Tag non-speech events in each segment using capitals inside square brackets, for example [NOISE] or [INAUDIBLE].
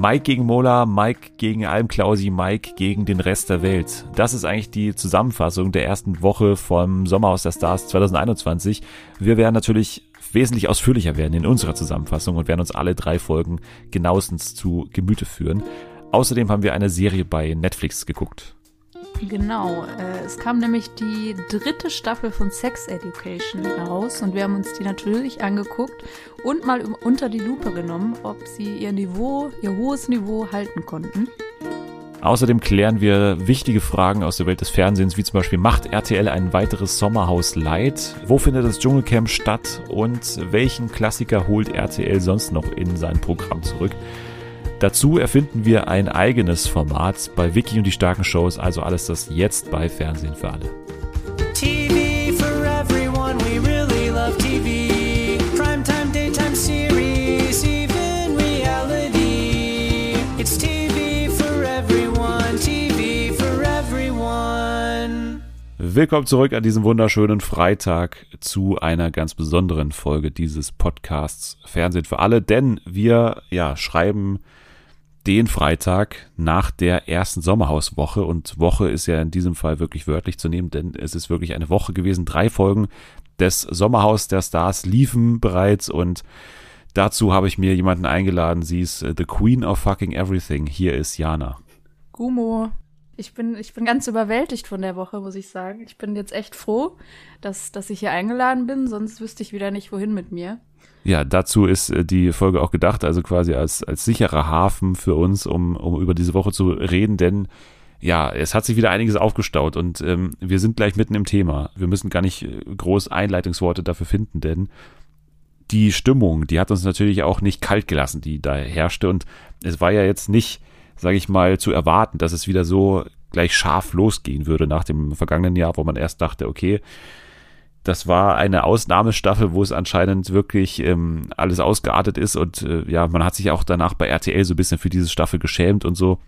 Mike gegen Mola, Mike gegen Almklausi, Mike gegen den Rest der Welt. Das ist eigentlich die Zusammenfassung der ersten Woche vom Sommerhaus der Stars 2021. Wir werden natürlich wesentlich ausführlicher werden in unserer Zusammenfassung und werden uns alle drei Folgen genauestens zu Gemüte führen. Außerdem haben wir eine Serie bei Netflix geguckt. Genau, äh, es kam nämlich die dritte Staffel von Sex Education heraus und wir haben uns die natürlich angeguckt und mal unter die Lupe genommen, ob sie ihr Niveau, ihr hohes Niveau halten konnten. Außerdem klären wir wichtige Fragen aus der Welt des Fernsehens, wie zum Beispiel, macht RTL ein weiteres Sommerhaus Light? Wo findet das Dschungelcamp statt? Und welchen Klassiker holt RTL sonst noch in sein Programm zurück? Dazu erfinden wir ein eigenes Format bei Wiki und die starken Shows, also alles das jetzt bei Fernsehen für alle. TV for everyone, we really love TV. Primetime, daytime series, even reality. It's TV for everyone, TV for everyone. Willkommen zurück an diesem wunderschönen Freitag zu einer ganz besonderen Folge dieses Podcasts Fernsehen für alle, denn wir ja schreiben den Freitag nach der ersten Sommerhauswoche. Und Woche ist ja in diesem Fall wirklich wörtlich zu nehmen, denn es ist wirklich eine Woche gewesen. Drei Folgen des Sommerhaus der Stars liefen bereits und dazu habe ich mir jemanden eingeladen. Sie ist äh, the Queen of fucking everything. Hier ist Jana. Gumo. Ich bin, ich bin ganz überwältigt von der Woche, muss ich sagen. Ich bin jetzt echt froh, dass, dass ich hier eingeladen bin, sonst wüsste ich wieder nicht, wohin mit mir. Ja, dazu ist äh, die Folge auch gedacht, also quasi als, als sicherer Hafen für uns, um, um über diese Woche zu reden, denn ja, es hat sich wieder einiges aufgestaut und ähm, wir sind gleich mitten im Thema. Wir müssen gar nicht äh, groß Einleitungsworte dafür finden, denn die Stimmung, die hat uns natürlich auch nicht kalt gelassen, die da herrschte und es war ja jetzt nicht, sage ich mal, zu erwarten, dass es wieder so gleich scharf losgehen würde nach dem vergangenen Jahr, wo man erst dachte, okay, das war eine Ausnahmestaffel, wo es anscheinend wirklich ähm, alles ausgeartet ist und äh, ja, man hat sich auch danach bei RTL so ein bisschen für diese Staffel geschämt und so.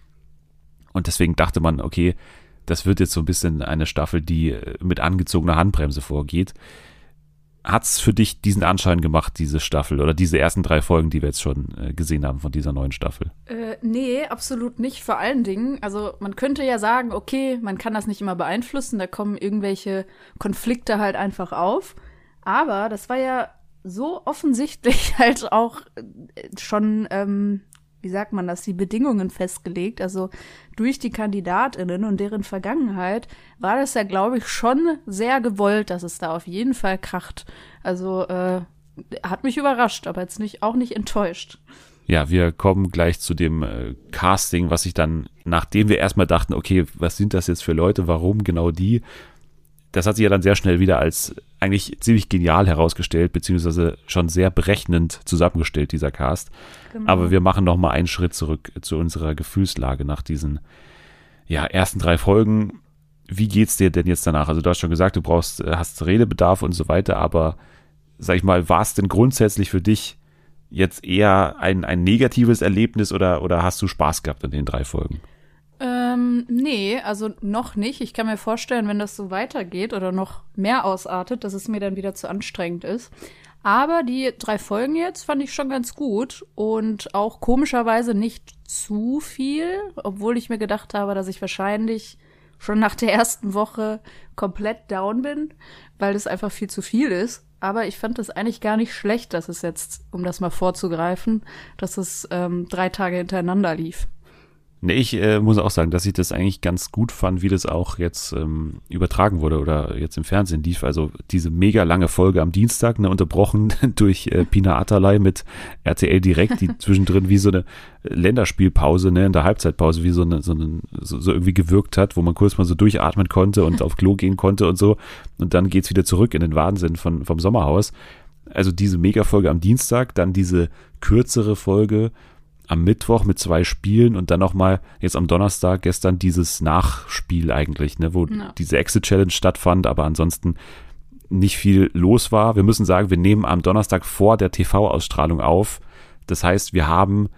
Und deswegen dachte man, okay, das wird jetzt so ein bisschen eine Staffel, die äh, mit angezogener Handbremse vorgeht hat es für dich diesen Anschein gemacht, diese Staffel oder diese ersten drei Folgen, die wir jetzt schon äh, gesehen haben von dieser neuen Staffel? Äh, nee, absolut nicht. Vor allen Dingen, also man könnte ja sagen, okay, man kann das nicht immer beeinflussen, da kommen irgendwelche Konflikte halt einfach auf. Aber das war ja so offensichtlich [LAUGHS] halt auch äh, schon ähm, wie sagt man das, die Bedingungen festgelegt. Also durch die KandidatInnen und deren Vergangenheit war das ja, glaube ich, schon sehr gewollt, dass es da auf jeden Fall kracht. Also äh, hat mich überrascht, aber jetzt nicht auch nicht enttäuscht. Ja, wir kommen gleich zu dem äh, Casting, was ich dann, nachdem wir erstmal dachten, okay, was sind das jetzt für Leute, warum genau die, das hat sich ja dann sehr schnell wieder als eigentlich ziemlich genial herausgestellt, beziehungsweise schon sehr berechnend zusammengestellt, dieser Cast. Genau. Aber wir machen noch mal einen Schritt zurück zu unserer Gefühlslage nach diesen ja, ersten drei Folgen. Wie geht's dir denn jetzt danach? Also du hast schon gesagt, du brauchst, äh, hast Redebedarf und so weiter, aber sag ich mal, war es denn grundsätzlich für dich jetzt eher ein, ein negatives Erlebnis oder, oder hast du Spaß gehabt in den drei Folgen? Ähm, nee, also noch nicht. Ich kann mir vorstellen, wenn das so weitergeht oder noch mehr ausartet, dass es mir dann wieder zu anstrengend ist. Aber die drei Folgen jetzt fand ich schon ganz gut und auch komischerweise nicht zu viel, obwohl ich mir gedacht habe, dass ich wahrscheinlich schon nach der ersten Woche komplett down bin, weil das einfach viel zu viel ist. Aber ich fand es eigentlich gar nicht schlecht, dass es jetzt, um das mal vorzugreifen, dass es ähm, drei Tage hintereinander lief. Nee, ich äh, muss auch sagen, dass ich das eigentlich ganz gut fand, wie das auch jetzt ähm, übertragen wurde oder jetzt im Fernsehen lief. Also diese mega lange Folge am Dienstag, ne, unterbrochen [LAUGHS] durch äh, Pina Atalay mit RTL Direkt, die [LAUGHS] zwischendrin wie so eine Länderspielpause, ne, in der Halbzeitpause, wie so eine, so, eine, so, so irgendwie gewirkt hat, wo man kurz mal so durchatmen konnte und auf Klo gehen konnte und so. Und dann geht's wieder zurück in den Wahnsinn von, vom Sommerhaus. Also diese Mega-Folge am Dienstag, dann diese kürzere Folge am Mittwoch mit zwei Spielen und dann nochmal jetzt am Donnerstag gestern dieses Nachspiel eigentlich, ne, wo ja. diese Exit Challenge stattfand, aber ansonsten nicht viel los war. Wir müssen sagen, wir nehmen am Donnerstag vor der TV-Ausstrahlung auf. Das heißt, wir haben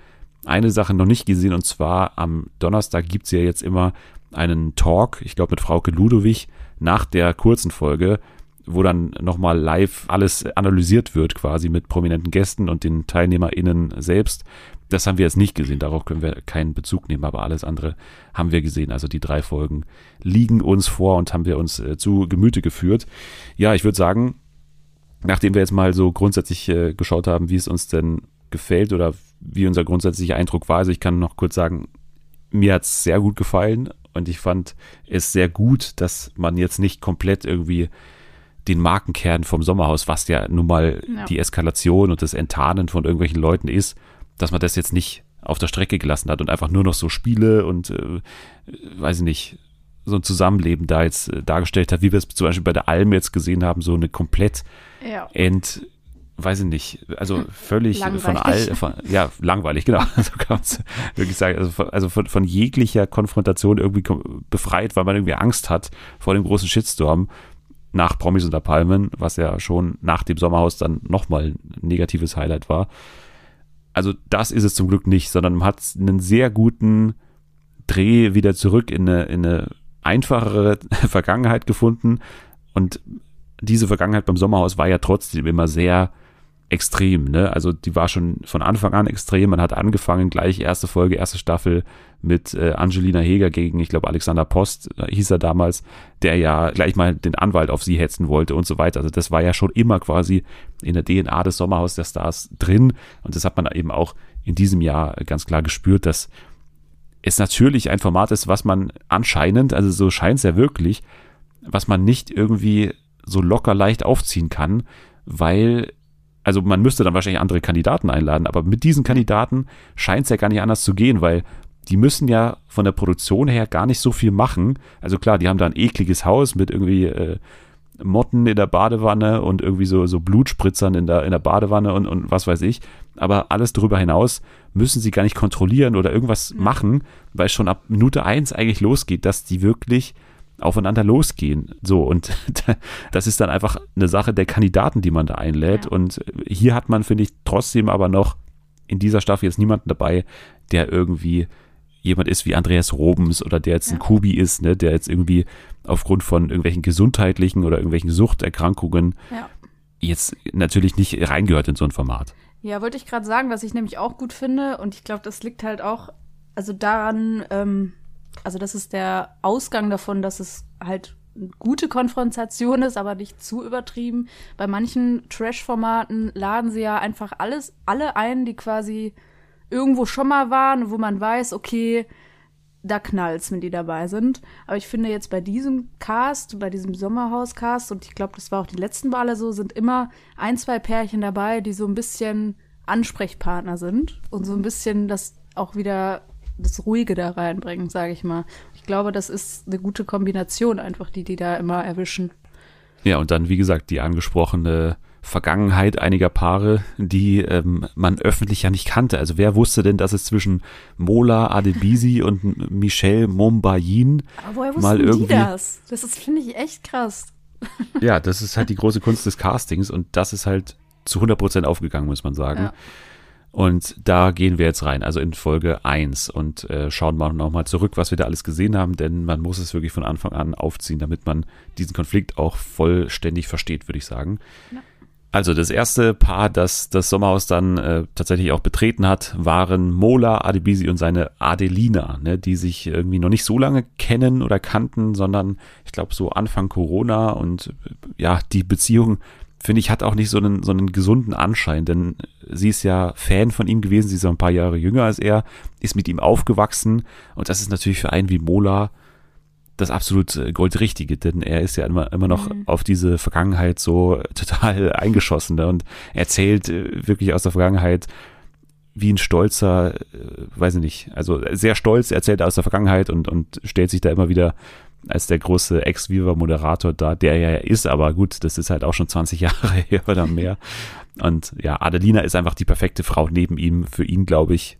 eine Sache noch nicht gesehen und zwar am Donnerstag gibt's ja jetzt immer einen Talk, ich glaube mit Frauke Ludowig, nach der kurzen Folge, wo dann nochmal live alles analysiert wird, quasi mit prominenten Gästen und den TeilnehmerInnen selbst. Das haben wir jetzt nicht gesehen, darauf können wir keinen Bezug nehmen, aber alles andere haben wir gesehen. Also die drei Folgen liegen uns vor und haben wir uns äh, zu Gemüte geführt. Ja, ich würde sagen, nachdem wir jetzt mal so grundsätzlich äh, geschaut haben, wie es uns denn gefällt oder wie unser grundsätzlicher Eindruck war, also ich kann noch kurz sagen, mir hat es sehr gut gefallen und ich fand es sehr gut, dass man jetzt nicht komplett irgendwie den Markenkern vom Sommerhaus, was ja nun mal ja. die Eskalation und das Enttarnen von irgendwelchen Leuten ist, dass man das jetzt nicht auf der Strecke gelassen hat und einfach nur noch so Spiele und äh, weiß ich nicht, so ein Zusammenleben da jetzt äh, dargestellt hat, wie wir es zum Beispiel bei der Alm jetzt gesehen haben, so eine komplett ja. ent, weiß ich nicht, also [LAUGHS] völlig von all, von, ja, langweilig, genau, [LAUGHS] so kann man es wirklich sagen, also, von, also von, von jeglicher Konfrontation irgendwie befreit, weil man irgendwie Angst hat vor dem großen Shitstorm nach Promis unter Palmen, was ja schon nach dem Sommerhaus dann nochmal ein negatives Highlight war. Also das ist es zum Glück nicht, sondern man hat einen sehr guten Dreh wieder zurück in eine, in eine einfachere [LAUGHS] Vergangenheit gefunden. Und diese Vergangenheit beim Sommerhaus war ja trotzdem immer sehr extrem. Ne? Also die war schon von Anfang an extrem. Man hat angefangen, gleich erste Folge, erste Staffel mit äh, Angelina Heger gegen, ich glaube, Alexander Post äh, hieß er damals, der ja gleich mal den Anwalt auf sie hetzen wollte und so weiter. Also das war ja schon immer quasi in der DNA des Sommerhaus der Stars drin. Und das hat man eben auch in diesem Jahr ganz klar gespürt, dass es natürlich ein Format ist, was man anscheinend, also so scheint es ja wirklich, was man nicht irgendwie so locker leicht aufziehen kann, weil also man müsste dann wahrscheinlich andere Kandidaten einladen, aber mit diesen Kandidaten scheint es ja gar nicht anders zu gehen, weil die müssen ja von der Produktion her gar nicht so viel machen. Also klar, die haben da ein ekliges Haus mit irgendwie äh, Motten in der Badewanne und irgendwie so, so Blutspritzern in der, in der Badewanne und, und was weiß ich. Aber alles darüber hinaus müssen sie gar nicht kontrollieren oder irgendwas machen, weil es schon ab Minute eins eigentlich losgeht, dass die wirklich aufeinander losgehen. So, und [LAUGHS] das ist dann einfach eine Sache der Kandidaten, die man da einlädt. Ja. Und hier hat man, finde ich, trotzdem aber noch in dieser Staffel jetzt niemanden dabei, der irgendwie jemand ist wie Andreas Robens oder der jetzt ja. ein Kubi ist, ne, der jetzt irgendwie aufgrund von irgendwelchen gesundheitlichen oder irgendwelchen Suchterkrankungen ja. jetzt natürlich nicht reingehört in so ein Format. Ja, wollte ich gerade sagen, was ich nämlich auch gut finde und ich glaube, das liegt halt auch also daran, ähm, also das ist der Ausgang davon, dass es halt eine gute Konfrontation ist, aber nicht zu übertrieben. Bei manchen Trash-Formaten laden sie ja einfach alles, alle ein, die quasi irgendwo schon mal waren, wo man weiß, okay, da knallt's, wenn die dabei sind. Aber ich finde jetzt bei diesem Cast, bei diesem Sommerhaus-Cast, und ich glaube, das war auch die letzten Wale so, sind immer ein, zwei Pärchen dabei, die so ein bisschen Ansprechpartner sind und so ein bisschen das auch wieder das Ruhige da reinbringen, sage ich mal. Ich glaube, das ist eine gute Kombination einfach, die die da immer erwischen. Ja, und dann, wie gesagt, die angesprochene Vergangenheit einiger Paare, die ähm, man öffentlich ja nicht kannte. Also wer wusste denn, dass es zwischen Mola Adebisi und Michelle Mombayin Aber woher mal irgendwie die das? Das ist finde ich echt krass. Ja, das ist halt die große Kunst des Castings und das ist halt zu 100 Prozent aufgegangen, muss man sagen. Ja. Und da gehen wir jetzt rein, also in Folge 1 und äh, schauen mal nochmal zurück, was wir da alles gesehen haben, denn man muss es wirklich von Anfang an aufziehen, damit man diesen Konflikt auch vollständig versteht, würde ich sagen. Ja. Also das erste Paar, das das Sommerhaus dann äh, tatsächlich auch betreten hat, waren Mola Adebisi und seine Adelina, ne, die sich irgendwie noch nicht so lange kennen oder kannten, sondern ich glaube so Anfang Corona und äh, ja, die Beziehung finde ich hat auch nicht so einen so einen gesunden Anschein, denn sie ist ja Fan von ihm gewesen, sie ist ja ein paar Jahre jünger als er, ist mit ihm aufgewachsen und das ist natürlich für einen wie Mola das absolut äh, Goldrichtige, denn er ist ja immer, immer noch mhm. auf diese Vergangenheit so [LAUGHS] total eingeschossen ne? und erzählt äh, wirklich aus der Vergangenheit wie ein stolzer, äh, weiß ich nicht, also sehr stolz erzählt er aus der Vergangenheit und, und stellt sich da immer wieder als der große Ex-Viva-Moderator da, der ja ist, aber gut, das ist halt auch schon 20 [LAUGHS] Jahre her oder mehr. Und ja, Adelina ist einfach die perfekte Frau neben ihm. Für ihn, glaube ich,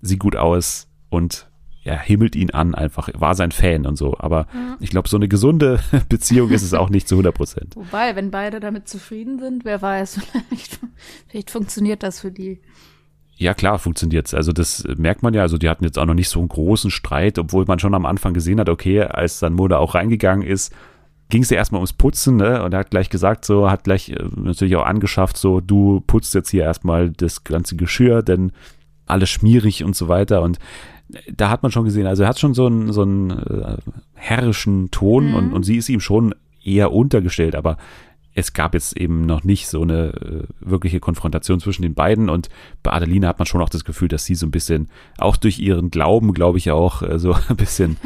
sieht gut aus und ja, himmelt ihn an einfach, war sein Fan und so. Aber ja. ich glaube, so eine gesunde [LAUGHS] Beziehung ist es auch nicht zu 100 Prozent. Wobei, wenn beide damit zufrieden sind, wer weiß, [LAUGHS] vielleicht, vielleicht funktioniert das für die. Ja, klar, funktioniert's. Also das merkt man ja. Also die hatten jetzt auch noch nicht so einen großen Streit, obwohl man schon am Anfang gesehen hat, okay, als dann Moda auch reingegangen ist, ging es ja erstmal ums Putzen, ne? Und er hat gleich gesagt, so, hat gleich äh, natürlich auch angeschafft, so, du putzt jetzt hier erstmal das ganze Geschirr, denn alles schmierig und so weiter. Und da hat man schon gesehen, also er hat schon so einen, so einen äh, herrischen Ton mhm. und, und sie ist ihm schon eher untergestellt, aber es gab jetzt eben noch nicht so eine äh, wirkliche Konfrontation zwischen den beiden und bei Adelina hat man schon auch das Gefühl, dass sie so ein bisschen, auch durch ihren Glauben, glaube ich auch, äh, so [LAUGHS] ein bisschen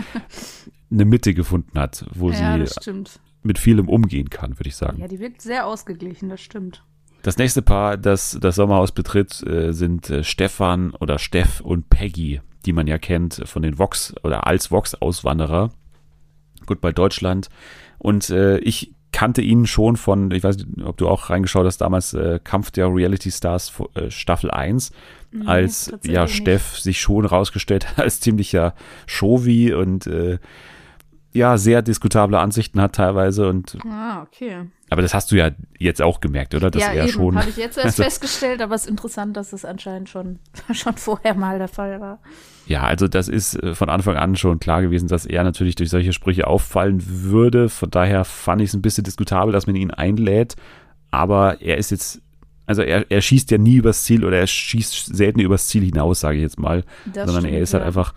eine Mitte gefunden hat, wo ja, sie mit vielem umgehen kann, würde ich sagen. Ja, die wirkt sehr ausgeglichen, das stimmt. Das nächste Paar, das das Sommerhaus betritt, äh, sind Stefan oder Steff und Peggy, die man ja kennt von den Vox oder als Vox-Auswanderer. Gut bei Deutschland. Und äh, ich kannte ihn schon von, ich weiß nicht, ob du auch reingeschaut hast, damals äh, Kampf der Reality Stars äh, Staffel 1, mhm, als ja Steff nicht. sich schon rausgestellt hat [LAUGHS] als ziemlicher Showy und äh, ja, sehr diskutable Ansichten hat teilweise und Ah, okay. Aber das hast du ja jetzt auch gemerkt, oder? Dass ja, er eben, schon. Habe ich jetzt erst [LAUGHS] also, festgestellt, aber es ist interessant, dass das anscheinend schon, [LAUGHS] schon vorher mal der Fall war. Ja, also das ist äh, von Anfang an schon klar gewesen, dass er natürlich durch solche Sprüche auffallen würde. Von daher fand ich es ein bisschen diskutabel, dass man ihn einlädt. Aber er ist jetzt, also er, er schießt ja nie übers Ziel oder er schießt selten übers Ziel hinaus, sage ich jetzt mal. Das sondern stimmt, er ist halt ja. einfach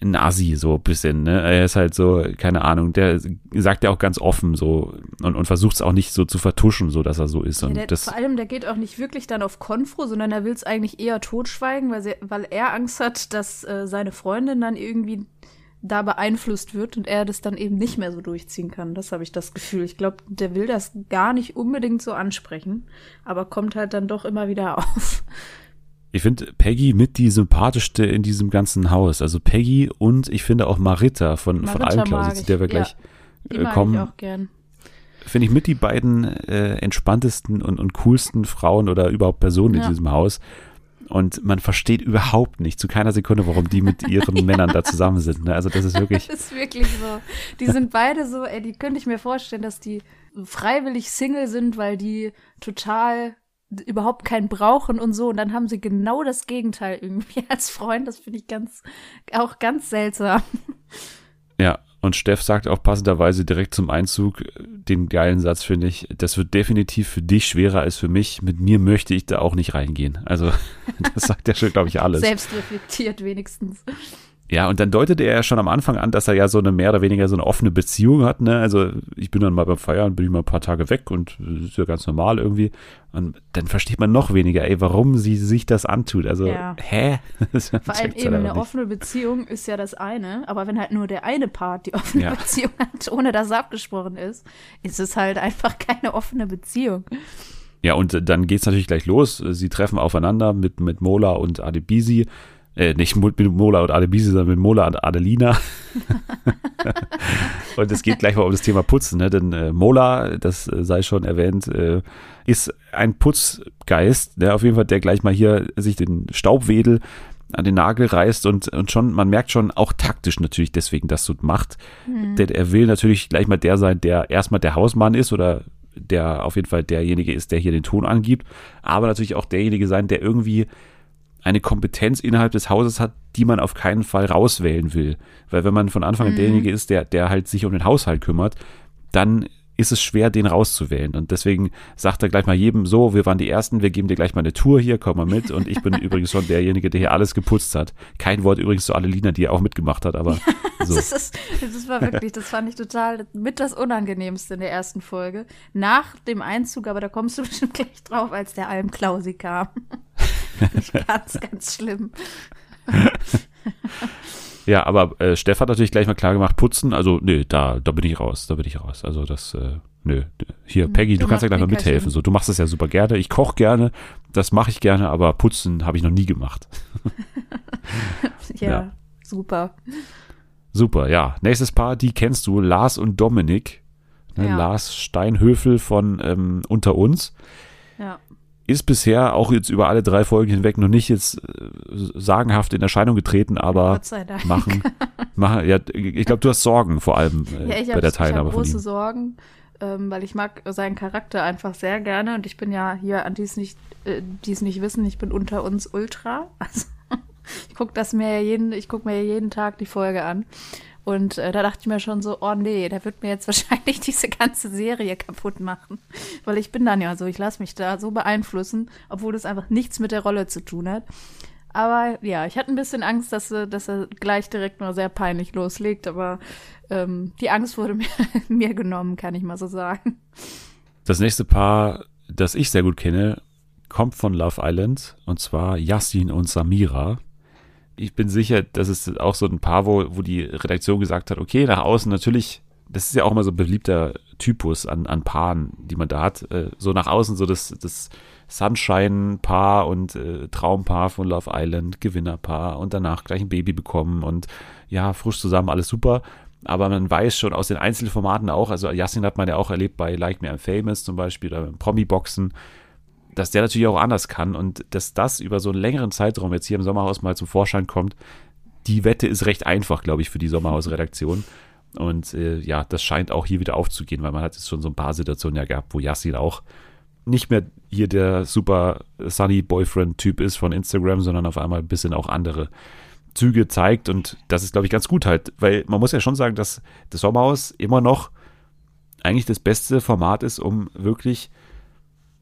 ein Assi, so ein bisschen, ne? Er ist halt so, keine Ahnung, der sagt ja auch ganz offen so und, und versucht es auch nicht so zu vertuschen, so dass er so ist. Ja, und der, das, vor allem, der geht auch nicht wirklich dann auf Konfro, sondern er will es eigentlich eher totschweigen, weil, sie, weil er Angst hat, dass äh, seine Freundin dann irgendwie da beeinflusst wird und er das dann eben nicht mehr so durchziehen kann. Das habe ich das Gefühl. Ich glaube, der will das gar nicht unbedingt so ansprechen, aber kommt halt dann doch immer wieder [LAUGHS] auf. Ich finde Peggy mit die sympathischste in diesem ganzen Haus. Also Peggy und ich finde auch Marita von, Marita von Almklau, zu der wir gleich ja, äh, kommen. Ich auch gern. Finde ich mit die beiden äh, entspanntesten und, und coolsten Frauen oder überhaupt Personen ja. in diesem Haus. Und man versteht überhaupt nicht, zu keiner Sekunde, warum die mit ihren ja. [LAUGHS] Männern da zusammen sind. Ne? Also das ist wirklich. das ist wirklich so. Die sind beide so, ey, die könnte ich mir vorstellen, dass die freiwillig Single sind, weil die total überhaupt keinen brauchen und so. Und dann haben sie genau das Gegenteil irgendwie [LAUGHS] als Freund. Das finde ich ganz, auch ganz seltsam. Ja, und Steff sagt auch passenderweise direkt zum Einzug äh, den geilen Satz, finde ich. Das wird definitiv für dich schwerer als für mich. Mit mir möchte ich da auch nicht reingehen. Also, [LAUGHS] das sagt ja schon, glaube ich, alles. Selbstreflektiert wenigstens. Ja, und dann deutete er ja schon am Anfang an, dass er ja so eine mehr oder weniger so eine offene Beziehung hat. Ne? Also ich bin dann mal beim Feiern, bin ich mal ein paar Tage weg und das ist ja ganz normal irgendwie. Und dann versteht man noch weniger, ey, warum sie sich das antut. Also, ja. hä? [LAUGHS] Vor allem eben eine offene Beziehung ist ja das eine, aber wenn halt nur der eine Part die offene ja. Beziehung hat, ohne dass es abgesprochen ist, ist es halt einfach keine offene Beziehung. Ja, und dann geht's natürlich gleich los. Sie treffen aufeinander mit, mit Mola und Adebisi äh, nicht mit Mola und Adebisi, sondern mit Mola und Adelina. [LAUGHS] und es geht gleich mal um das Thema Putzen, ne? denn äh, Mola, das äh, sei schon erwähnt, äh, ist ein Putzgeist, ne? auf jeden Fall, der gleich mal hier sich den Staubwedel an den Nagel reißt und, und schon, man merkt schon auch taktisch natürlich deswegen, dass so macht. Mhm. Denn er will natürlich gleich mal der sein, der erstmal der Hausmann ist oder der auf jeden Fall derjenige ist, der hier den Ton angibt, aber natürlich auch derjenige sein, der irgendwie eine Kompetenz innerhalb des Hauses hat, die man auf keinen Fall rauswählen will. Weil wenn man von Anfang an mhm. derjenige ist, der, der halt sich um den Haushalt kümmert, dann ist es schwer, den rauszuwählen. Und deswegen sagt er gleich mal jedem so, wir waren die Ersten, wir geben dir gleich mal eine Tour hier, komm mal mit. Und ich bin [LAUGHS] übrigens schon derjenige, der hier alles geputzt hat. Kein Wort übrigens zu Adelina, die auch mitgemacht hat, aber [LAUGHS] so. das, ist, das war wirklich, das fand ich total mit das Unangenehmste in der ersten Folge. Nach dem Einzug, aber da kommst du [LAUGHS] bestimmt gleich drauf, als der Almklausi kam. Ganz, ganz schlimm. [LAUGHS] ja, aber äh, Steff hat natürlich gleich mal klar gemacht, putzen, also nö, da, da bin ich raus, da bin ich raus. Also das, äh, nö. Hier, hm, Peggy, du, du kannst ja gleich mal mithelfen. So, du machst das ja super gerne. Ich koche gerne, das mache ich gerne, aber putzen habe ich noch nie gemacht. [LAUGHS] ja, ja, super. Super, ja. Nächstes Paar, die kennst du, Lars und Dominik. Ne, ja. Lars Steinhöfel von ähm, Unter uns. Ja ist bisher auch jetzt über alle drei Folgen hinweg noch nicht jetzt äh, sagenhaft in Erscheinung getreten, aber machen, machen, ja, ich glaube, du hast Sorgen vor allem äh, ja, bei der Teilnahme ich von große Sorgen, ähm, weil ich mag seinen Charakter einfach sehr gerne und ich bin ja hier an die es nicht, äh, die es nicht wissen, ich bin unter uns Ultra. [LAUGHS] Also ich gucke das mir jeden, ich gucke mir jeden Tag die Folge an Und äh, da dachte ich mir schon so, oh nee, der wird mir jetzt [LAUGHS] wahrscheinlich diese ganze Serie kaputt machen. Weil ich bin dann ja so, ich lasse mich da so beeinflussen, obwohl das einfach nichts mit der Rolle zu tun hat. Aber ja, ich hatte ein bisschen Angst, dass, dass er gleich direkt mal sehr peinlich loslegt, aber ähm, die Angst wurde [LAUGHS] mir, mir genommen, kann ich mal so sagen. Das nächste Paar, das ich sehr gut kenne, kommt von Love Island und zwar Yassin und Samira. Ich bin sicher, das ist auch so ein Paar, wo, wo die Redaktion gesagt hat, okay, nach außen natürlich, das ist ja auch immer so ein beliebter Typus an, an Paaren, die man da hat. Äh, so nach außen so das, das Sunshine-Paar und äh, Traumpaar von Love Island, Gewinnerpaar und danach gleich ein Baby bekommen und ja, frisch zusammen, alles super. Aber man weiß schon aus den Einzelformaten auch, also Yassin hat man ja auch erlebt bei Like Me I'm Famous zum Beispiel oder Promi-Boxen, dass der natürlich auch anders kann und dass das über so einen längeren Zeitraum jetzt hier im Sommerhaus mal zum Vorschein kommt, die Wette ist recht einfach, glaube ich, für die Sommerhaus-Redaktion. Und äh, ja, das scheint auch hier wieder aufzugehen, weil man hat jetzt schon so ein paar Situationen ja gehabt, wo Yassin auch nicht mehr hier der super Sunny Boyfriend-Typ ist von Instagram, sondern auf einmal ein bisschen auch andere Züge zeigt. Und das ist, glaube ich, ganz gut halt, weil man muss ja schon sagen, dass das Sommerhaus immer noch eigentlich das beste Format ist, um wirklich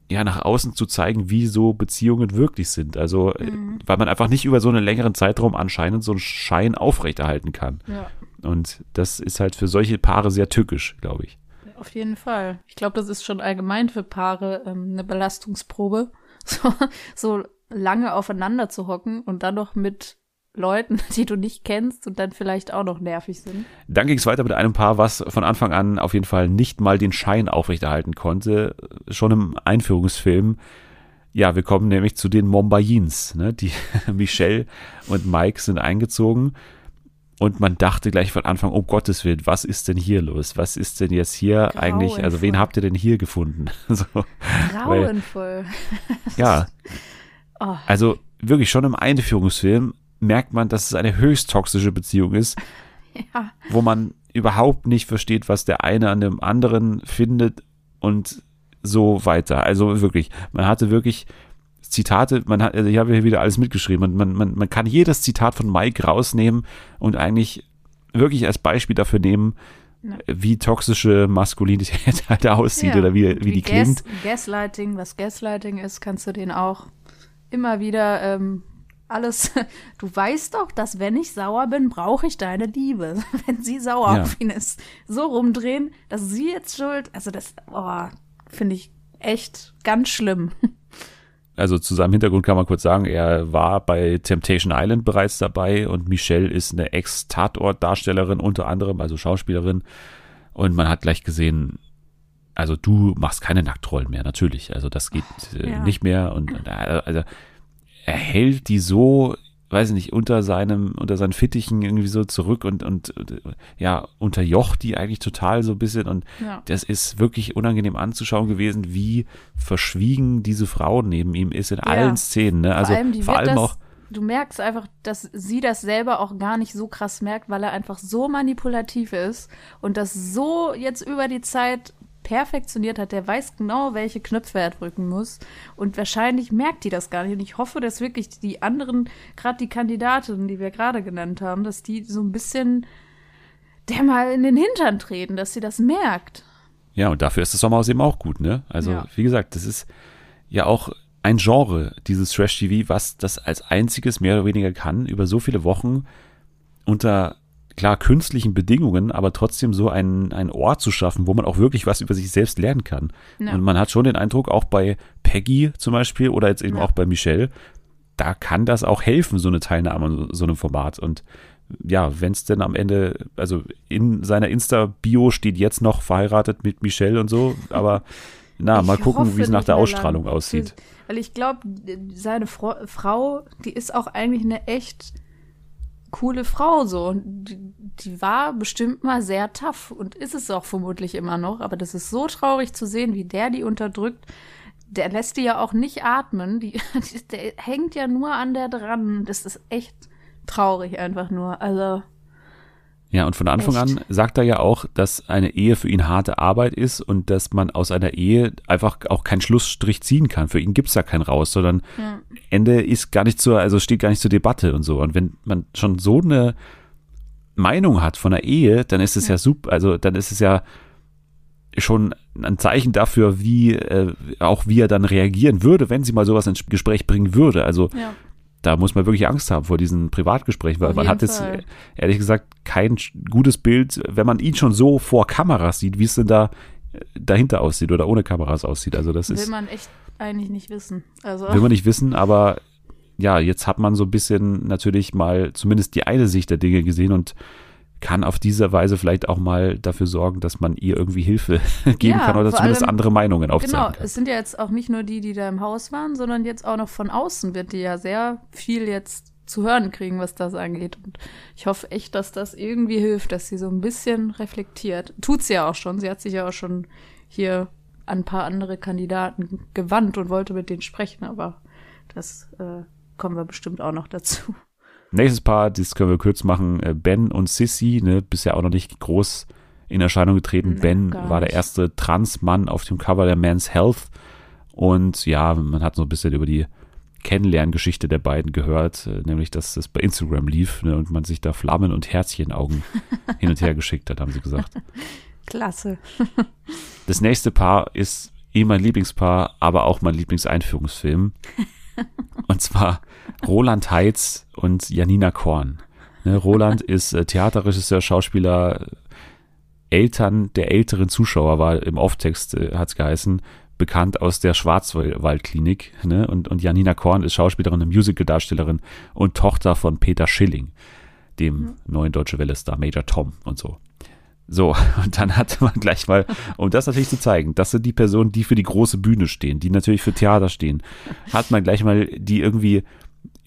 ja nach außen zu zeigen, wie so Beziehungen wirklich sind. Also, mhm. weil man einfach nicht über so einen längeren Zeitraum anscheinend so einen Schein aufrechterhalten kann. Ja. Und das ist halt für solche Paare sehr tückisch, glaube ich auf jeden Fall. Ich glaube, das ist schon allgemein für Paare ähm, eine Belastungsprobe, [LAUGHS] so, so lange aufeinander zu hocken und dann noch mit Leuten, [LAUGHS] die du nicht kennst und dann vielleicht auch noch nervig sind. Dann ging es weiter mit einem Paar, was von Anfang an auf jeden Fall nicht mal den Schein aufrechterhalten konnte, schon im Einführungsfilm. Ja, wir kommen nämlich zu den Mombayins. Ne? Die [LAUGHS] Michelle und Mike sind eingezogen und man dachte gleich von Anfang, um Gottes Willen, was ist denn hier los? Was ist denn jetzt hier Grauenvoll. eigentlich? Also wen habt ihr denn hier gefunden? [LAUGHS] so, Grauenvoll. Weil, ja. oh. Also wirklich schon im Einführungsfilm merkt man, dass es eine höchst toxische Beziehung ist, [LAUGHS] ja. wo man überhaupt nicht versteht, was der eine an dem anderen findet und so weiter. Also wirklich, man hatte wirklich Zitate, man hat, also ich habe hier wieder alles mitgeschrieben, man, man, man kann jedes Zitat von Mike rausnehmen und eigentlich wirklich als Beispiel dafür nehmen, ja. wie toxische Maskulinität [LAUGHS] halt aussieht ja. oder wie, wie, wie die Gas, klingt. Gaslighting, was Gaslighting ist, kannst du den auch immer wieder ähm, alles. [LAUGHS] Du weißt doch, dass wenn ich sauer bin, brauche ich deine Liebe. [LAUGHS] Wenn sie sauer ja. auf ihn ist, so rumdrehen, dass sie jetzt schuld. Also das, oh, finde ich echt ganz schlimm. [LAUGHS] also zu seinem Hintergrund kann man kurz sagen, er war bei Temptation Island bereits dabei und Michelle ist eine Ex-Tatort-Darstellerin unter anderem, also Schauspielerin. Und man hat gleich gesehen, also du machst keine Nacktrollen mehr, natürlich. Also das geht äh, ja. nicht mehr. Und äh, also er hält die so weiß ich nicht, unter seinem, unter seinen Fittichen irgendwie so zurück und, und, ja, unterjocht die eigentlich total so ein bisschen und ja. das ist wirklich unangenehm anzuschauen gewesen, wie verschwiegen diese Frau neben ihm ist in ja. allen Szenen, ne? Also vor allem, vor allem auch du merkst einfach, dass sie das selber auch gar nicht so krass merkt, weil er einfach so manipulativ ist und das so jetzt über die Zeit perfektioniert hat, der weiß genau, welche Knöpfe er drücken muss. Und wahrscheinlich merkt die das gar nicht. Und ich hoffe, dass wirklich die anderen, gerade die Kandidatinnen, die wir gerade genannt haben, dass die so ein bisschen der mal in den Hintern treten, dass sie das merkt. Ja, und dafür ist das Sommerhaus eben auch gut, ne? Also, ja. wie gesagt, das ist ja auch ein Genre, dieses Trash-TV, was das als einziges mehr oder weniger kann, über so viele Wochen unter klar künstlichen Bedingungen, aber trotzdem so einen, einen Ort zu schaffen, wo man auch wirklich was über sich selbst lernen kann. Ja. Und man hat schon den Eindruck, auch bei Peggy zum Beispiel oder jetzt eben ja. auch bei Michelle, da kann das auch helfen, so eine Teilnahme an so einem Format. Und ja, wenn es denn am Ende, also in seiner Insta-Bio steht jetzt noch verheiratet mit Michelle und so, aber [LAUGHS] na, ich mal gucken, wie es nach der Ausstrahlung lang. aussieht. Weil ich glaube, seine Frau, die ist auch eigentlich eine echt coole Frau so. Die, die war bestimmt mal sehr tough und ist es auch vermutlich immer noch. Aber das ist so traurig zu sehen, wie der die unterdrückt. Der lässt die ja auch nicht atmen. Die, [LAUGHS] der hängt ja nur an der dran. Das ist echt traurig einfach nur. Also ja, und von Anfang Echt? an sagt er ja auch, dass eine Ehe für ihn harte Arbeit ist und dass man aus einer Ehe einfach auch keinen Schlussstrich ziehen kann. Für ihn gibt's da keinen raus, sondern ja. Ende ist gar nicht zur, also steht gar nicht zur Debatte und so. Und wenn man schon so eine Meinung hat von der Ehe, dann ist es ja, ja super, also dann ist es ja schon ein Zeichen dafür, wie äh, auch wie er dann reagieren würde, wenn sie mal sowas ins Gespräch bringen würde. Also ja. Da muss man wirklich Angst haben vor diesen Privatgesprächen, weil Auf man hat jetzt ehrlich gesagt kein gutes Bild, wenn man ihn schon so vor Kameras sieht, wie es denn da äh, dahinter aussieht oder ohne Kameras aussieht. Also das will ist will man echt eigentlich nicht wissen. Also will man nicht wissen, aber ja, jetzt hat man so ein bisschen natürlich mal zumindest die eine Sicht der Dinge gesehen und kann auf diese Weise vielleicht auch mal dafür sorgen, dass man ihr irgendwie Hilfe [LAUGHS] geben ja, kann oder zumindest allem, andere Meinungen aufzeigen genau, kann. es sind ja jetzt auch nicht nur die, die da im Haus waren, sondern jetzt auch noch von außen wird die ja sehr viel jetzt zu hören kriegen, was das angeht. Und ich hoffe echt, dass das irgendwie hilft, dass sie so ein bisschen reflektiert. Tut sie ja auch schon. Sie hat sich ja auch schon hier an ein paar andere Kandidaten gewandt und wollte mit denen sprechen, aber das äh, kommen wir bestimmt auch noch dazu. Nächstes Paar, das können wir kurz machen, äh, Ben und Sissy, ne, bisher auch noch nicht groß in Erscheinung getreten. Nee, ben war der erste Trans-Mann auf dem Cover der Men's Health. Und ja, man hat so ein bisschen über die Kennenlerngeschichte der beiden gehört, äh, nämlich dass das bei Instagram lief ne, und man sich da Flammen und Herzchenaugen [LAUGHS] hin und her geschickt hat, haben sie gesagt. Klasse. [LAUGHS] das nächste Paar ist eh mein Lieblingspaar, aber auch mein Lieblingseinführungsfilm. [LAUGHS] Und zwar Roland Heitz und Janina Korn. Ne, Roland [LAUGHS] ist äh, Theaterregisseur, Schauspieler, Eltern der älteren Zuschauer war im Off-Text, äh, hat es geheißen, bekannt aus der Schwarzwaldklinik. Ne? Und, und Janina Korn ist Schauspielerin, Musical-Darstellerin und Tochter von Peter Schilling, dem mhm. neuen Deutsche Welle-Star Major Tom und so. So, [LAUGHS] und dann hatte man gleich mal, um das natürlich zu zeigen, das sind die Personen, die für die große Bühne stehen, die natürlich für Theater stehen, hat man gleich mal die irgendwie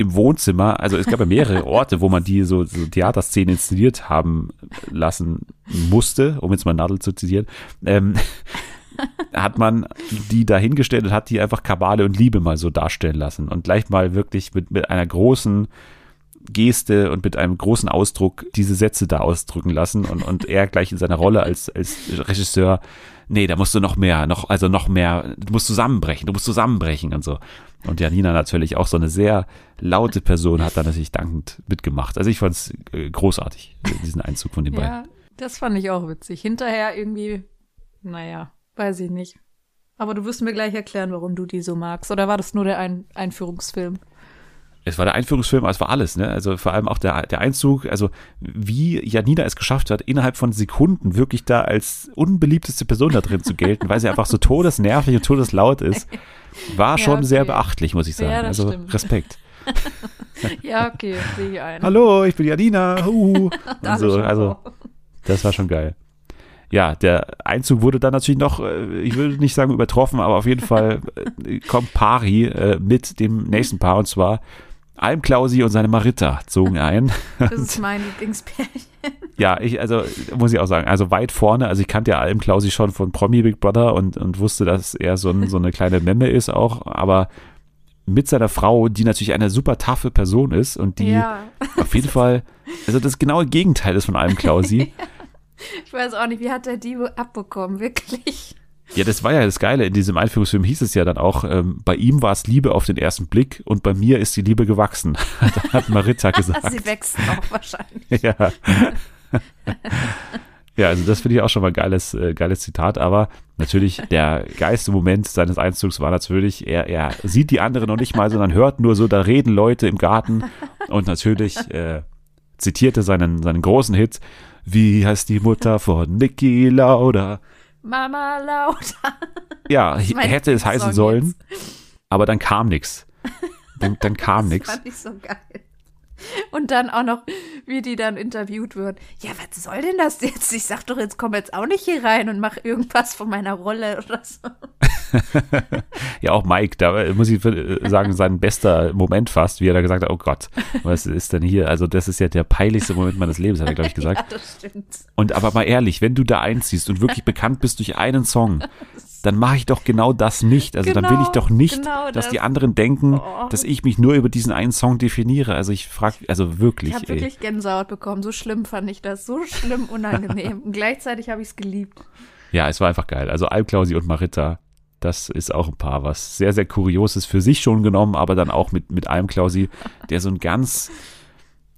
im Wohnzimmer, also es gab ja mehrere [LAUGHS] Orte, wo man die so, so Theaterszenen inszeniert haben lassen musste, um jetzt mal Nadel zu zitieren, ähm, [LAUGHS] hat man die dahingestellt und hat die einfach Kabale und Liebe mal so darstellen lassen und gleich mal wirklich mit, mit einer großen Geste und mit einem großen Ausdruck diese Sätze da ausdrücken lassen und, und er gleich in seiner Rolle als, als Regisseur, nee, da musst du noch mehr, noch, also noch mehr, du musst zusammenbrechen, du musst zusammenbrechen und so. Und Janina natürlich auch so eine sehr laute Person hat da natürlich dankend mitgemacht. Also ich fand es äh, großartig, diesen Einzug von den ja, beiden. Das fand ich auch witzig. Hinterher irgendwie, naja, weiß ich nicht. Aber du wirst mir gleich erklären, warum du die so magst. Oder war das nur der Ein Einführungsfilm? Es war der Einführungsfilm, es war alles, ne? Also vor allem auch der, der Einzug, also wie Janina es geschafft hat, innerhalb von Sekunden wirklich da als unbeliebteste Person da drin zu gelten, weil sie einfach so todesnervig und todeslaut ist, war schon okay. sehr beachtlich, muss ich sagen. Ja, also stimmt. Respekt. [LAUGHS] ja, okay, sehe ich ein. Hallo, ich bin Janina. Uh. [LAUGHS] so, also, das war schon geil. Ja, der Einzug wurde dann natürlich noch, äh, ich würde nicht sagen übertroffen, aber auf jeden Fall äh, kommt Pari äh, mit dem nächsten Paar und zwar Almklausi und seine Maritta zogen ein. [LAUGHS] Das ist mein Lieblingspärchen. Ja, ich, also muss ich auch sagen, also weit vorne, also ich kannte ja Almklausi schon von Promi Big Brother und, und wusste, dass er so, ein, so eine kleine Memme ist auch, aber mit seiner Frau, die natürlich eine super taffe Person ist und die ja. auf jeden Fall, also das genaue Gegenteil ist von Almklausi. [LAUGHS] ich weiß auch nicht, wie hat er die abbekommen, wirklich? Ja, das war ja das Geile. In diesem Einführungsfilm hieß es ja dann auch, ähm, bei ihm war es Liebe auf den ersten Blick und bei mir ist die Liebe gewachsen, [LAUGHS] hat Marita [LAUGHS] gesagt. Sie wächst auch wahrscheinlich. [LAUGHS] Ja. ja, also das finde ich auch schon mal ein geiles, äh, geiles Zitat, aber natürlich der geilste Moment seines Einzugs war natürlich, er, er sieht die anderen noch nicht mal, sondern hört nur so, da reden Leute im Garten und natürlich äh, zitierte seinen, seinen großen Hit, wie heißt die Mutter von Niki Lauda? Mama lauter. Ja, hätte es heißen sollen, aber dann kam nichts. Dann, dann kam nichts. [LAUGHS] Das fand ich so geil. Und dann auch noch, wie die dann interviewt wird. Ja, was soll denn das jetzt? Ich sag doch, jetzt komm jetzt auch nicht hier rein und mach irgendwas von meiner Rolle oder so. [LAUGHS] ja, auch Mike, da muss ich sagen, sein bester Moment fast, wie er da gesagt hat, oh Gott, was ist denn hier? Also das ist ja der peinlichste Moment meines Lebens, hat er, glaube ich, [LAUGHS] gesagt. ja, das stimmt. Und aber mal ehrlich, wenn du da einziehst und wirklich bekannt bist durch einen Song, dann mache ich doch genau das nicht. Also genau, dann will ich genau, doch nicht, genau das. dass die anderen denken, oh. dass ich mich nur über diesen einen Song definiere. Also ich frage, also wirklich. Ich habe wirklich Gänsehaut bekommen. So schlimm fand ich das. So schlimm unangenehm. und [LAUGHS] gleichzeitig habe ich es geliebt. Ja, es war einfach geil. Also Alpklausi und Marita, das ist auch ein Paar, was sehr, sehr kurios ist für sich schon genommen, aber dann auch mit, mit Almklausi, der so ein ganz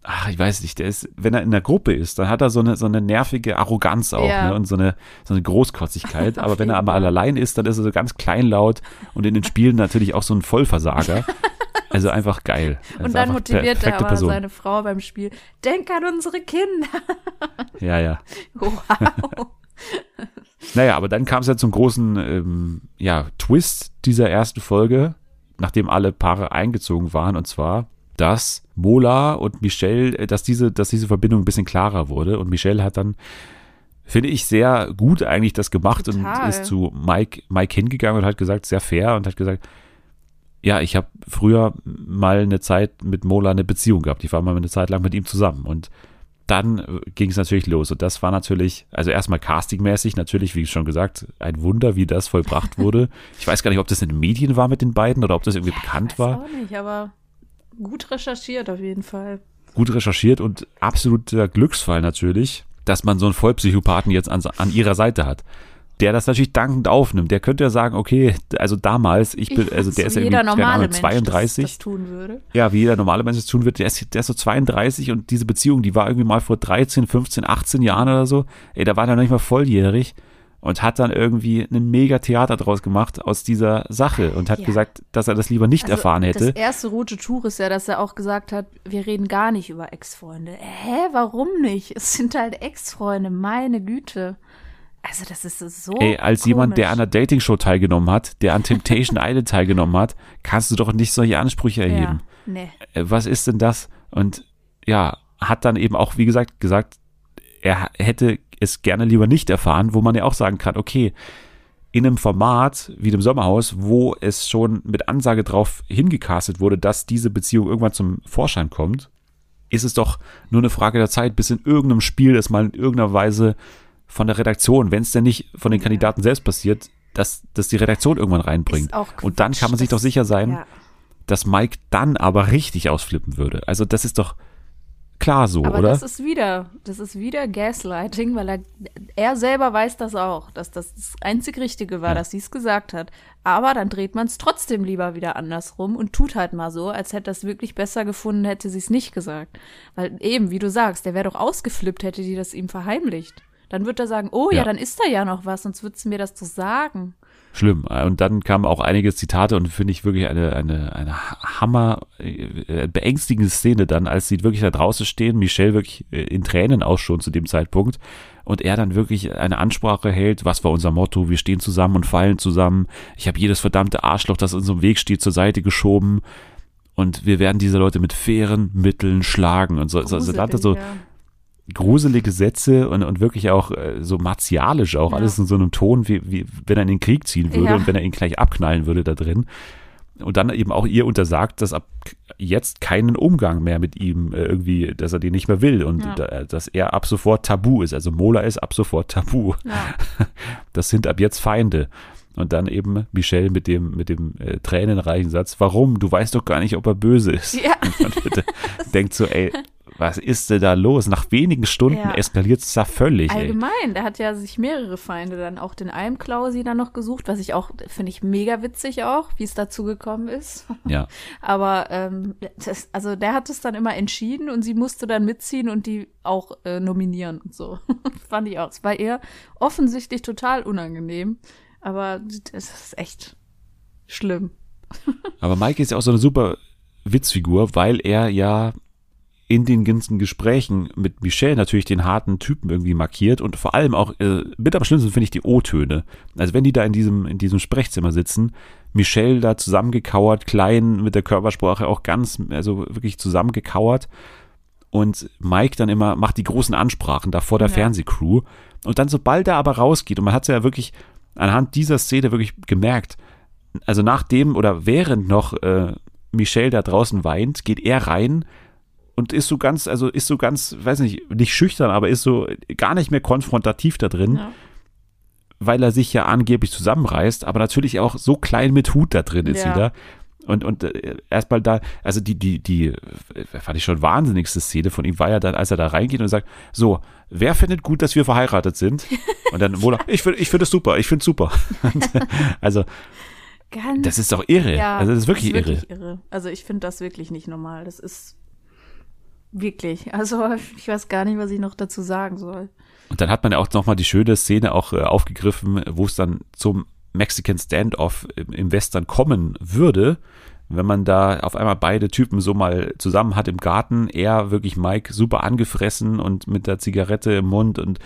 ach, ich weiß nicht, der ist, wenn er in der Gruppe ist, dann hat er so eine, so eine nervige Arroganz auch, Ja. ne, und so eine, so eine Großkotzigkeit. Aber wenn er aber allein ist, dann ist er so ganz kleinlaut und in den Spielen natürlich auch so ein Vollversager. Also einfach geil. Also Und dann motiviert er aber Person. seine Frau beim Spiel. Denk an unsere Kinder. Ja, ja. [LAUGHS] Wow. [LAUGHS] Naja, aber dann kam es ja zum großen ähm, ja, Twist dieser ersten Folge, nachdem alle Paare eingezogen waren, und zwar, dass Mola und Michelle, äh, dass diese, dass diese Verbindung ein bisschen klarer wurde. Und Michelle hat dann, finde ich, sehr gut eigentlich das gemacht Total. und ist zu Mike, Mike hingegangen und hat gesagt, sehr fair und hat gesagt, ja, ich habe früher mal eine Zeit mit Mola eine Beziehung gehabt. Ich war mal eine Zeit lang mit ihm zusammen und dann ging es natürlich los. Und das war natürlich, also erstmal castingmäßig, natürlich, wie schon gesagt, ein Wunder, wie das vollbracht wurde. [LAUGHS] Ich weiß gar nicht, ob das in den Medien war mit den beiden oder ob das irgendwie bekannt Weiß war. auch nicht, aber gut recherchiert auf jeden Fall. Gut recherchiert und absoluter Glücksfall natürlich, dass man so einen Vollpsychopathen jetzt an, an ihrer Seite hat. Der das natürlich dankend aufnimmt. Der könnte ja sagen, okay, also damals, ich bin, also der so ist ja irgendwie, keine Ahnung, Mensch 32. Das, das tun würde. Ja, wie jeder normale Mensch es tun wird, der ist, der ist so 32 und diese Beziehung, die war irgendwie mal vor 13, 15, 18 Jahren oder so. Ey, da war der noch nicht mal volljährig und hat dann irgendwie ein mega Theater draus gemacht aus dieser Sache und hat Ja. gesagt, dass er das lieber nicht Also, erfahren hätte. Das erste rote Tuch ist ja, dass er auch gesagt hat, wir reden gar nicht über Ex-Freunde. Hä, warum nicht? Es sind halt Ex-Freunde, meine Güte. Also das ist so Ey, als jemand, der an komisch. einer Dating-Show teilgenommen hat, der an Temptation [LAUGHS] Island teilgenommen hat, kannst du doch nicht solche Ansprüche erheben. Ja, nee. Äh, was ist denn das? Und ja, hat dann eben auch, wie gesagt, gesagt, er hätte es gerne lieber nicht erfahren, wo man ja auch sagen kann, okay, in einem Format wie dem Sommerhaus, wo es schon mit Ansage drauf hingecastet wurde, dass diese Beziehung irgendwann zum Vorschein kommt, ist es doch nur eine Frage der Zeit, bis in irgendeinem Spiel es mal in irgendeiner Weise von der Redaktion, wenn es denn nicht von den Kandidaten selbst passiert, dass das die Redaktion irgendwann reinbringt. Auch Und dann kann man sich doch sicher sein, Ja. dass Mike dann aber richtig ausflippen würde. Also das ist doch klar so, Aber oder? das ist wieder, das ist wieder Gaslighting, weil er, er selber weiß das auch, dass das das einzig Richtige war, Ja. dass sie es gesagt hat. Aber dann dreht man es trotzdem lieber wieder andersrum und tut halt mal so, als hätte es wirklich besser gefunden, hätte sie es nicht gesagt. Weil eben, wie du sagst, der wäre doch ausgeflippt, hätte die das ihm verheimlicht. Dann wird er sagen, oh ja, Ja. dann ist da ja noch was, sonst wird sie mir das so sagen. Schlimm. Und dann kamen auch einige Zitate und finde ich wirklich eine, eine, eine Hammer äh, beängstigende Szene dann, als sie wirklich da draußen stehen, Michelle wirklich äh, in Tränen auch schon zu dem Zeitpunkt und er dann wirklich eine Ansprache hält, was war unser Motto, wir stehen zusammen und fallen zusammen, ich habe jedes verdammte Arschloch, das in unserem Weg steht, zur Seite geschoben und wir werden diese Leute mit fairen Mitteln schlagen und so, so, so, lauter so Gruselig, ja. Gruselige Sätze und, und wirklich auch äh, so martialisch auch, Ja. alles in so einem Ton, wie, wie wenn er in den Krieg ziehen würde Ja. und wenn er ihn gleich abknallen würde da drin. Und dann eben auch ihr untersagt, dass ab jetzt keinen Umgang mehr mit ihm äh, irgendwie, dass er den nicht mehr will und Ja. da, dass er ab sofort tabu ist. Also Mola ist ab sofort tabu. [LAUGHS] Das sind ab jetzt Feinde. Und dann eben Michelle mit dem, mit dem äh, tränenreichen Satz, warum? Du weißt doch gar nicht, ob er böse ist. Ja. [LAUGHS] Und bitte denkt so, ey, was ist denn da los? Nach wenigen Stunden Ja. eskaliert es da völlig, ey. Allgemein, der hat ja sich mehrere Feinde dann auch den Almklausi dann noch gesucht, was ich auch, finde ich mega witzig auch, wie es dazu gekommen ist. Ja. [LAUGHS] Aber ähm, das, also der hat es dann immer entschieden und sie musste dann mitziehen und die auch äh, nominieren und so. [LAUGHS] Fand ich auch. Es war ihr offensichtlich total unangenehm, aber das ist echt schlimm. [LAUGHS] Aber Mike ist ja auch so eine super Witzfigur, weil er ja in den ganzen Gesprächen mit Michelle natürlich den harten Typen irgendwie markiert und vor allem auch äh, mit am schlimmsten finde ich die O-Töne. Also wenn die da in diesem in diesem Sprechzimmer sitzen, Michelle da zusammengekauert, klein mit der Körpersprache auch ganz also wirklich zusammengekauert und Mike dann immer macht die großen Ansprachen da vor der Ja. Fernsehcrew und dann sobald er aber rausgeht und man hat es ja wirklich anhand dieser Szene wirklich gemerkt, also nachdem oder während noch äh, Michelle da draußen weint, geht er rein und ist so ganz, also ist so ganz, weiß nicht, nicht schüchtern, aber ist so gar nicht mehr konfrontativ da drin, Ja. weil er sich ja angeblich zusammenreißt, aber natürlich auch so klein mit Hut da drin ist Ja. wieder. Und, und äh, erstmal da, also die, die, die, äh, fand ich schon wahnsinnigste Szene von ihm war ja dann, als er da reingeht und sagt, so, wer findet gut, dass wir verheiratet sind? Und dann wohl, [LAUGHS] ich finde, ich finde es super, ich finde es super. [LAUGHS] Also, Ganz das ist doch irre. ja, also, das ist wirklich, das ist irre. wirklich irre. Also ich finde das wirklich nicht normal. Das ist wirklich. Also ich weiß gar nicht, was ich noch dazu sagen soll. Und dann hat man ja auch nochmal die schöne Szene auch äh, aufgegriffen, wo es dann zum Mexican Standoff im Western kommen würde, wenn man da auf einmal beide Typen so mal zusammen hat im Garten, er wirklich Mike super angefressen und mit der Zigarette im Mund und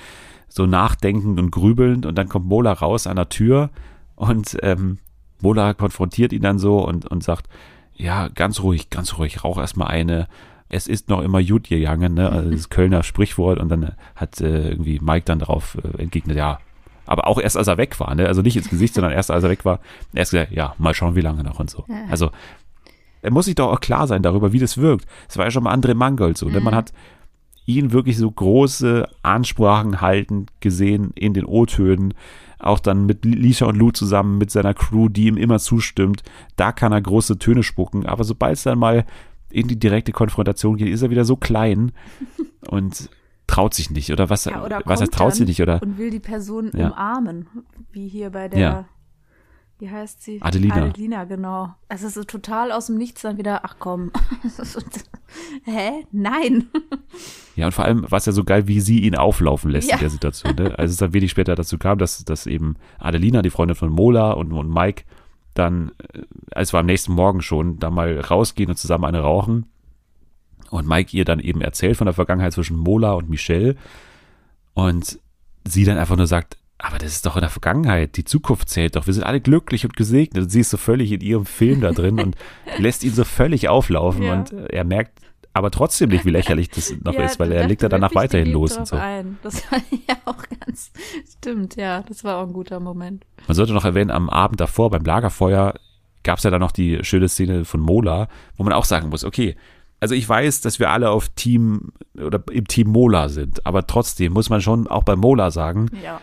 so nachdenkend und grübelnd und dann kommt Mola raus an der Tür und ähm, Mola konfrontiert ihn dann so und, und sagt, ja, ganz ruhig, ganz ruhig, rauch erstmal eine. Es ist noch immer gut gegangen, ne? Also das Kölner Sprichwort und dann hat äh, irgendwie Mike dann darauf äh, entgegnet, ja, aber auch erst als er weg war, ne? Also nicht ins Gesicht, sondern erst als er weg war. Erst gesagt, ja, mal schauen, wie lange noch und so. Ja. Also er muss sich doch auch klar sein darüber, wie das wirkt. Es war ja schon mal André Mangold so, mhm. ne? Man mhm. hat ihn wirklich so große Ansprachen halten gesehen in den O-Tönen. Auch dann mit Lisa und Lou zusammen, mit seiner Crew, die ihm immer zustimmt. Da kann er große Töne spucken. Aber sobald es dann mal in die direkte Konfrontation geht, ist er wieder so klein. [LAUGHS] und traut sich nicht oder was, ja, oder was er traut sich nicht oder und will die Person ja. umarmen, wie hier bei der ja. wie heißt sie? Adelina. Adelina, genau. Also es ist total aus dem Nichts dann wieder, ach komm. [LAUGHS] Hä? Nein. Ja, und vor allem war es ja so geil, wie sie ihn auflaufen lässt in der Situation. Ne? Also es dann wenig später dazu kam, dass, dass eben Adelina, die Freundin von Mola und, und Mike, dann, äh, es war am nächsten Morgen schon, da mal rausgehen und zusammen eine rauchen. Und Mike ihr dann eben erzählt von der Vergangenheit zwischen Mola und Michelle. Und sie dann einfach nur sagt, aber das ist doch in der Vergangenheit, die Zukunft zählt doch, wir sind alle glücklich und gesegnet. Und sie ist so völlig in ihrem Film da drin und [LAUGHS] lässt ihn so völlig auflaufen ja. und er merkt aber trotzdem nicht, wie lächerlich das noch ja, ist, weil er legt ja danach weiterhin los und so. Ein. Das war [LAUGHS] ja auch ganz, stimmt, ja, das war auch ein guter Moment. Man sollte noch erwähnen, am Abend davor beim Lagerfeuer gab es ja dann noch die schöne Szene von Mola, wo man auch sagen muss, okay, also ich weiß, dass wir alle auf Team oder im Team Mola sind, aber trotzdem muss man schon auch bei Mola sagen, ja.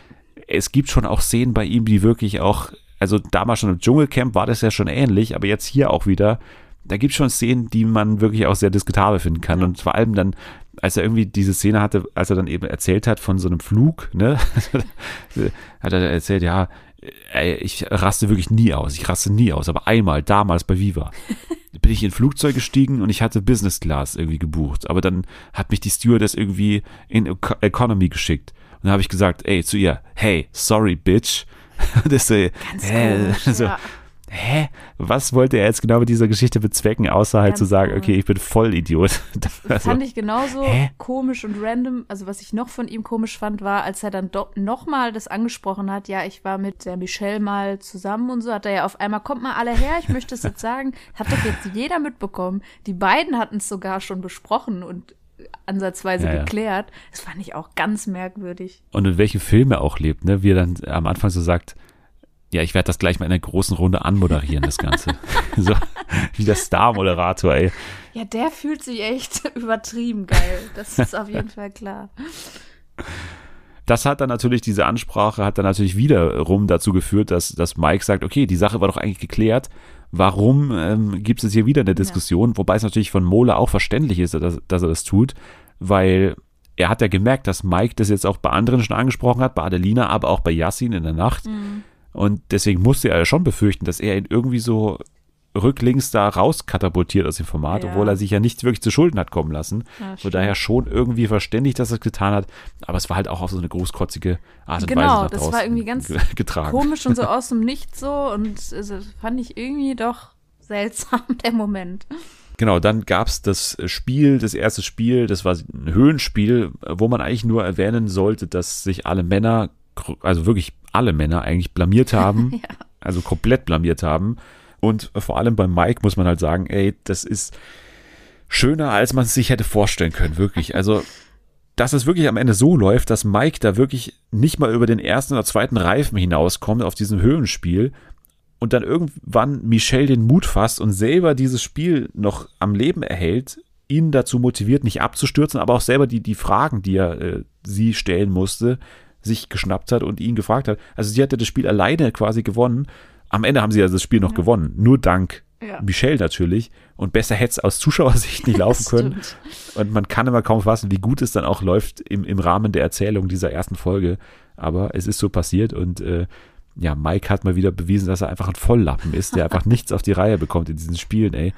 es gibt schon auch Szenen bei ihm, die wirklich auch, also damals schon im Dschungelcamp war das ja schon ähnlich, aber jetzt hier auch wieder, da gibt es schon Szenen, die man wirklich auch sehr diskutabel finden kann ja. und vor allem dann, als er irgendwie diese Szene hatte, als er dann eben erzählt hat von so einem Flug, ne, [LAUGHS] hat er erzählt, ja, ey, ich raste wirklich nie aus, ich raste nie aus, aber einmal, damals bei Viva. [LAUGHS] bin ich in ein Flugzeug gestiegen und ich hatte Business Class irgendwie gebucht. Aber dann hat mich die Stewardess irgendwie in Economy geschickt. Und dann habe ich gesagt, ey, zu ihr, hey, sorry, bitch. [LAUGHS] das so, Ganz äh, komisch, so, ja hä, was wollte er jetzt genau mit dieser Geschichte bezwecken, außer halt Ganz zu sagen, okay, ich bin voll Idiot. [LAUGHS] Das also, fand ich genauso hä? komisch und random. Also was ich noch von ihm komisch fand, war, als er dann doch nochmal das angesprochen hat, ja, ich war mit der Michelle mal zusammen und so, hat er ja auf einmal, kommt mal alle her, ich möchte es jetzt [LAUGHS] sagen, hat doch jetzt jeder mitbekommen. Die beiden hatten es sogar schon besprochen und ansatzweise ja, geklärt. Das fand ich auch ganz merkwürdig. Und in welchem Film er auch lebt, ne? Wie er dann am Anfang so sagt, ja, ich werde das gleich mal in einer großen Runde anmoderieren, das Ganze. [LAUGHS] so, wie der Star-Moderator, ey. Ja, der fühlt sich echt [LAUGHS] übertrieben geil. Das ist auf jeden Fall klar. Das hat dann natürlich, diese Ansprache hat dann natürlich wiederum dazu geführt, dass, dass Mike sagt, okay, die Sache war doch eigentlich geklärt. Warum ähm, gibt es hier wieder eine Diskussion? Ja. Wobei es natürlich von Mola auch verständlich ist, dass, dass er das tut, weil er hat ja gemerkt, dass Mike das jetzt auch bei anderen schon angesprochen hat, bei Adelina, aber auch bei Yassin in der Nacht. Mhm und deswegen musste er ja schon befürchten, dass er ihn irgendwie so rücklinks da rauskatapultiert aus dem Format, ja. obwohl er sich ja nichts wirklich zu Schulden hat kommen lassen. Ja, Von daher schon irgendwie verständlich, dass er es getan hat. Aber es war halt auch auf so eine großkotzige Art und genau, Weise. Genau, das war irgendwie ganz [LAUGHS] getragen. komisch und so [LAUGHS] aus dem Nichts so. Und also, fand ich irgendwie doch seltsam, [LAUGHS] der Moment. Genau, dann gab es das Spiel, das erste Spiel, das war ein Höhenspiel, wo man eigentlich nur erwähnen sollte, dass sich alle Männer, also wirklich alle Männer eigentlich blamiert haben, [LAUGHS] ja. also komplett blamiert haben. Und vor allem bei Mike muss man halt sagen, ey, das ist schöner, als man es sich hätte vorstellen können, wirklich. Also, dass es wirklich am Ende so läuft, dass Mike da wirklich nicht mal über den ersten oder zweiten Reifen hinauskommt auf diesem Höhenspiel und dann irgendwann Michelle den Mut fasst und selber dieses Spiel noch am Leben erhält, ihn dazu motiviert, nicht abzustürzen, aber auch selber die, die Fragen, die er äh, sie stellen musste, sich geschnappt hat und ihn gefragt hat. Also sie hatte das Spiel alleine quasi gewonnen. Am Ende haben sie also das Spiel noch ja. gewonnen. Nur dank ja. Michelle natürlich. Und besser hätte es aus Zuschauersicht nicht [LAUGHS] laufen können. Und man kann immer kaum fassen, wie gut es dann auch läuft im, im Rahmen der Erzählung dieser ersten Folge. Aber es ist so passiert und äh, ja, Mike hat mal wieder bewiesen, dass er einfach ein Volllappen ist, der einfach [LAUGHS] nichts auf die Reihe bekommt in diesen Spielen, ey.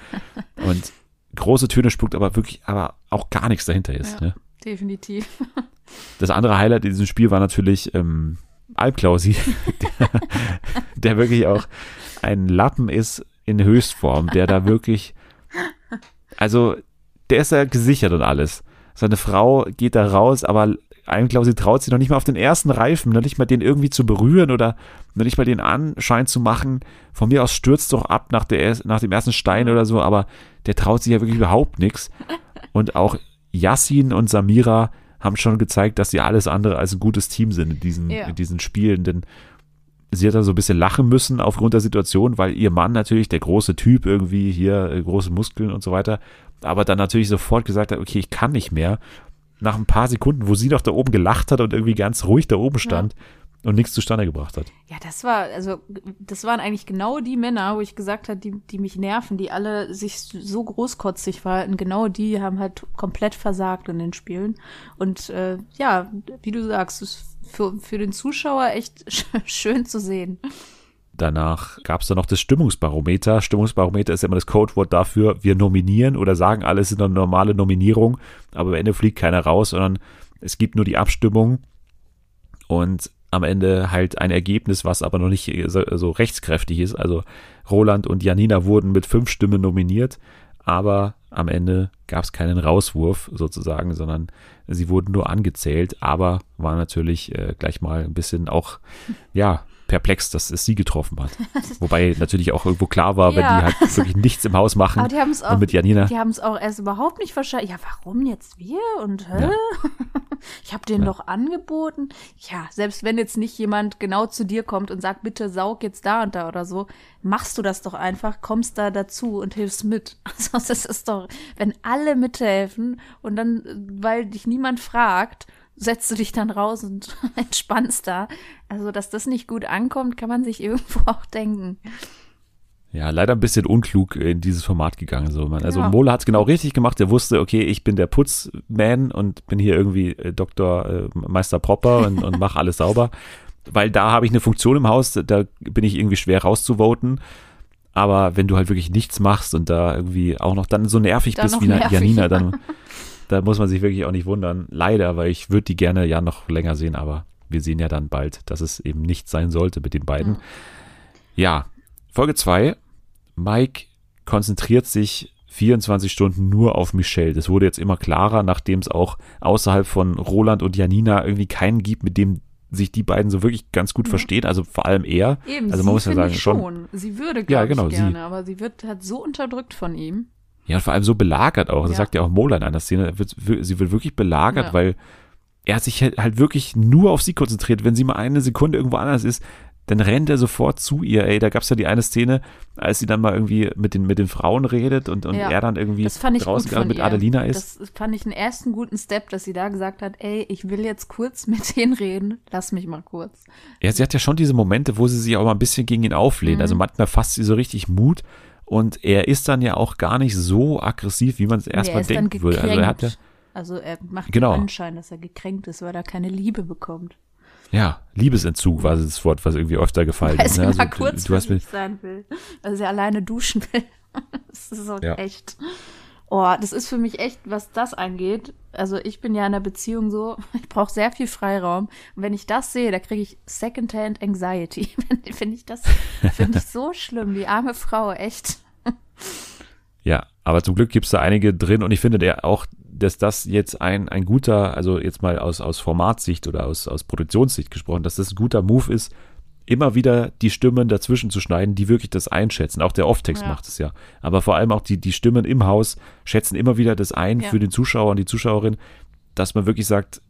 Und große Töne spuckt, aber wirklich, aber auch gar nichts dahinter ist. Ja, ne? Definitiv. [LAUGHS] Das andere Highlight in diesem Spiel war natürlich ähm, Alpklausi, der, [LAUGHS] der wirklich auch ein Lappen ist in Höchstform, der da wirklich, also der ist ja gesichert und alles. Seine Frau geht da raus, aber Alpklausi traut sich noch nicht mal auf den ersten Reifen, noch nicht mal den irgendwie zu berühren oder noch nicht mal den Anschein zu machen. Von mir aus stürzt doch ab nach, der, nach dem ersten Stein oder so, aber der traut sich ja wirklich überhaupt nichts. Und auch Yassin und Samira haben schon gezeigt, dass sie alles andere als ein gutes Team sind in diesen, Ja. in diesen Spielen, denn sie hat da so ein bisschen lachen müssen aufgrund der Situation, weil ihr Mann natürlich, der große Typ irgendwie hier, äh, große Muskeln und so weiter, aber dann natürlich sofort gesagt hat, okay, ich kann nicht mehr. Nach ein paar Sekunden, wo sie doch da oben gelacht hat und irgendwie ganz ruhig da oben stand und nichts zustande gebracht hat. Ja, das war, also, das waren eigentlich genau die Männer, wo ich gesagt habe, die, die mich nerven, die alle sich so großkotzig verhalten. Genau die haben halt komplett versagt in den Spielen. Und äh, ja, wie du sagst, ist für, für den Zuschauer echt [LAUGHS] schön zu sehen. Danach gab es dann noch das Stimmungsbarometer. Stimmungsbarometer ist ja immer das Codewort dafür, wir nominieren oder sagen, alles ist eine normale Nominierung, aber am Ende fliegt keiner raus, sondern es gibt nur die Abstimmung und am Ende halt ein Ergebnis, was aber noch nicht so, so rechtskräftig ist. Also Roland und Janina wurden mit fünf Stimmen nominiert, aber am Ende gab es keinen Rauswurf sozusagen, sondern sie wurden nur angezählt, aber war natürlich äh, gleich mal ein bisschen auch, ja, perplex, dass es sie getroffen hat. [LAUGHS] Wobei natürlich auch irgendwo klar war, wenn Ja. die halt wirklich nichts im Haus machen Aber die haben es auch, und mit Janina. die haben es auch erst überhaupt nicht verstanden. Ja, warum jetzt wir? Und hä? Ja. [LAUGHS] Ich habe den Ja. doch angeboten. Ja, selbst wenn jetzt nicht jemand genau zu dir kommt und sagt, bitte saug jetzt da und da oder so, machst du das doch einfach, kommst da dazu und hilfst mit. [LAUGHS] Also das ist doch, wenn alle mithelfen und dann, weil dich niemand fragt, setzt du dich dann raus und [LAUGHS] entspannst da. Also, dass das nicht gut ankommt, kann man sich [LAUGHS] irgendwo auch denken. Ja, leider ein bisschen unklug in dieses Format gegangen. So. Man- Also Ja. Mola hat es genau richtig gemacht. Er wusste, okay, ich bin der Putzman und bin hier irgendwie äh, Dr. Äh, Meister Propper und, und mache alles sauber. Weil da habe ich eine Funktion im Haus, da bin ich irgendwie schwer rauszuvoten. Aber wenn du halt wirklich nichts machst und da irgendwie auch noch dann so nervig Dann bist wie nervig, Janina, ja. dann [LAUGHS] da muss man sich wirklich auch nicht wundern. Leider, weil ich würde die gerne ja noch länger sehen, aber wir sehen ja dann bald, dass es eben nicht sein sollte mit den beiden. Ja, Folge 2. Mike konzentriert sich 24 Stunden nur auf Michelle. Das wurde jetzt immer klarer, nachdem es auch außerhalb von Roland und Janina irgendwie keinen gibt, mit dem sich die beiden so wirklich ganz gut verstehen. Also vor allem er. Eben, also sie man muss ja sagen, schon. Sie würde, Ja, genau, ich, sie. gerne, aber sie wird halt so unterdrückt von ihm. Ja, und vor allem so belagert auch. Das Ja. sagt ja auch Mola in einer Szene. Wird, sie wird wirklich belagert, Ja. weil er sich halt halt wirklich nur auf sie konzentriert. Wenn sie mal eine Sekunde irgendwo anders ist, dann rennt er sofort zu ihr. Ey, da gab's ja die eine Szene, als sie dann mal irgendwie mit den, mit den Frauen redet und, und Ja, er dann irgendwie Das fand ich draußen gerade mit ihr. Adelina ist. Das fand ich einen ersten guten Step, dass sie da gesagt hat, ey, ich will jetzt kurz [LAUGHS] mit denen reden, lass mich mal kurz. Ja, sie hat ja schon diese Momente, wo sie sich auch mal ein bisschen gegen ihn auflehnt. Mhm. Also manchmal fasst sie so richtig Mut und er ist dann ja auch gar nicht so aggressiv, wie man es erstmal er denken würde. Also er hat ja. Also er macht Genau. den Anschein, dass er gekränkt ist, weil er keine Liebe bekommt. ja, Liebesentzug war das Wort, was irgendwie öfter gefallen ist. ne? Also, kurz du, du hast sein will. Weil sie alleine duschen will. [LAUGHS] das ist so Ja. echt. Oh, das ist für mich echt, was das angeht. Also ich bin ja in einer Beziehung so, [LAUGHS] ich brauche sehr viel Freiraum. Und wenn ich das sehe, da kriege ich Secondhand Anxiety. [LAUGHS] Finde ich das, finde ich so schlimm. Die arme Frau, echt. Ja, aber zum Glück gibt's da einige drin und ich finde der auch, dass das jetzt ein, ein guter, also jetzt mal aus, aus Formatsicht oder aus, aus Produktionssicht gesprochen, dass das ein guter Move ist, immer wieder die Stimmen dazwischen zu schneiden, die wirklich das einschätzen. Auch der Off-Text Ja. macht es ja. Aber vor allem auch die, die Stimmen im Haus schätzen immer wieder das ein Ja. für den Zuschauer und die Zuschauerin, dass man wirklich sagt,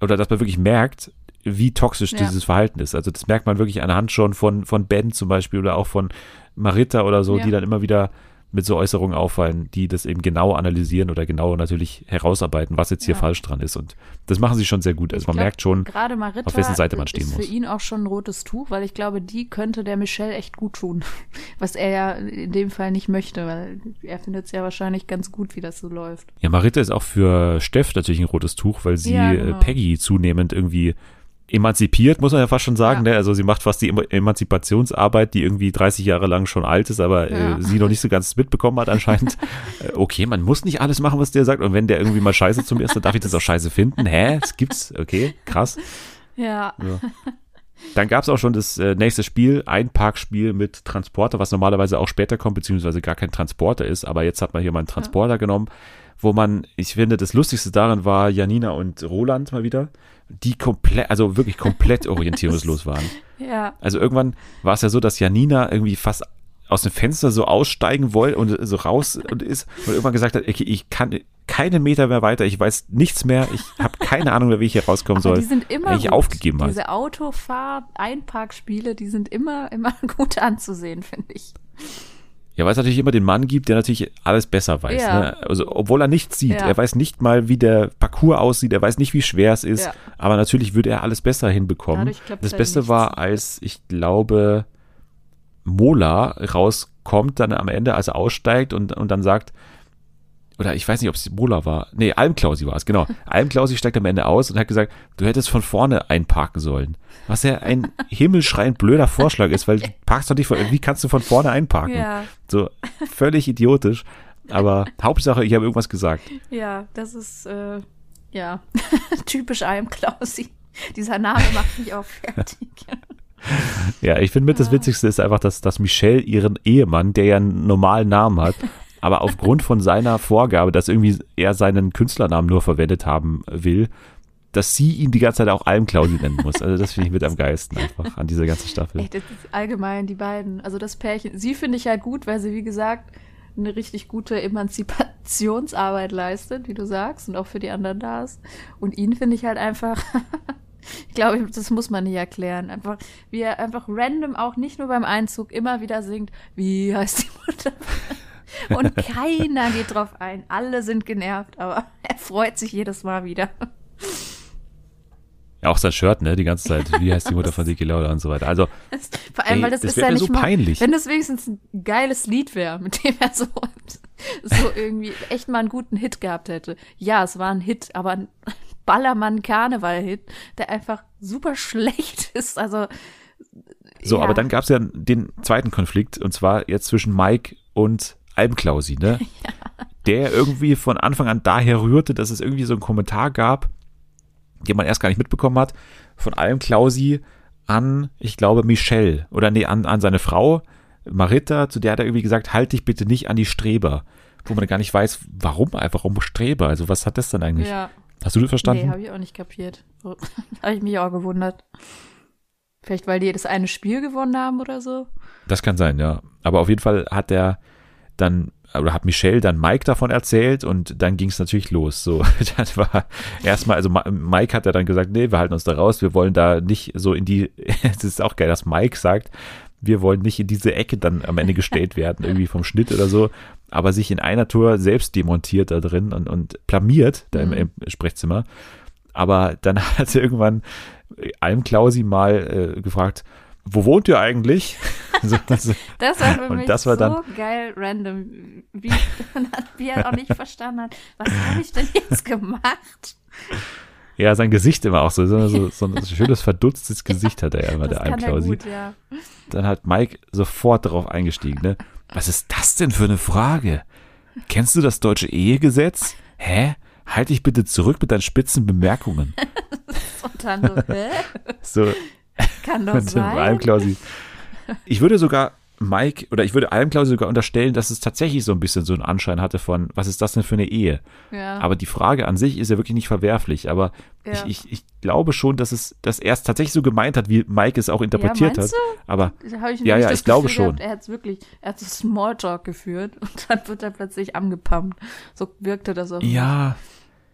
oder dass man wirklich merkt, wie toxisch Ja. dieses Verhalten ist. Also das merkt man wirklich anhand schon von, von Ben zum Beispiel oder auch von Marita oder so, die dann immer wieder mit so Äußerungen auffallen, die das eben genau analysieren oder genau natürlich herausarbeiten, was jetzt hier Ja. falsch dran ist. Und das machen sie schon sehr gut. Also Ich man glaub, merkt schon, auf wessen Seite man stehen ist muss. für ihn auch schon ein rotes Tuch, weil ich glaube, die könnte der Michelle echt gut tun. [LAUGHS] Was er ja in dem Fall nicht möchte, weil er findet es ja wahrscheinlich ganz gut, wie das so läuft. ja, Marita ist auch für Steff natürlich ein rotes Tuch, weil sie Ja, äh, genau. Peggy zunehmend irgendwie emanzipiert, muss man ja fast schon sagen. Ja. Ne? Also sie macht fast die Emanzipationsarbeit, die irgendwie 30 Jahre lang schon alt ist, aber Ja. äh, sie noch nicht so ganz mitbekommen hat anscheinend. [LAUGHS] Äh, okay, man muss nicht alles machen, was der sagt. Und wenn der irgendwie mal scheiße zu mir ist, dann darf ich das auch scheiße finden. Hä? Das gibt's? Okay, krass. Ja. Dann gab es auch schon das äh, nächste Spiel, ein Parkspiel mit Transporter, was normalerweise auch später kommt, beziehungsweise gar kein Transporter ist. Aber jetzt hat man hier mal einen Transporter genommen, wo man, ich finde, das Lustigste daran war Janina und Roland mal wieder, die komplett, also wirklich komplett [LAUGHS] orientierungslos waren. Ja. Also irgendwann war es ja so, dass Janina irgendwie fast aus dem Fenster so aussteigen wollte und so raus und ist und irgendwann gesagt hat, okay, ich kann keine Meter mehr weiter, ich weiß nichts mehr, ich habe keine Ahnung mehr, wie ich hier rauskommen [LAUGHS] Aber soll. die sind immer eigentlich gut. aufgegeben hat. Diese Autofahr-Einparkspiele, die sind immer, immer [LAUGHS] gut anzusehen, finde ich. Ja, weil es natürlich immer den Mann gibt, der natürlich alles besser weiß. Ja. Ne? Also, obwohl er nichts sieht. Ja. Er weiß nicht mal, wie der Parcours aussieht. Er weiß nicht, wie schwer es ist. Ja. Aber natürlich würde er alles besser hinbekommen. Das halt Beste war, als ich glaube, Mola rauskommt dann am Ende, als er aussteigt und, und dann sagt, oder ich weiß nicht, ob es Mola war. Nee, Almklausi war es, genau. [LAUGHS] Almklausi steigt am Ende aus und hat gesagt, du hättest von vorne einparken sollen. Was ja ein [LAUGHS] himmelschreiend blöder Vorschlag ist, weil du [LAUGHS] parkst doch nicht von, wie kannst du von vorne einparken? Ja, So völlig idiotisch. Aber Hauptsache, ich habe irgendwas gesagt. ja, das ist, äh, ja, typisch einem Klausi. Dieser Name macht mich auch fertig. Ja, ich finde mit das Witzigste ist einfach, dass, dass Michelle ihren Ehemann, der ja einen normalen Namen hat, aber aufgrund von seiner Vorgabe, dass irgendwie er seinen Künstlernamen nur verwendet haben will, dass sie ihn die ganze Zeit auch Almklausi nennen muss. Also das finde ich mit am geilsten einfach an dieser ganzen Staffel. Echt, das ist allgemein die beiden, also das Pärchen. Sie finde ich halt gut, weil sie, wie gesagt, eine richtig gute Emanzipationsarbeit leistet, wie du sagst, und auch für die anderen da ist. Und ihn finde ich halt einfach, [LAUGHS] ich glaube, das muss man nicht erklären. Einfach, wie er einfach random auch nicht nur beim Einzug immer wieder singt, wie heißt die Mutter? [LAUGHS] Und keiner geht drauf ein. Alle sind genervt, aber [LAUGHS] er freut sich jedes Mal wieder. Ja, auch sein Shirt, ne, die ganze Zeit. [LAUGHS] Wie heißt die Mutter von Siki Lauda und so weiter. Also, vor allem, Ey, weil das, das ist ja nicht so mal, peinlich. wenn das wenigstens ein geiles Lied wäre, mit dem er so, so irgendwie echt mal einen guten Hit gehabt hätte. Ja, es war ein Hit, aber ein Ballermann-Karneval-Hit, der einfach super schlecht ist. Also, so, ja. aber dann gab es ja den zweiten Konflikt und zwar jetzt zwischen Mike und Almklausi, ne? [LAUGHS] Der irgendwie von Anfang an daher rührte, dass es irgendwie so einen Kommentar gab, den man erst gar nicht mitbekommen hat, von Almklausi an, ich glaube, Michelle oder nee, an, an seine Frau, Marita, zu der hat er irgendwie gesagt, halt dich bitte nicht an die Streber. Wo man gar nicht weiß, warum einfach, warum Streber? Also was hat das dann eigentlich? Ja, Hast du das verstanden? nee, habe ich auch nicht kapiert. [LAUGHS] Habe ich mich auch gewundert. Vielleicht, weil die das eine Spiel gewonnen haben oder so. Das kann sein, ja. Aber auf jeden Fall hat er dann, oder hat Michelle dann Mike davon erzählt und dann ging es natürlich los. So, [LAUGHS] das war erstmal, also Mike hat ja dann gesagt, nee, wir halten uns da raus, wir wollen da nicht so in die, [LAUGHS] es ist auch geil, dass Mike sagt, wir wollen nicht in diese Ecke dann am Ende gestellt werden, irgendwie vom Schnitt oder so, aber sich in einer Tour selbst demontiert da drin und, und blamiert da im, im Sprechzimmer. Aber dann [LAUGHS] hat irgendwann Almklausi mal äh, gefragt, wo wohnt ihr eigentlich? [LAUGHS] Das war für mich war so dann- geil random, wie, wie er auch nicht verstanden hat, was habe ich denn jetzt gemacht? ja, sein Gesicht immer auch so, so, so, ein [LAUGHS] schönes verdutztes Gesicht hat er immer, Das der er gut, ja. Dann hat Mike sofort darauf eingestiegen, ne? Was ist das denn für eine Frage? Kennst du das deutsche Ehegesetz? Hä? Halt dich bitte zurück mit deinen spitzen Bemerkungen. [LAUGHS] So, [LAUGHS] Kann doch mit dem sein. Almklausi. Ich würde sogar Mike oder ich würde Almklausi sogar unterstellen, dass es tatsächlich so ein bisschen so einen Anschein hatte von, was ist das denn für eine Ehe? Ja, Aber die Frage an sich ist ja wirklich nicht verwerflich. Aber Ja. ich, ich, ich glaube schon, dass es, dass er es tatsächlich so gemeint hat, wie Mike es auch interpretiert meinst hat. Aber Da hab ich Ja, ja, ich glaube Gefühl schon. Gehabt, er hat wirklich, er hat so Smalltalk geführt [LAUGHS] und dann wird er plötzlich angepumpt. So wirkte das auch. ja,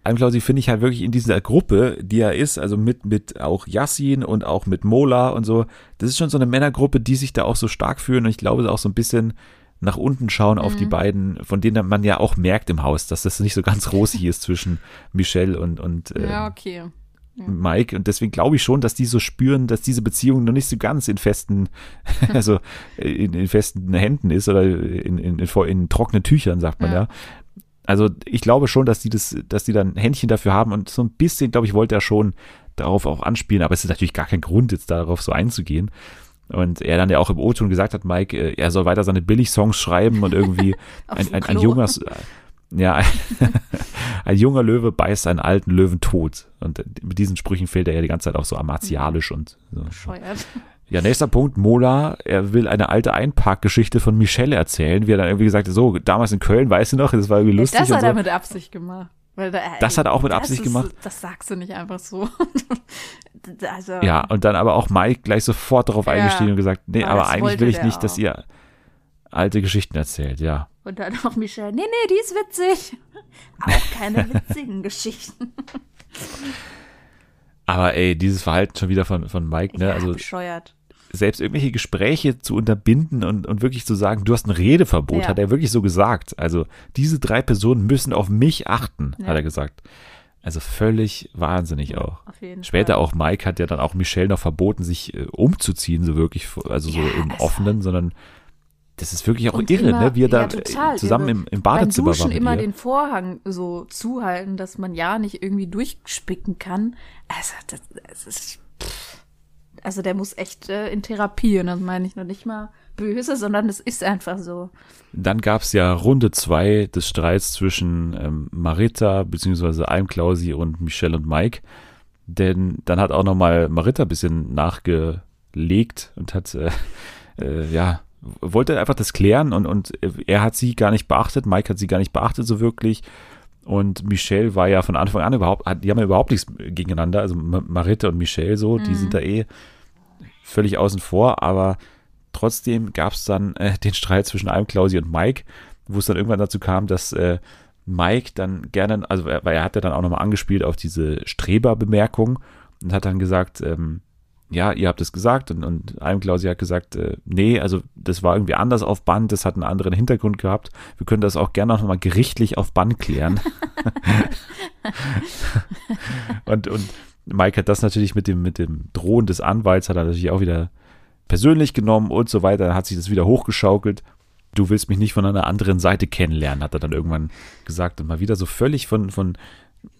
Almklausi finde ich halt wirklich in dieser Gruppe, die er ist, also mit, mit auch Yassin und auch mit Mola und so, das ist schon so eine Männergruppe, die sich da auch so stark fühlen und ich glaube auch so ein bisschen nach unten schauen auf Mhm. die beiden, von denen man ja auch merkt im Haus, dass das nicht so ganz rosig ist zwischen Michelle und, und äh, Ja, okay. Mike und deswegen glaube ich schon, dass die so spüren, dass diese Beziehung noch nicht so ganz in festen, [LAUGHS] [LAUGHS] also in, in festen Händen ist oder in, in, in, in trockenen Tüchern, sagt man ja. Ja. Also ich glaube schon, dass die das, dass die dann ein Händchen dafür haben und so ein bisschen, glaube ich, wollte er schon, darauf auch anspielen, aber es ist natürlich gar kein Grund, jetzt darauf so einzugehen. Und er dann ja auch im O-Ton gesagt hat, Mike, äh, er soll weiter seine Billig-Songs schreiben und irgendwie [LAUGHS] ein, ein, ein junger, ja, ein, [LAUGHS] ein, junger Löwe beißt einen alten Löwen tot. Und mit diesen Sprüchen fehlt er ja die ganze Zeit auch so martialisch und so. Bescheuert. Ja, nächster Punkt, Mola, er will eine alte Einparkgeschichte von Michelle erzählen, wie er dann irgendwie gesagt hat, so, damals in Köln, weißt du noch, das war irgendwie lustig. Das hat so. er mit Absicht gemacht. Da, das hat er auch mit Absicht ist, gemacht. Das sagst du nicht einfach so. [LAUGHS] also, ja, und dann aber auch Mike gleich sofort darauf ja, eingestiegen und gesagt, nee, aber eigentlich will ich nicht, auch. dass ihr alte Geschichten erzählt, ja. Und dann auch Michelle, nee, nee, die ist witzig. [LAUGHS] Auch keine [LAUGHS] witzigen Geschichten. Aber ey, dieses Verhalten schon wieder von, von Mike, ne? Ja, also bescheuert. Selbst irgendwelche Gespräche zu unterbinden und, und wirklich zu sagen, du hast ein Redeverbot, ja. hat er wirklich so gesagt. Also diese drei Personen müssen auf mich achten, ja. hat er gesagt. Also völlig wahnsinnig auch. Später Fall. auch Mike hat ja dann auch Michelle noch verboten, sich äh, umzuziehen, so wirklich, also so im Offenen, sondern das ist wirklich auch und irre, immer, ne? wie er da total, zusammen im, im Badezimmer beim Duschen war. immer den Vorhang so zuhalten, dass man ja nicht irgendwie durchspicken kann. Also, das, das ist. Also, der muss echt äh, in Therapie. Und das meine ich noch nicht mal böse, sondern das ist einfach so. Dann gab es ja Runde zwei des Streits zwischen ähm, Marita bzw. Almklausi und Michelle und Mike. Denn dann hat auch nochmal Marita ein bisschen nachgelegt und hat äh, äh, ja wollte einfach das klären und, und er hat sie gar nicht beachtet, Mike hat sie gar nicht beachtet so wirklich. Und Michelle war ja von Anfang an überhaupt, die haben ja überhaupt nichts gegeneinander, also Marita und Michelle so, mhm. die sind da eh völlig außen vor, aber trotzdem gab es dann äh, [LAUGHS] den Streit zwischen Almklausi und Mike, wo es dann irgendwann dazu kam, dass äh, Mike dann gerne, also weil er hat ja dann auch nochmal angespielt auf diese Streberbemerkung und hat dann gesagt, ähm, ja, ihr habt es gesagt und, und Almklausi hat gesagt, äh, nee, also das war irgendwie anders auf Band, das hat einen anderen Hintergrund gehabt. Wir können das auch gerne noch mal gerichtlich auf Band klären. [LAUGHS] und, und Mike hat das natürlich mit dem, mit dem Drohen des Anwalts, hat er natürlich auch wieder persönlich genommen und so weiter. Dann hat sich das wieder hochgeschaukelt. Du willst mich nicht von einer anderen Seite kennenlernen, hat er dann irgendwann gesagt. Und mal wieder so völlig von, von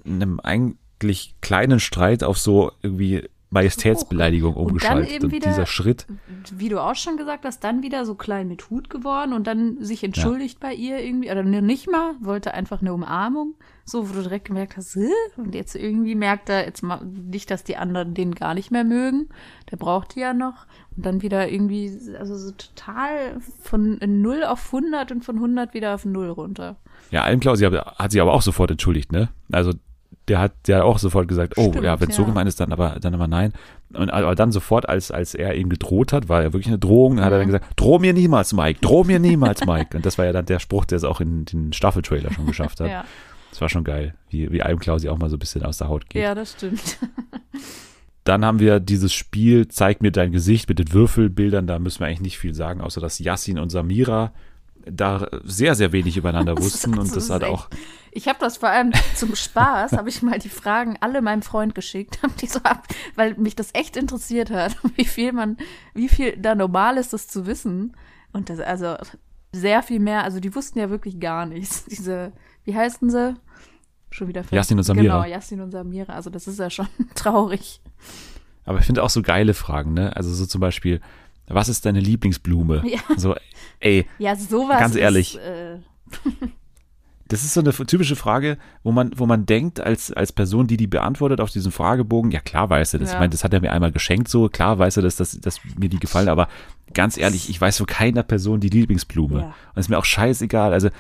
einem eigentlich kleinen Streit auf so irgendwie Majestätsbeleidigung umgeschaltet. Und, dann eben wieder, und dieser Schritt. Wie du auch schon gesagt hast, dann wieder so klein mit Hut geworden und dann sich entschuldigt ja. bei ihr irgendwie, oder nicht mal, wollte einfach eine Umarmung, so, wo du direkt gemerkt hast, Hä? und jetzt irgendwie merkt er jetzt mal nicht, dass die anderen den gar nicht mehr mögen. Der braucht die ja noch. Und dann wieder irgendwie, also so total von 0 auf 100 und von 100 wieder auf 0 runter. Ja, Almklaus hat sich aber auch sofort entschuldigt, ne? Also der hat ja auch sofort gesagt, oh Stimmt, ja, wenn es ja. so gemeint ist, dann aber dann aber nein. Und aber dann sofort, als, als er ihm gedroht hat, war ja wirklich eine Drohung, ja. hat er dann gesagt, droh mir niemals, Mike, droh mir niemals, Mike. Und das war ja dann der Spruch, der es auch in den Staffeltrailer schon geschafft hat. ja. Das war schon geil, wie, wie Almklausi auch mal so ein bisschen aus der Haut geht. Ja, das stimmt. [LAUGHS] Dann haben wir dieses Spiel, zeig mir dein Gesicht mit den Würfelbildern, da müssen wir eigentlich nicht viel sagen, außer dass Yassin und Samira da sehr, sehr wenig übereinander [LAUGHS] wussten und das hat auch. Ich habe das vor allem zum Spaß, habe ich mal die Fragen alle meinem Freund geschickt, [LAUGHS] die so ab, weil mich das echt interessiert hat, [LAUGHS] wie viel man, wie viel da normal ist, das zu wissen. Und das, also sehr viel mehr, also die wussten ja wirklich gar nichts. [LAUGHS] Diese, wie heißen sie? Schon wieder Jasmin und Samira. Genau, Jasmin und Samira. Also das ist ja schon traurig. Aber ich finde auch so geile Fragen, ne? Also so zum Beispiel, was ist deine Lieblingsblume? Ja. So, ey, ja, sowas ganz ehrlich. Ist, äh das ist so eine typische Frage, wo man, wo man denkt, als, als Person, die die beantwortet auf diesen Fragebogen, ja klar weiß er das. Ja. Ich meine, das hat er mir einmal geschenkt, so klar weiß er das, dass, dass mir die gefallen, aber ganz ehrlich, ich weiß von keiner Person die Lieblingsblume. Ja. Und ist mir auch scheißegal. Also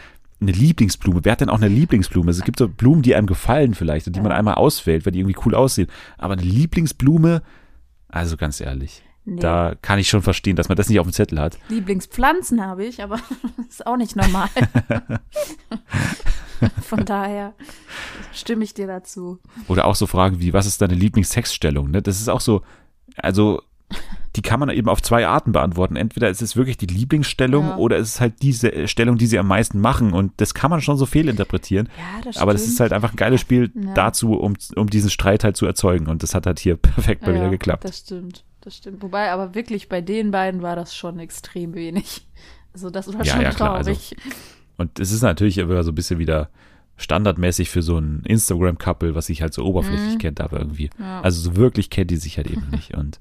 eine Lieblingsblume. Wer hat denn auch eine Lieblingsblume? Also es gibt so Blumen, die einem gefallen vielleicht und die man einmal auswählt, weil die irgendwie cool aussehen. Aber eine Lieblingsblume, also ganz ehrlich. Nee. Da kann ich schon verstehen, dass man das nicht auf dem Zettel hat. Lieblingspflanzen habe ich, aber [LAUGHS] das ist auch nicht normal. [LAUGHS] Von daher stimme ich dir dazu. Oder auch so Fragen wie, was ist deine Lieblingssexstellung? Ne? Das ist auch so, also die kann man eben auf zwei Arten beantworten. Entweder ist es wirklich die Lieblingsstellung ja. oder ist es halt diese Stellung, die sie am meisten machen. Und das kann man schon so fehlinterpretieren. Ja, das Aber das ist halt einfach ein geiles Spiel ja. dazu, um, um diesen Streit halt zu erzeugen. Und das hat halt hier [LAUGHS] perfekt mal wieder geklappt. Das stimmt das stimmt. Wobei, aber wirklich bei den beiden war das schon extrem wenig. Also das war ja, schon ja, traurig. Also, und es ist natürlich immer so ein bisschen wieder standardmäßig für so ein Instagram-Couple, was sich halt so oberflächlich Mhm. kennt, aber irgendwie. Ja. Also so wirklich kennt die sich halt eben [LAUGHS] nicht. Und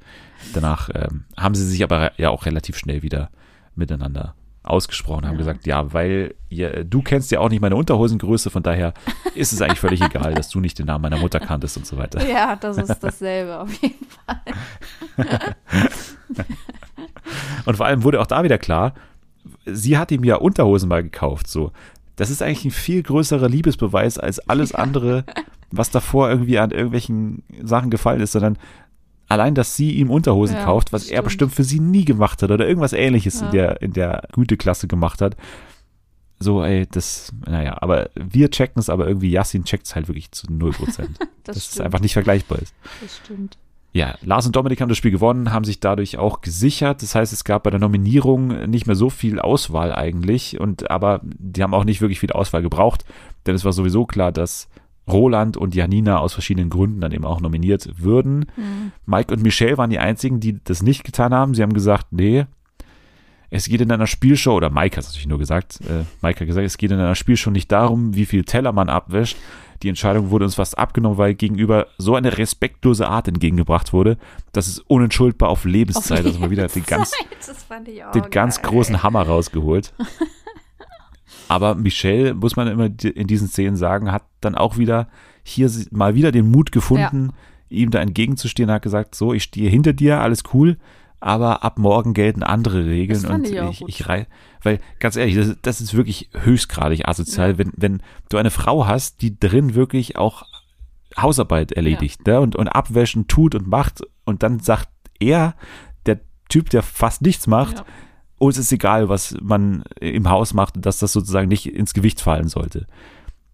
danach ähm, haben sie sich aber ja auch relativ schnell wieder miteinander ausgesprochen, haben Ja. gesagt, ja, weil ihr, du kennst ja auch nicht meine Unterhosengröße, von daher ist es eigentlich völlig egal, dass du nicht den Namen meiner Mutter kanntest und so weiter. ja, das ist dasselbe auf jeden Fall. [LAUGHS] Und vor allem wurde auch da wieder klar, sie hat ihm ja Unterhosen mal gekauft, so. Das ist eigentlich ein viel größerer Liebesbeweis als alles andere, was davor irgendwie an irgendwelchen Sachen gefallen ist, sondern allein, dass sie ihm Unterhosen Ja, kauft, was das er stimmt. bestimmt für sie nie gemacht hat oder irgendwas ähnliches Ja. in der, in der Güteklasse gemacht hat. So, ey, das, naja, aber wir checken es, aber irgendwie Yassin checkt es halt wirklich zu 0%. [LAUGHS] Das, dass es stimmt. einfach nicht vergleichbar ist. Das stimmt. Ja, Lars und Dominik haben das Spiel gewonnen, haben sich dadurch auch gesichert. Das heißt, es gab bei der Nominierung nicht mehr so viel Auswahl eigentlich. Und aber die haben auch nicht wirklich viel Auswahl gebraucht, denn es war sowieso klar, dass Roland und Janina aus verschiedenen Gründen dann eben auch nominiert würden. Hm. Mike und Michelle waren die einzigen, die das nicht getan haben. Sie haben gesagt, nee, es geht in einer Spielshow, oder Mike hat es natürlich nur gesagt, äh, Mike hat gesagt, es geht in einer Spielshow nicht darum, wie viel Teller man abwäscht. Die Entscheidung wurde uns fast abgenommen, weil gegenüber so eine respektlose Art entgegengebracht wurde, dass es unentschuldbar auf Lebenszeit, also mal wieder den ganz, den ganz großen Hammer rausgeholt. [LAUGHS] Aber Michelle, muss man immer in diesen Szenen sagen, hat dann auch wieder hier mal wieder den Mut gefunden, ihm da entgegenzustehen, hat gesagt, so, ich stehe hinter dir, alles cool, aber ab morgen gelten andere Regeln und ich ich, ich rei weil ganz ehrlich, das, das ist wirklich höchstgradig asozial, wenn, wenn du eine Frau hast, die drin wirklich auch Hausarbeit erledigt ne? und, und abwäschen tut und macht und dann sagt er, der Typ, der fast nichts macht, Ja. uns ist egal, was man im Haus macht, dass das sozusagen nicht ins Gewicht fallen sollte.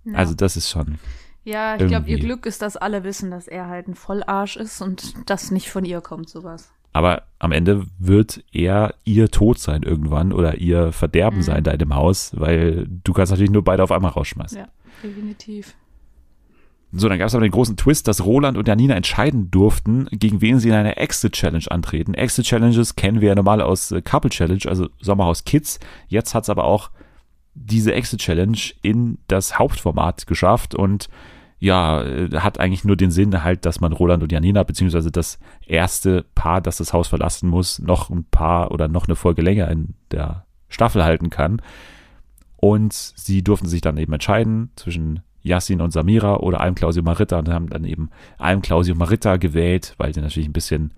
Ja. Also das ist schon. Ja, ich glaube, ihr. Glück ist, dass alle wissen, dass er halt ein Vollarsch ist und das nicht von ihr kommt, sowas. Aber am Ende wird er ihr Tod sein irgendwann oder ihr Verderben Mhm. sein da in dem Haus, weil du kannst natürlich nur beide auf einmal rausschmeißen. Ja, definitiv. So, dann gab es aber den großen Twist, dass Roland und Janina entscheiden durften, gegen wen sie in einer Exit-Challenge antreten. Exit-Challenges kennen wir ja normal aus äh, Couple Challenge, also Sommerhaus Kids. Jetzt hat es aber auch diese Exit-Challenge in das Hauptformat geschafft und ja, äh, hat eigentlich nur den Sinn halt, dass man Roland und Janina, beziehungsweise das erste Paar, das das Haus verlassen muss, noch ein paar oder noch eine Folge länger in der Staffel halten kann. Und sie durften sich dann eben entscheiden zwischen Yassin und Samira oder Alm Claudio Maritta und haben dann eben Alm Claudio Maritta gewählt, weil sie natürlich ein bisschen,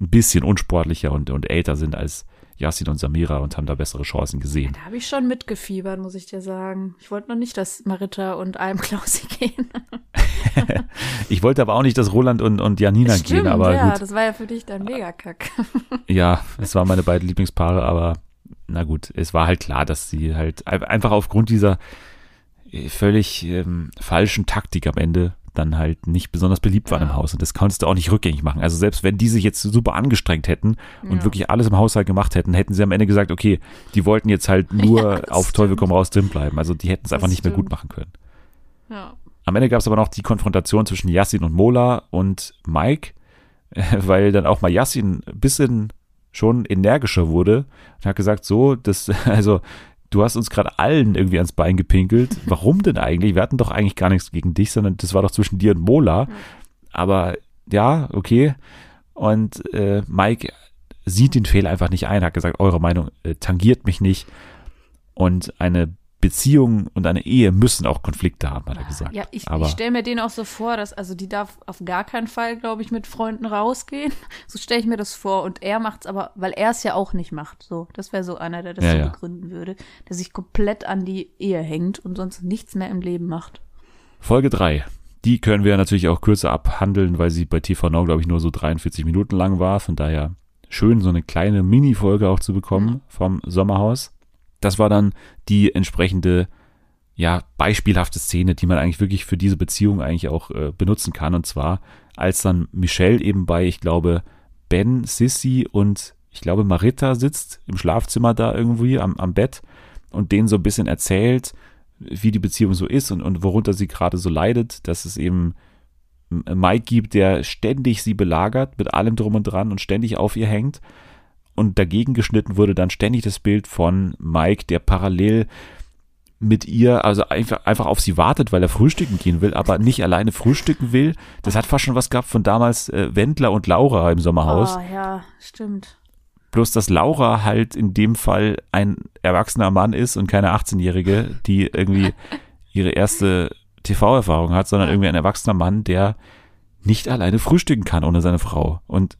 ein bisschen unsportlicher und, und älter sind als Yassin und Samira und haben da bessere Chancen gesehen. Da habe ich schon mitgefiebert, muss ich dir sagen. Ich wollte noch nicht, dass Maritta und Alm Klausi gehen. [LAUGHS] Ich wollte aber auch nicht, dass Roland und, und Janina Stimmt, gehen, aber ja, gut. das war ja für dich dann mega kack. [LAUGHS] Ja, es waren meine beiden Lieblingspaare, aber na gut, es war halt klar, dass sie halt ein- einfach aufgrund dieser völlig ähm, falschen Taktik am Ende dann halt nicht besonders beliebt waren Ja. im Haus und das konntest du auch nicht rückgängig machen. Also selbst wenn die sich jetzt super angestrengt hätten und Ja. wirklich alles im Haushalt gemacht hätten, hätten sie am Ende gesagt, okay, die wollten jetzt halt [LAUGHS] nur Ja, auf Teufel stimmt. komm raus drin bleiben. Also die hätten es einfach nicht mehr gut stimmt. machen können. Am Ende gab es aber noch die Konfrontation zwischen Yassin und Mola und Mike, äh, [LAUGHS] weil dann auch mal Yassin ein bisschen schon energischer wurde und hat gesagt, so, das, [LAUGHS] also, du hast uns gerade allen irgendwie ans Bein gepinkelt. [LAUGHS] Warum denn eigentlich? Wir hatten doch eigentlich gar nichts gegen dich, sondern das war doch zwischen dir und Mola. Aber ja, okay. Und äh, Mike sieht den Fehler einfach nicht ein, hat gesagt, eure Meinung äh, tangiert mich nicht. Und eine Beziehung und eine Ehe müssen auch Konflikte haben, hat er gesagt. Ja, ich, ich stelle mir den auch so vor, dass, also die darf auf gar keinen Fall, glaube ich, mit Freunden rausgehen. [LAUGHS] So stelle ich mir das vor. Und er macht's aber, weil er es ja auch nicht macht. So, das wäre so einer, der das Ja, so ja. begründen würde, der sich komplett an die Ehe hängt und sonst nichts mehr im Leben macht. Folge 3. Die können wir natürlich auch kürzer abhandeln, weil sie bei TV Now, glaube ich, nur so 43 Minuten lang war. Von daher schön, so eine kleine Mini-Folge auch zu bekommen Mhm. vom Sommerhaus. Das war dann die entsprechende, ja, beispielhafte Szene, die man eigentlich wirklich für diese Beziehung eigentlich auch äh, benutzen kann. Und zwar, als dann Michelle eben bei, ich glaube, Ben, Sissy und ich glaube, Marita sitzt im Schlafzimmer da irgendwie am, am Bett und denen so ein bisschen erzählt, wie die Beziehung so ist und, und worunter sie gerade so leidet, dass es eben Mike gibt, der ständig sie belagert mit allem drum und dran und ständig auf ihr hängt. Und dagegen geschnitten wurde dann ständig das Bild von Mike, der parallel mit ihr, also einfach, einfach auf sie wartet, weil er frühstücken gehen will, aber nicht alleine frühstücken will. Das hat fast schon was gehabt von damals äh, Wendler und Laura im Sommerhaus. Oh, ja, stimmt. Bloß, dass Laura halt in dem Fall ein erwachsener Mann ist und keine 18-Jährige, die irgendwie [LAUGHS] ihre erste TV-Erfahrung hat, sondern irgendwie ein erwachsener Mann, der nicht alleine frühstücken kann ohne seine Frau. Und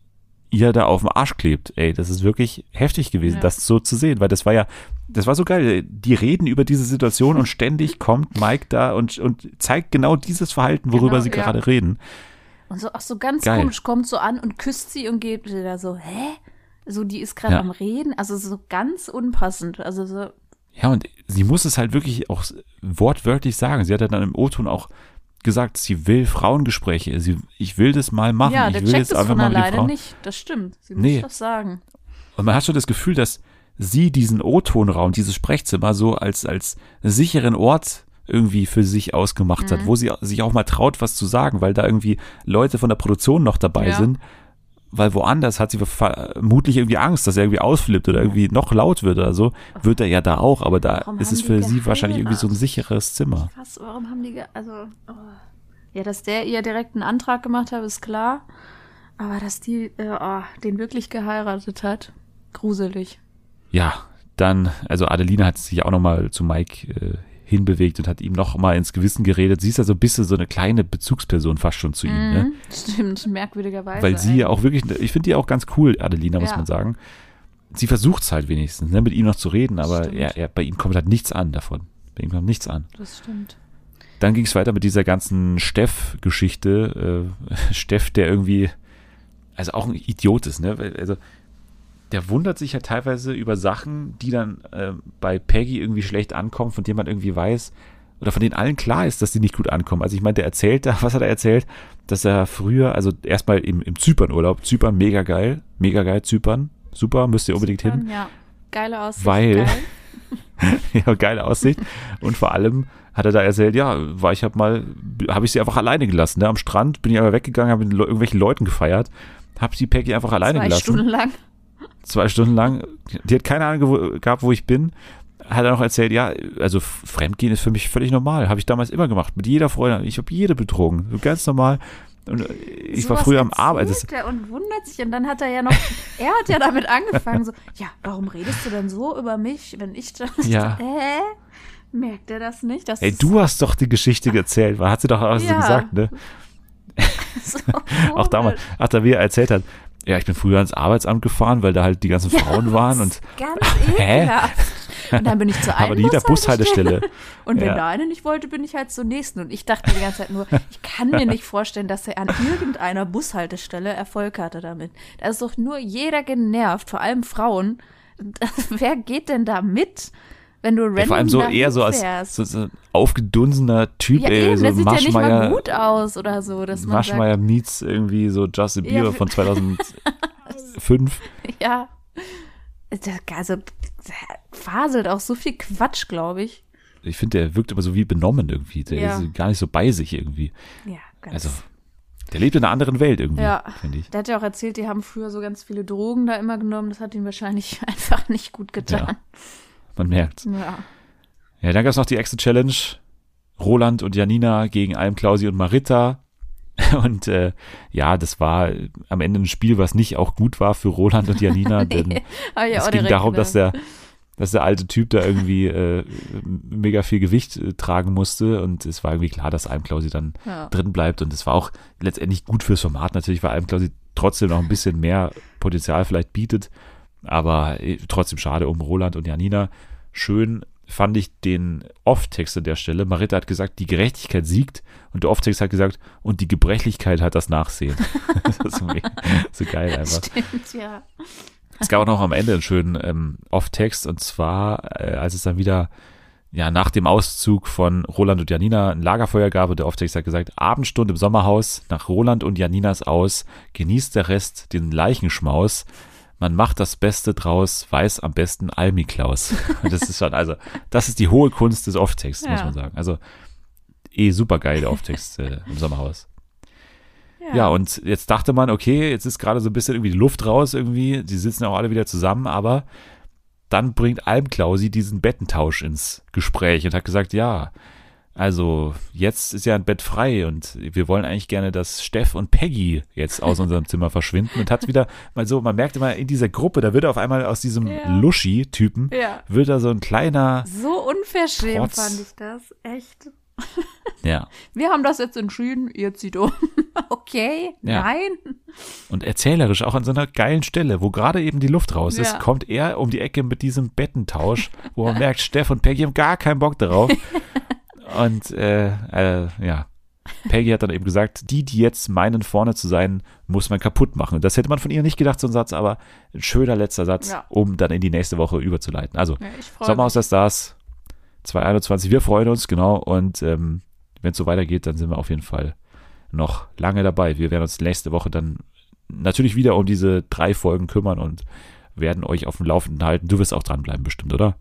ihr da auf dem Arsch klebt. Ey, das ist wirklich heftig gewesen, Ja. das so zu sehen, weil das war ja, das war so geil. Die reden über diese Situation und ständig [LAUGHS] kommt Mike da und, und zeigt genau dieses Verhalten, worüber Genau, sie ja. gerade reden. Und so, auch so ganz Geil. komisch, kommt so an und küsst sie und geht wieder so, hä? So, die ist gerade Ja. am Reden. Also so ganz unpassend. Also so, Ja, und sie muss es halt wirklich auch wortwörtlich sagen. Sie hat ja dann im O-Ton auch gesagt, sie will Frauengespräche. Sie, ich will das mal machen. ja, ich der will checkt jetzt es einfach von mal alleine Frauen. nicht. Das stimmt. Sie muss Nee. das sagen. Und man hat schon das Gefühl, dass sie diesen O-Tonraum, dieses Sprechzimmer so als, als sicheren Ort irgendwie für sich ausgemacht Mhm. hat, wo sie sich auch mal traut, was zu sagen, weil da irgendwie Leute von der Produktion noch dabei Ja. sind. Weil woanders hat sie vermutlich irgendwie Angst, dass er irgendwie ausflippt oder irgendwie noch laut wird oder so. Wird er ja da auch, aber da Warum ist es für sie wahrscheinlich irgendwie so ein sicheres Zimmer. Was, warum haben die, also, oh. ja, dass der ihr direkt einen Antrag gemacht hat, ist klar. Aber dass die, äh, oh, den wirklich geheiratet hat, gruselig. Ja, dann, also Adeline hat sich auch nochmal zu Mike äh, hinbewegt und hat ihm nochmal ins Gewissen geredet. Sie ist ja so ein bisschen so eine kleine Bezugsperson fast schon zu ihm. Ne? Mhm, Stimmt, merkwürdigerweise. Weil sie ja auch wirklich, ich finde die auch ganz cool, Adelina, muss Ja. man sagen. Sie versucht es halt wenigstens, ne, mit ihm noch zu reden, aber er, er, bei ihm kommt halt nichts an davon. Bei ihm kommt nichts an. Das stimmt. Dann ging es weiter mit dieser ganzen Steff-Geschichte. Äh, [LAUGHS] Steff, der irgendwie, also auch ein Idiot ist, ne? Also, der wundert sich ja teilweise über Sachen, die dann äh, bei Peggy irgendwie schlecht ankommen, von denen man irgendwie weiß, oder von denen allen klar ist, dass die nicht gut ankommen. Also ich meine, der erzählt da, [LAUGHS] was hat er erzählt? Dass er früher, also erstmal im, im Zypern-Urlaub, Zypern mega geil, mega geil, Zypern, super, müsst ihr unbedingt hin. Ja, geile Aussicht. Weil- Geil. [LAUGHS] ja, geile Aussicht. Und vor allem hat er da erzählt, ja, war ich hab mal, habe ich sie einfach alleine gelassen. Ne? Am Strand bin ich aber weggegangen, habe mit irgendwelchen Leuten gefeiert, habe die Peggy einfach alleine Zwei gelassen. Stunden lang. Zwei Stunden lang. Die hat keine Ahnung gehabt, wo ich bin. Hat er noch erzählt, ja, also Fremdgehen ist für mich völlig normal. Habe ich damals immer gemacht. Mit jeder Freundin. Ich habe jede betrogen. So Ganz normal. Und äh, ich war Sowas früher am Arbeit. Das, erzählt er und wundert sich. Und dann hat er ja noch, [LAUGHS] er hat ja damit angefangen, so, ja, warum redest du denn so über mich, wenn ich da. Ja. [LAUGHS] Hä? Merkt er das nicht? Das ey, du hast doch die Geschichte erzählt. Hat sie doch auch so Ja. gesagt, ne? [LAUGHS] so Auch damals, ach, da wie er erzählt hat, ja, ich bin früher ans Arbeitsamt gefahren, weil da halt die ganzen Frauen [LAUGHS] waren und Ganz [LAUGHS] Hä? Und dann bin ich zur einen aber jeder Bushaltestelle. Und wenn Ja. der eine nicht wollte, bin ich halt zur nächsten. Und ich dachte die ganze Zeit nur, ich kann mir nicht vorstellen, dass er an irgendeiner Bushaltestelle Erfolg hatte damit. Da ist doch nur jeder genervt, vor allem Frauen. [LAUGHS] Wer geht denn da mit, wenn du random Ja, vor allem so eher so als so, so aufgedunsener Typ, ja, ey, eben, so der sieht ja nicht mal gut aus oder so, dass man Marschmeier meets irgendwie so Justin Ja, Bieber wir- von 2005. sagt, [LAUGHS] ja. Also, der faselt auch so viel Quatsch, glaube ich. Ich finde, der wirkt immer so wie benommen irgendwie. Der Ja. ist gar nicht so bei sich irgendwie. Ja, ganz. Also, der lebt in einer anderen Welt irgendwie, Ja. finde ich. Der hat ja auch erzählt, die haben früher so ganz viele Drogen da immer genommen. Das hat ihm wahrscheinlich [LAUGHS] einfach nicht gut getan. Man merkt. Ja. Ja, dann gab es noch die Exit-Challenge. Roland und Janina gegen Alm, Klausi und Marita. [LAUGHS] Und äh, ja, das war am Ende ein Spiel, was nicht auch gut war für Roland und Janina, [LAUGHS] denn ja, es ging darum, dass der, dass der alte Typ da irgendwie äh, mega viel Gewicht äh, tragen musste und es war irgendwie klar, dass Almklausi dann Ja. drin bleibt und es war auch letztendlich gut fürs Format natürlich, weil Almklausi trotzdem noch ein bisschen mehr Potenzial vielleicht bietet, aber äh, trotzdem schade um Roland und Janina. Schön fand ich den Off-Text an der Stelle. Marita hat gesagt, die Gerechtigkeit siegt und der Off-Text hat gesagt, und die Gebrechlichkeit hat das Nachsehen. [LAUGHS] das ist so, geil [LAUGHS] einfach. Stimmt, ja. Es gab auch noch am Ende einen schönen ähm, Off-Text und zwar, äh, als es dann wieder ja nach dem Auszug von Roland und Janina ein Lagerfeuer gab und der Off-Text hat gesagt, Abendstunde im Sommerhaus, nach Roland und Janinas aus, genießt der Rest den Leichenschmaus. Man macht das Beste draus, weiß am besten Almi-Klaus. Und das ist schon, also, das ist die hohe Kunst des Off-Texts, muss Ja. man sagen. Also, eh super geil, der Off-Text äh, [LAUGHS] im Sommerhaus. Ja, und jetzt dachte man, okay, jetzt ist gerade so ein bisschen irgendwie die Luft raus irgendwie. Die sitzen auch alle wieder zusammen, aber dann bringt Almklausi diesen Bettentausch ins Gespräch und hat gesagt, ja, also jetzt ist ja ein Bett frei und wir wollen eigentlich gerne, dass Steff und Peggy jetzt aus [LAUGHS] unserem Zimmer verschwinden und hat wieder mal so, man merkt immer in dieser Gruppe, da wird auf einmal aus diesem Ja. Luschi-Typen, Ja. wird da so ein kleiner, So unverschämt Trotz- fand ich das. Echt. [LAUGHS] ja, Wir haben das jetzt entschieden, ihr zieht um. [LAUGHS] okay, Ja. nein. und erzählerisch auch an so einer geilen Stelle, wo gerade eben die Luft raus ist, Ja. kommt er um die Ecke mit diesem Bettentausch, wo man merkt, Steff und Peggy haben gar keinen Bock darauf. Und äh, äh, ja, Peggy hat dann eben gesagt, die, die jetzt meinen, vorne zu sein, muss man kaputt machen. Und das hätte man von ihr nicht gedacht, so ein Satz, aber ein schöner letzter Satz, Ja. um dann in die nächste Woche überzuleiten. Also, Ja, Sommerhaus der Stars 2021, wir freuen uns, genau. Und ähm, wenn es so weitergeht, dann sind wir auf jeden Fall noch lange dabei. Wir werden uns nächste Woche dann natürlich wieder um diese drei Folgen kümmern und werden euch auf dem Laufenden halten. Du wirst auch dranbleiben, bestimmt, oder?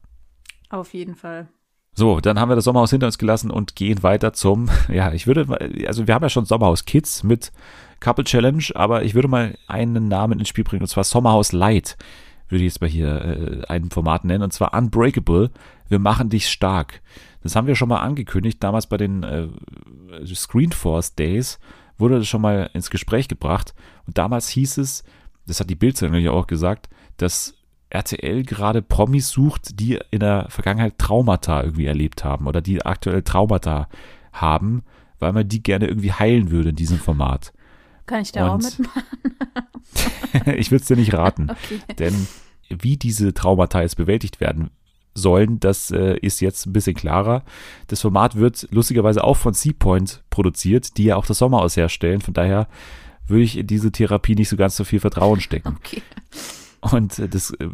Auf jeden Fall. So, dann haben wir das Sommerhaus hinter uns gelassen und gehen weiter zum, [LAUGHS] ja, ich würde, also wir haben ja schon Sommerhaus Kids mit Couple Challenge, aber ich würde mal einen Namen ins Spiel bringen, und zwar Sommerhaus Light, würde ich jetzt mal hier äh, ein Format nennen, und zwar Unbreakable. Wir machen dich stark. Das haben wir schon mal angekündigt, damals bei den äh, Screenforce Days wurde das schon mal ins Gespräch gebracht. Und damals hieß es, das hat die Bildzeitung ja auch gesagt, dass RTL gerade Promis sucht, die in der Vergangenheit Traumata irgendwie erlebt haben oder die aktuell Traumata haben, weil man die gerne irgendwie heilen würde in diesem Format. Kann ich da auch Und- mitmachen? [LAUGHS] ich würde es dir nicht raten, [LAUGHS] Okay. denn wie diese Traumata jetzt bewältigt werden sollen, das äh, ist jetzt ein bisschen klarer. Das Format wird lustigerweise auch von Seapoint produziert, die ja auch das Sommerhaus herstellen. Von daher würde ich in diese Therapie nicht so ganz so viel Vertrauen stecken. Okay. Und äh, das äh,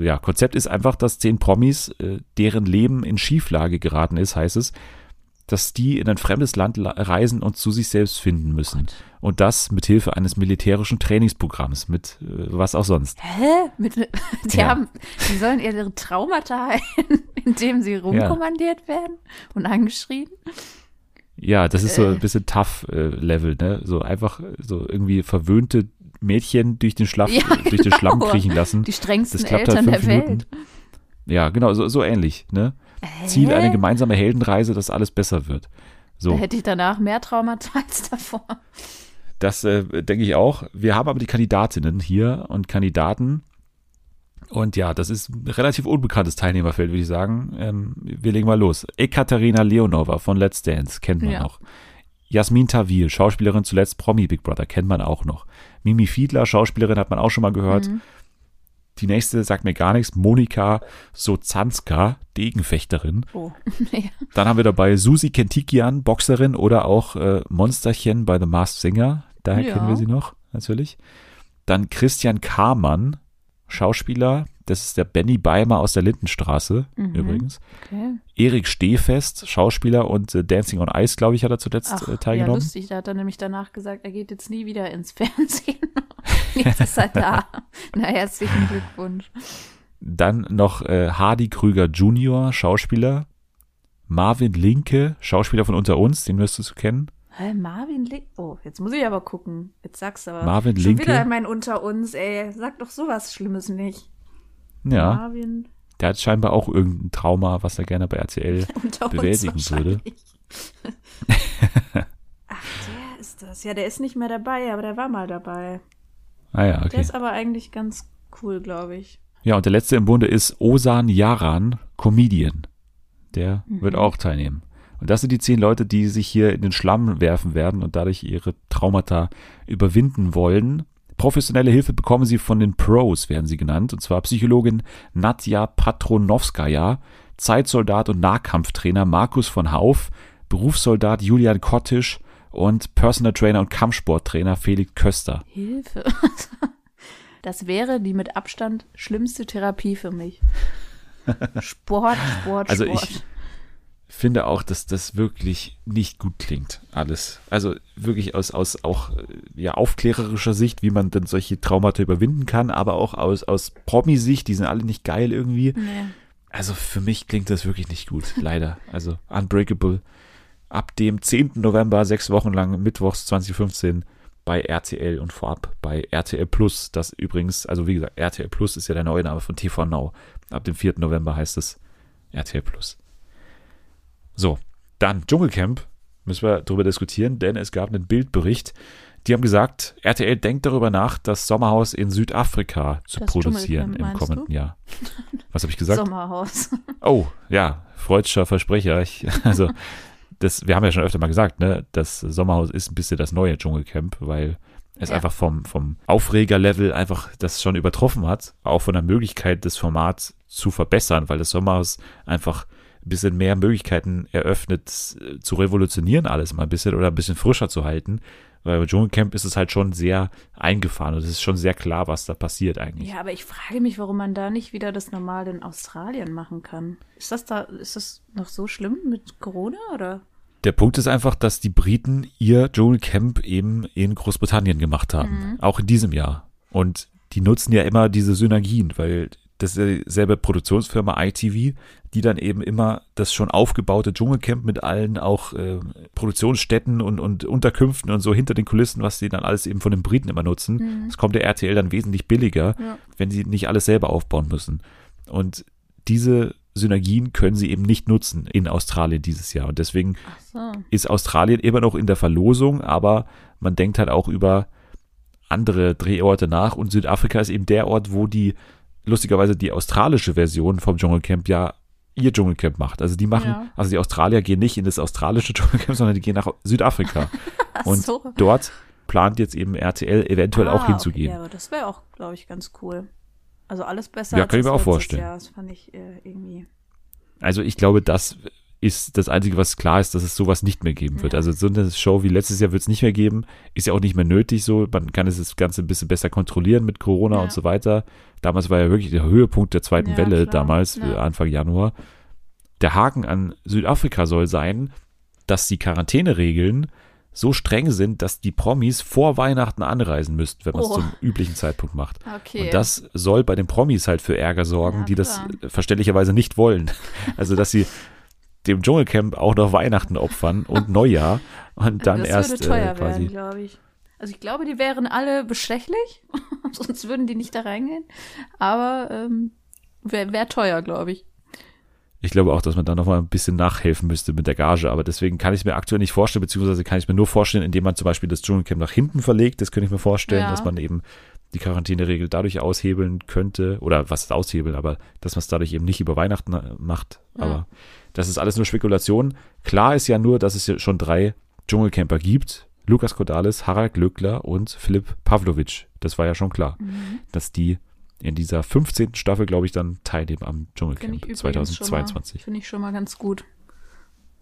ja, Konzept ist einfach, dass zehn Promis, äh, deren Leben in Schieflage geraten ist, heißt es, dass die in ein fremdes Land la- reisen und zu sich selbst finden müssen. Und das mit Hilfe eines militärischen Trainingsprogramms, mit äh, was auch sonst. Hä? Mit, [LAUGHS] die Ja. haben, die sollen ihre Traumata heilen, [LAUGHS] indem sie rumkommandiert werden und angeschrien? Ja, das ist so ein bisschen tough äh, Level, ne? So einfach so irgendwie verwöhnte Mädchen durch den, Schlaff, Ja, [LAUGHS] durch den Schlamm genau. kriechen lassen. Die strengsten Das klappt halt Eltern fünf der Minuten. Welt. Ja, genau, so, so ähnlich, ne? Ziel eine gemeinsame Heldenreise, dass alles besser wird. Da So. hätte ich danach mehr Traumata [LAUGHS] als davor. Das äh, denke ich auch. Wir haben aber die Kandidatinnen hier und Kandidaten. Und ja, das ist ein relativ unbekanntes Teilnehmerfeld, würde ich sagen. Ähm, wir legen mal los. Ekaterina Leonova von Let's Dance, kennt man Ja. noch. Jasmin Tawil, Schauspielerin zuletzt Promi Big Brother, kennt man auch noch. Mimi Fiedler, Schauspielerin, hat man auch schon mal gehört. Mhm. Die nächste sagt mir gar nichts. Monika Sozanska, Degenfechterin. Oh. [LAUGHS] ja. Dann haben wir dabei Susi Kentikian, Boxerin oder auch äh, Monsterchen bei The Masked Singer. Daher Ja. kennen wir sie noch, natürlich. Dann Christian Kamann, Schauspieler. Das ist der Benny Beimer aus der Lindenstraße, Mhm. übrigens. Okay. Erik Stehfest, Schauspieler und äh, Dancing on Ice, glaube ich, hat er zuletzt Ach, äh, ja, teilgenommen. lustig. Da hat er nämlich danach gesagt, er geht jetzt nie wieder ins [LAUGHS] Fernsehen. [LAUGHS] jetzt ist er da. [LAUGHS] Na, herzlichen Glückwunsch. Dann noch äh, Hardy Krüger Jr., Schauspieler. Marvin Linke, Schauspieler von Unter uns, den wirst du kennen. Hä, Marvin Link. Oh, jetzt muss ich aber gucken. Jetzt sagst du aber. Marvin Schon Linke. wieder mein Unter uns, ey. Sag doch sowas Schlimmes nicht. Ja, Marvin der hat scheinbar auch irgendein Trauma, was er gerne bei RTL [LAUGHS] bewältigen würde. [LAUGHS] Ach, der ist das. Ja, der ist nicht mehr dabei, aber der war mal dabei. Ah ja, Der okay. ist aber eigentlich ganz cool, glaube ich. Ja, und der letzte im Bunde ist Osan Yaran, Comedian. Der wird auch teilnehmen. Und das sind die zehn Leute, die sich hier in den Schlamm werfen werden und dadurch ihre Traumata überwinden wollen. Professionelle Hilfe bekommen sie von den Pros, werden sie genannt, und zwar Psychologin Nadja Patronowskaja, Zeitsoldat und Nahkampftrainer Markus von Hauf, Berufssoldat Julian Kottisch und Personal Trainer und Kampfsporttrainer Felix Köster. Hilfe. [LAUGHS] Das wäre die mit Abstand schlimmste Therapie für mich. [LAUGHS] Sport, Sport, Also Sport. ich finde auch, dass das wirklich nicht gut klingt, alles. Also wirklich aus, aus auch äh, ja, aufklärerischer Sicht, wie man dann solche Traumata überwinden kann, aber auch aus, aus Promi-Sicht, die sind alle nicht geil irgendwie. nee. Also für mich klingt das wirklich nicht gut, leider. Also Unbreakable ab dem 10. November, sechs Wochen lang, mittwochs 2015, bei RTL und vorab bei RTL Plus. Das übrigens, also wie gesagt, RTL Plus ist ja der neue Name von TV Now. Ab dem 4. November heißt es RTL Plus. So, dann Dschungelcamp. Müssen wir darüber diskutieren, denn es gab einen Bildbericht. Die haben gesagt, RTL denkt darüber nach, das Sommerhaus in Südafrika zu Das produzieren im kommenden du? Jahr. Was habe ich gesagt? Sommerhaus. [LAUGHS] Oh, ja, freudscher Versprecher. Ich, also, das, wir haben ja schon öfter mal gesagt, ne, das Sommerhaus ist ein bisschen das neue Dschungelcamp, weil es Ja. einfach vom, vom Aufregerlevel einfach das schon übertroffen hat, auch von der Möglichkeit, das Format zu verbessern, weil das Sommerhaus einfach ein bisschen mehr Möglichkeiten eröffnet, äh, zu revolutionieren alles mal ein bisschen oder ein bisschen frischer zu halten. Weil bei Dschungelcamp ist es halt schon sehr eingefahren und es ist schon sehr klar, was da passiert eigentlich. Ja, aber ich frage mich, warum man da nicht wieder das normal in Australien machen kann. Ist das da, ist das noch so schlimm mit Corona oder? Der Punkt ist einfach, dass die Briten ihr Dschungelcamp eben in Großbritannien gemacht haben. Auch in diesem Jahr. Und die nutzen ja immer diese Synergien, weil das ist dieselbe Produktionsfirma ITV, die dann eben immer das schon aufgebaute Dschungelcamp mit allen auch äh, Produktionsstätten und, und Unterkünften und so hinter den Kulissen, was sie dann alles eben von den Briten immer nutzen. Das kommt der RTL dann wesentlich billiger, Ja. wenn sie nicht alles selber aufbauen müssen. Und diese Synergien können sie eben nicht nutzen in Australien dieses Jahr. Und deswegen so. ist Australien immer noch in der Verlosung, aber man denkt halt auch über andere Drehorte nach und Südafrika ist eben der Ort, wo die lustigerweise die australische Version vom Dschungelcamp ja ihr Dschungelcamp macht. Also die machen, Ja. also die Australier gehen nicht in das australische [LAUGHS] Dschungelcamp, sondern die gehen nach Südafrika. [LAUGHS] Und so. dort plant jetzt eben RTL eventuell auch Ah, hinzugehen. Okay, ja, aber das wäre auch, glaube ich, ganz cool. Also alles besser Ja, kann ich mir auch vorstellen. Jahr. Das fand ich äh, irgendwie. Also ich glaube, das ist das Einzige, was klar ist, dass es sowas nicht mehr geben wird. Ja. Also so eine Show wie letztes Jahr wird es nicht mehr geben. Ist ja auch nicht mehr nötig so. Man kann es das Ganze ein bisschen besser kontrollieren mit Corona Ja. und so weiter. Damals war ja wirklich der Höhepunkt der zweiten Ja, Welle klar. damals, Anfang Januar. Der Haken an Südafrika soll sein, dass die Quarantäneregeln so streng sind, dass die Promis vor Weihnachten anreisen müssten, wenn man es Oh. zum üblichen Zeitpunkt macht. Okay. Und das soll bei den Promis halt für Ärger sorgen, Ja, die das klar. äh, verständlicherweise nicht wollen. [LAUGHS] Also, dass sie dem Dschungelcamp auch noch Weihnachten opfern und [LAUGHS] Neujahr und dann das erst würde teuer äh, quasi. werden, glaube ich. Also ich glaube, die wären alle bestechlich, [LAUGHS] sonst würden die nicht da reingehen. Aber ähm, wäre wär teuer, glaube ich. Ich glaube auch, dass man da noch mal ein bisschen nachhelfen müsste mit der Gage, aber deswegen kann ich es mir aktuell nicht vorstellen, beziehungsweise kann ich es mir nur vorstellen, indem man zum Beispiel das Dschungelcamp nach hinten verlegt. Das könnte ich mir vorstellen, Ja. dass man eben die Quarantäneregel dadurch aushebeln könnte, oder was ist aushebeln, aber dass man es dadurch eben nicht über Weihnachten äh, macht. Ja. Aber das ist alles nur Spekulation. Klar ist ja nur, dass es ja schon drei Dschungelcamper gibt. Lukas Kodalis, Harald Glöckler und Philipp Pavlovic. Das war ja schon klar, Mhm. dass die in dieser 15. Staffel, glaube ich, dann teilnehmen am Dschungelcamp übrigens 2022. schon mal, finde ich schon mal ganz gut.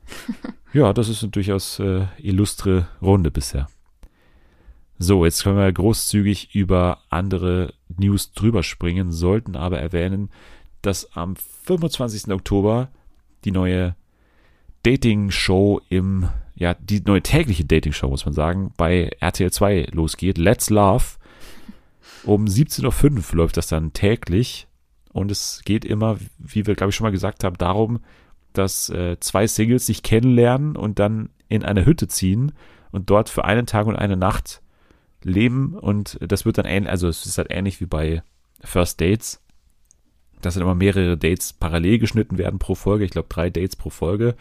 [LAUGHS] Ja, das ist eine durchaus äh, illustre Runde bisher. So, jetzt können wir großzügig über andere News drüber springen, sollten aber erwähnen, dass am 25. Oktober die neue Dating-Show im, ja, die neue tägliche Dating-Show, muss man sagen, bei RTL 2 losgeht. Let's Love. Um 17.05 Uhr läuft das dann täglich. Und es geht immer, wie wir, glaube ich, schon mal gesagt haben, darum, dass äh, zwei Singles sich kennenlernen und dann in eine Hütte ziehen und dort für einen Tag und eine Nacht leben. Und das wird dann ähnlich, also es ist halt ähnlich wie bei First Dates, dass dann immer mehrere Dates parallel geschnitten werden pro Folge. Ich glaube, drei Dates pro Folge.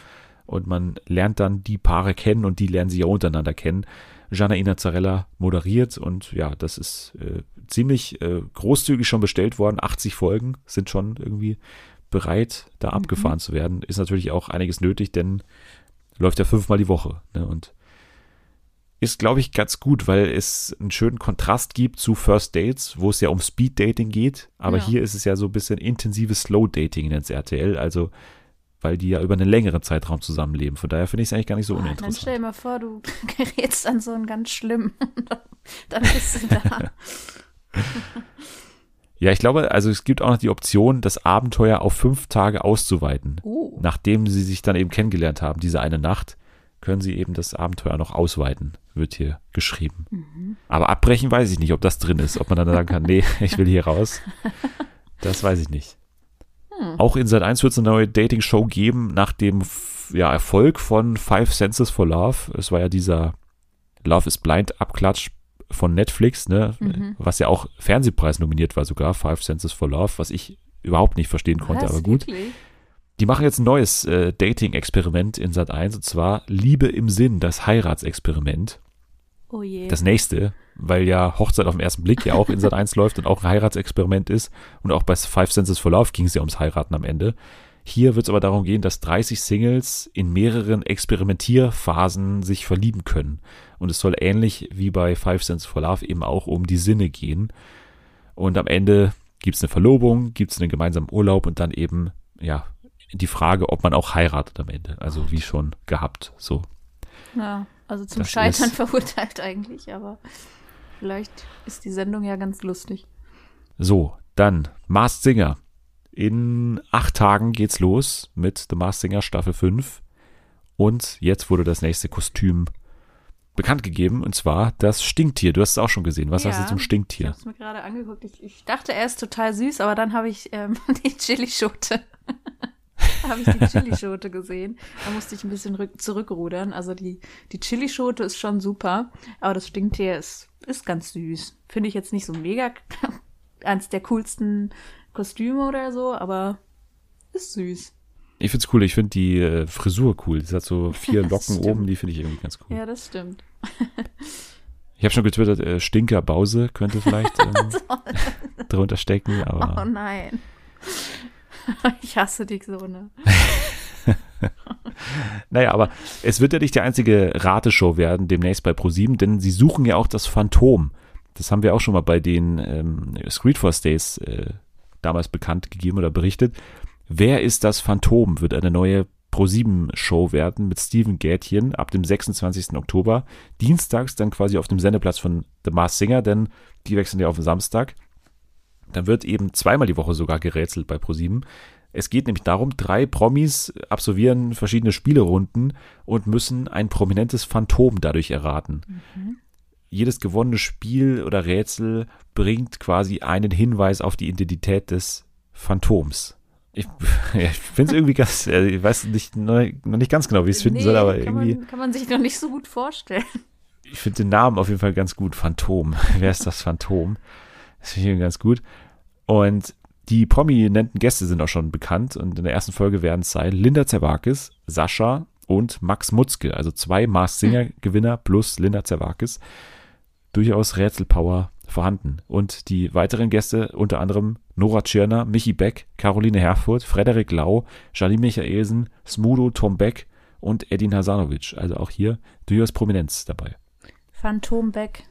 Und man lernt dann die Paare kennen und die lernen sie ja untereinander kennen. Janaina Zarella moderiert und ja, das ist äh, ziemlich äh, großzügig schon bestellt worden. 80 Folgen sind schon irgendwie bereit, da abgefahren zu werden. Ist natürlich auch einiges nötig, denn läuft ja fünfmal die Woche. Ne? Und ist, glaube ich, ganz gut, weil es einen schönen Kontrast gibt zu First Dates, wo es ja um Speed Dating geht. Aber Ja. hier ist es ja so ein bisschen intensives Slow Dating, nennt RTL. Also, weil die ja über einen längeren Zeitraum zusammenleben. Von daher finde ich es eigentlich gar nicht so dann uninteressant. stell dir mal vor, du [LAUGHS] gerätst an so einen ganz schlimmen. [LAUGHS] dann bist du da. [LAUGHS] Ja, ich glaube, also es gibt auch noch die Option, das Abenteuer auf fünf Tage auszuweiten. Uh, Nachdem sie sich dann eben kennengelernt haben, diese eine Nacht, können sie eben das Abenteuer noch ausweiten, wird hier geschrieben. Mhm. Aber abbrechen weiß ich nicht, ob das drin ist, ob man dann sagen kann, nee, [LAUGHS] ich will hier raus. Das weiß ich nicht. Hm. Auch in Sat 1 wird es eine neue Dating-Show geben, nach dem ja, Erfolg von Five Senses for Love. Es war ja dieser Love is Blind Abklatsch von Netflix, ne, mhm. was ja auch Fernsehpreis nominiert war sogar, Five Senses for Love, was ich überhaupt nicht verstehen konnte, was, aber gut. Wirklich? Die machen jetzt ein neues äh, Dating-Experiment in Sat 1 und zwar Liebe im Sinn, das Heiratsexperiment. Oh je. Das nächste, weil ja Hochzeit auf den ersten Blick ja auch in Sat 1 [LAUGHS] läuft und auch ein Heiratsexperiment ist. Und auch bei Five Senses for Love ging es ja ums Heiraten am Ende. Hier wird es aber darum gehen, dass 30 Singles in mehreren Experimentierphasen sich verlieben können. Und es soll ähnlich wie bei Five Senses for Love eben auch um die Sinne gehen. Und am Ende gibt es eine Verlobung, gibt es einen gemeinsamen Urlaub und dann eben, ja, die Frage, ob man auch heiratet am Ende. Also wie schon gehabt, so. Ja, also zum das Scheitern verurteilt eigentlich, aber vielleicht ist die Sendung ja ganz lustig. So, dann Masked Singer. In acht Tagen geht's los mit The Masked Singer Staffel 5. Und jetzt wurde das nächste Kostüm bekannt gegeben, und zwar das Stinktier. Du hast es auch schon gesehen. Was ja, hast du zum Stinktier? Ich habe es mir gerade angeguckt. Ich, ich, dachte, er ist total süß, aber dann habe ich ähm, [LAUGHS] die Chilischote. [LAUGHS] habe ich die [LAUGHS] Chilischote gesehen. Da musste ich ein bisschen zurückrudern. Also die, die Chilischote ist schon super, aber das Stinktier ist, ist ganz süß. Finde ich jetzt nicht so mega [LAUGHS] eins der coolsten Kostüme oder so, aber ist süß. Ich find's cool. Ich finde die äh, Frisur cool. Das hat so vier Locken oben, die finde ich irgendwie ganz cool. Ja, das stimmt. ich habe schon getwittert, äh, Stinker Bause könnte vielleicht ähm, drunter stecken, aber. Oh nein. [LAUGHS] Ich hasse dich so, ne? naja, aber es wird ja nicht die einzige Rateshow werden, demnächst bei ProSieben, denn sie suchen ja auch das Phantom. Das haben wir auch schon mal bei den ähm, Screedforce Days äh, damals bekannt gegeben oder berichtet. Wer ist das Phantom? Wird eine neue Pro7-Show werden mit Steven Gätchen ab dem 26. Oktober. Dienstags dann quasi auf dem Sendeplatz von The Mars Singer, denn die wechseln ja auf den Samstag. Dann wird eben zweimal die Woche sogar gerätselt bei Pro7. Es geht nämlich darum, drei Promis absolvieren verschiedene Spielerunden und müssen ein prominentes Phantom dadurch erraten. Mhm. Jedes gewonnene Spiel oder Rätsel bringt quasi einen Hinweis auf die Identität des Phantoms. Ich, [LAUGHS] ich finde es irgendwie ganz, ich weiß nicht, noch nicht ganz genau, wie ich es finden nee, soll, aber kann irgendwie. Man, kann man sich noch nicht so gut vorstellen. Ich finde den Namen auf jeden Fall ganz gut. Phantom. [LAUGHS] Wer ist das Phantom? Das finde ich ganz gut. Und die prominenten Gäste sind auch schon bekannt und in der ersten Folge werden es sein Linda Zerwakis, Sascha und Max Mutzke, also zwei Mars Singer Gewinner plus Linda Zerwakis. Durchaus Rätselpower vorhanden. Und die weiteren Gäste, unter anderem Nora Tschirner, Michi Beck, Caroline Herfurth, Frederik Lau, Charlie Michaelsen, Smudo Tom Beck und Edin Hasanovic. Also auch hier durchaus Prominenz dabei. Phantom Beck.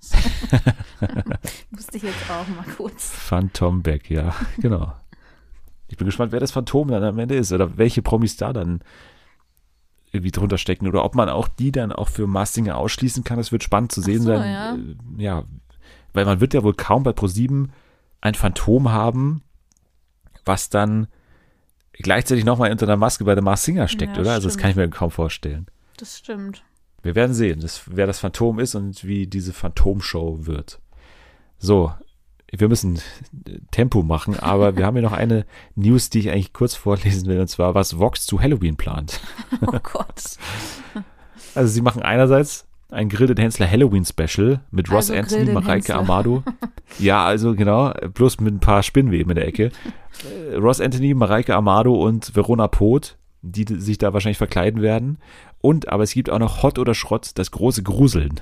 [LAUGHS] Wusste ich jetzt auch mal kurz. Phantom Beck, ja, genau. Ich bin gespannt, wer das Phantom dann am Ende ist oder welche Promis da dann irgendwie drunter stecken oder ob man auch die dann auch für Mastinger ausschließen kann. Das wird spannend zu sehen so, sein. Ja. Äh, ja. weil man wird ja wohl kaum bei ProSieben ein Phantom haben, was dann gleichzeitig nochmal unter der Maske bei der Mars Singer steckt, ja, oder? Also das kann ich mir kaum vorstellen. Das stimmt. Wir werden sehen, das, wer das Phantom ist und wie diese Phantomshow wird. So, wir müssen Tempo machen, aber wir haben hier noch eine [LAUGHS] News, die ich eigentlich kurz vorlesen will, und zwar, was Vox zu Halloween plant. [LAUGHS] Oh Gott. [LAUGHS] Also sie machen einerseits ein Grill Hensler Halloween Special mit Ross also Anthony, Mareike Amado. Ja, also genau, bloß mit ein paar Spinnweben in der Ecke. Äh, Ross Anthony, Mareike Amado und Verona Poth, die sich da wahrscheinlich verkleiden werden. Und, aber es gibt auch noch Hot oder Schrott, das große Gruseln.